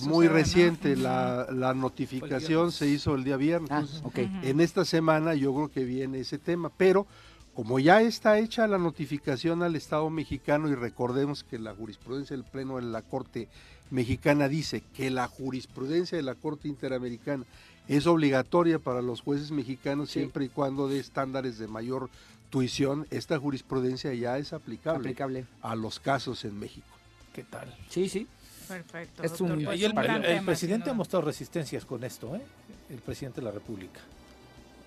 muy reciente. La, la notificación se hizo el día viernes. Ah. En esta semana yo creo que viene ese tema, pero como ya está hecha la notificación al Estado mexicano y recordemos que la jurisprudencia del Pleno de la Corte mexicana dice que la jurisprudencia de la Corte Interamericana es obligatoria para los jueces mexicanos Sí. siempre y cuando de estándares de mayor tuición, esta jurisprudencia ya es aplicable, Aplicable. a los casos en México. ¿Qué tal? Sí, sí. Perfecto. Es doctor, un- pues Y el, un presidente ha mostrado resistencias con esto, ¿eh? El presidente de la República.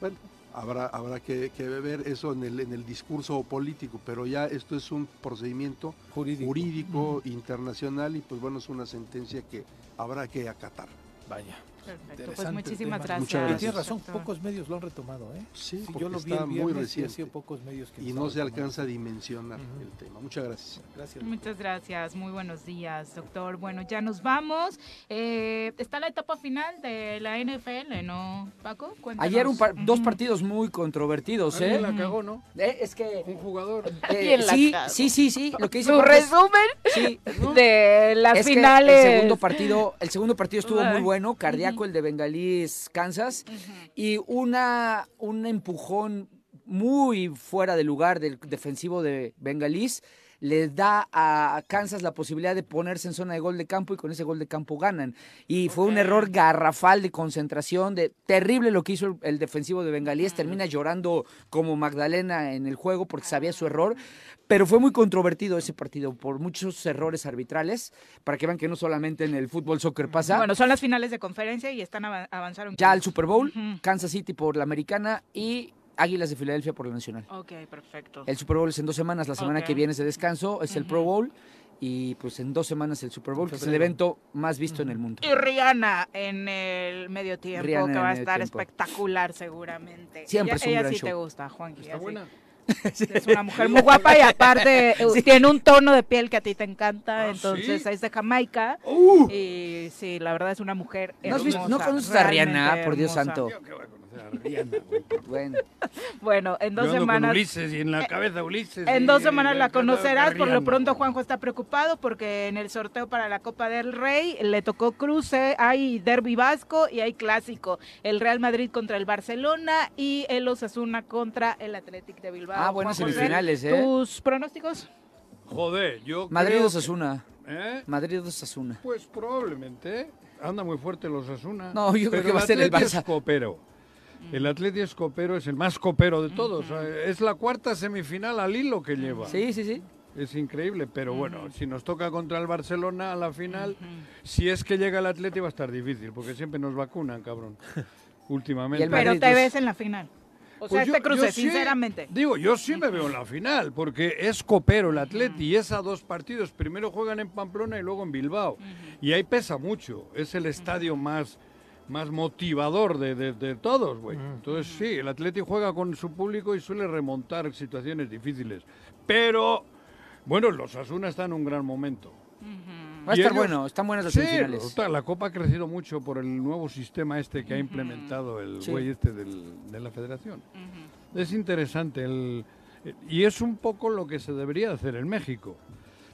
Bueno, habrá, habrá que, que ver eso en el, en el discurso político, pero ya esto es un procedimiento Jurídico. jurídico, internacional y pues bueno, es una sentencia que habrá que acatar. Vaya. Perfecto. Pues muchísimas gracias. Muchas gracias. Tienes razón, pocos medios lo han retomado, ¿eh? Sí, Sí, yo lo vi el muy viernes y reciente. sido pocos medios que lo Y no se alcanza a dimensionar el tema. Muchas gracias. Gracias. Muchas gracias, muy buenos días, doctor. Bueno, ya nos vamos. Eh, está la etapa final de la NFL, ¿no, Paco? Cuéntanos. Ayer un par- dos partidos muy controvertidos, ¿eh? La cagó, ¿no? Eh, es que... Un jugador. eh, ¿Quién la sí, sí, sí, sí. Lo que dice ¿Su Jorge es- resumen Sí, de las es que finales? el segundo partido, el segundo partido estuvo muy bueno, cardíaco el de Bengalís Kansas y una un empujón muy fuera de lugar del defensivo de Bengalís le da a Kansas la posibilidad de ponerse en zona de gol de campo y con ese gol de campo ganan. Y fue un error garrafal de concentración, de terrible lo que hizo el, el defensivo de Bengalíes, termina llorando como Magdalena en el juego porque sabía su error, pero fue muy controvertido ese partido por muchos errores arbitrales, para que vean que no solamente en el fútbol soccer pasa. Bueno, son las finales de conferencia y están ava- avanzaron. ya al Super Bowl. Kansas City por la americana y Águilas de Filadelfia por la nacional. Ok, perfecto. El Super Bowl es en dos semanas, la semana que viene es de descanso, es el Pro Bowl y pues en dos semanas el Super Bowl, que es el evento más visto en el mundo. Y Rihanna en el medio tiempo, Rihanna que va a estar tiempo. espectacular seguramente. Siempre ella, es un ella gran sí show. te gusta, Juanqui. Está así. buena. Es una mujer muy guapa y aparte eh, tiene un tono de piel que a ti te encanta, Ah, entonces ¿sí? es de Jamaica. Uh. Y sí, la verdad es una mujer ¿No, has visto- hermosa, no conoces a Rihanna, por Dios hermosa. santo? Rihanna, güey. Bueno, Bueno, en dos Yo ando con semanas... Ulises y en la cabeza Ulises. En y- dos semanas la conocerás, por lo pronto. Juanjo está preocupado porque en el sorteo para la Copa del Rey le tocó cruce, hay derby vasco y hay clásico, el Real Madrid contra el Barcelona y el Osasuna contra el Athletic de Bilbao. Ah, buenas semifinales, ¿eh? ¿Tus pronósticos? Joder, yo Madrid creo Osasuna. que- ¿Eh? Madrid Osasuna. Pues probablemente. ¿eh? Anda muy fuerte los Asuna. No, yo creo que va a ser el Barça. es copero. El Atleti es copero, es el más copero de todos. Es la cuarta semifinal al hilo que lleva. Sí, sí, sí. Es increíble, pero bueno, si nos toca contra el Barcelona a la final, si es que llega el Atleti va a estar difícil, porque siempre nos vacunan, cabrón. Últimamente. Pero te ves en la final. O sea, Pues yo- este cruce, yo sí, sinceramente. Digo, yo sí me veo en la final, porque es copero el Atleti y es a dos partidos. Primero juegan en Pamplona y luego en Bilbao. Y ahí pesa mucho. Es el estadio más, más motivador de, de- de todos, güey. Entonces sí, el Atleti juega con su público y suele remontar situaciones difíciles. Pero, bueno, los Asuna están en un gran momento. Va a estar ellos- bueno, están buenas las Sí, semifinales. total, la Copa ha crecido mucho por el nuevo sistema este que ha implementado el Sí. güey este del- de la federación. Es interesante el, y es un poco lo que se debería hacer en México.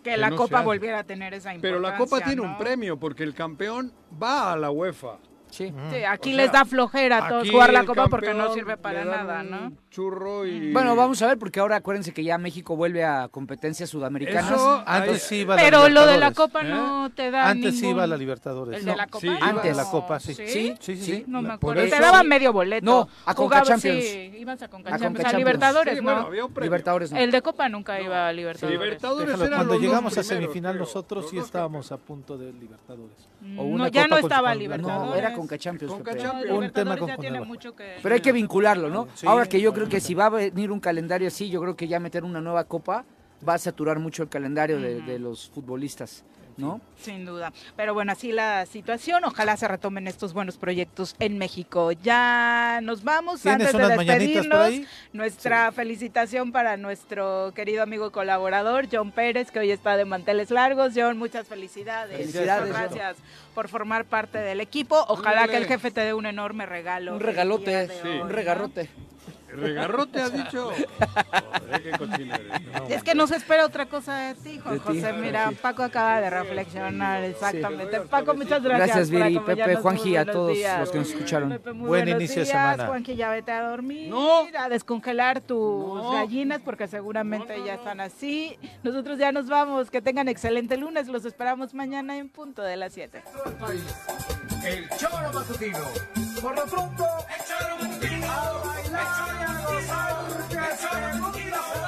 Que que la no Copa volviera a tener esa importancia. Pero la Copa tiene un ¿no? premio porque el campeón va a la UEFA. Sí. Sí, aquí O les sea, da flojera a todos jugar la Copa porque no sirve para nada, ¿no? Churro y Bueno, vamos a ver, porque ahora acuérdense que ya México vuelve a competencias sudamericanas. Eso, Antes sí iba a la Pero lo de la. Copa ¿Eh? no te da Antes sí ningún- iba a la Libertadores. ¿El de la No, Copa? sí. Antes No. la Copa, sí. Sí, Sí, sí, sí. No me acuerdo. Te eso- daban medio boleto. No, a Conca Champions. Sí, ibas a Conca A Conca Champions. A. Libertadores, Sí, ¿no? bueno, había un premio. Libertadores no. El de Copa nunca iba a Libertadores. Libertadores Déjalo, cuando llegamos a semifinal nosotros sí estábamos a punto de Libertadores. Mm, O No, una ya Copa no estaba Libertadores. No, era Conca Champions. Conca Pepe. Champions. No, Un tema con ya tiene Conmebol. mucho que... Pero hay que vincularlo, ¿no? Sí, Ahora que yo creo que si va a venir un calendario así, yo creo que ya meter una nueva copa va a saturar mucho el calendario de, de los futbolistas, ¿no? Sin duda. Pero bueno, así la situación. Ojalá se retomen estos buenos proyectos en México. Ya nos vamos ¿Tienes antes de despedirnos. Nuestra felicitación para nuestro querido amigo colaborador, John Pérez, que hoy está de manteles largos. John, muchas felicidades. Felicidades, Muchas John. gracias por formar parte del equipo. Ojalá que el jefe te dé un enorme regalo. Un regalote, Sí. hoy, un ¿no? Regarrote. ¿Regarrote has dicho? Joder, qué cochino eres. No, Es que no se espera otra cosa de ti, Juan De ti. José. Mira, Paco acaba de reflexionar, exactamente. Sí. Paco, muchas gracias. Gracias, por Viri. Pepe, Juanji, a todos días. los que nos escucharon. Pepe, muy Buen buenos inicio de días. semana. Juanji, ya vete a dormir, No. a descongelar tus No. gallinas, porque seguramente ya están así. Nosotros ya nos vamos. Que tengan excelente lunes. Los esperamos mañana en punto de las 7. El choro matutino. Por lo pronto, el choro matutino. A bailar a gozar, que mundo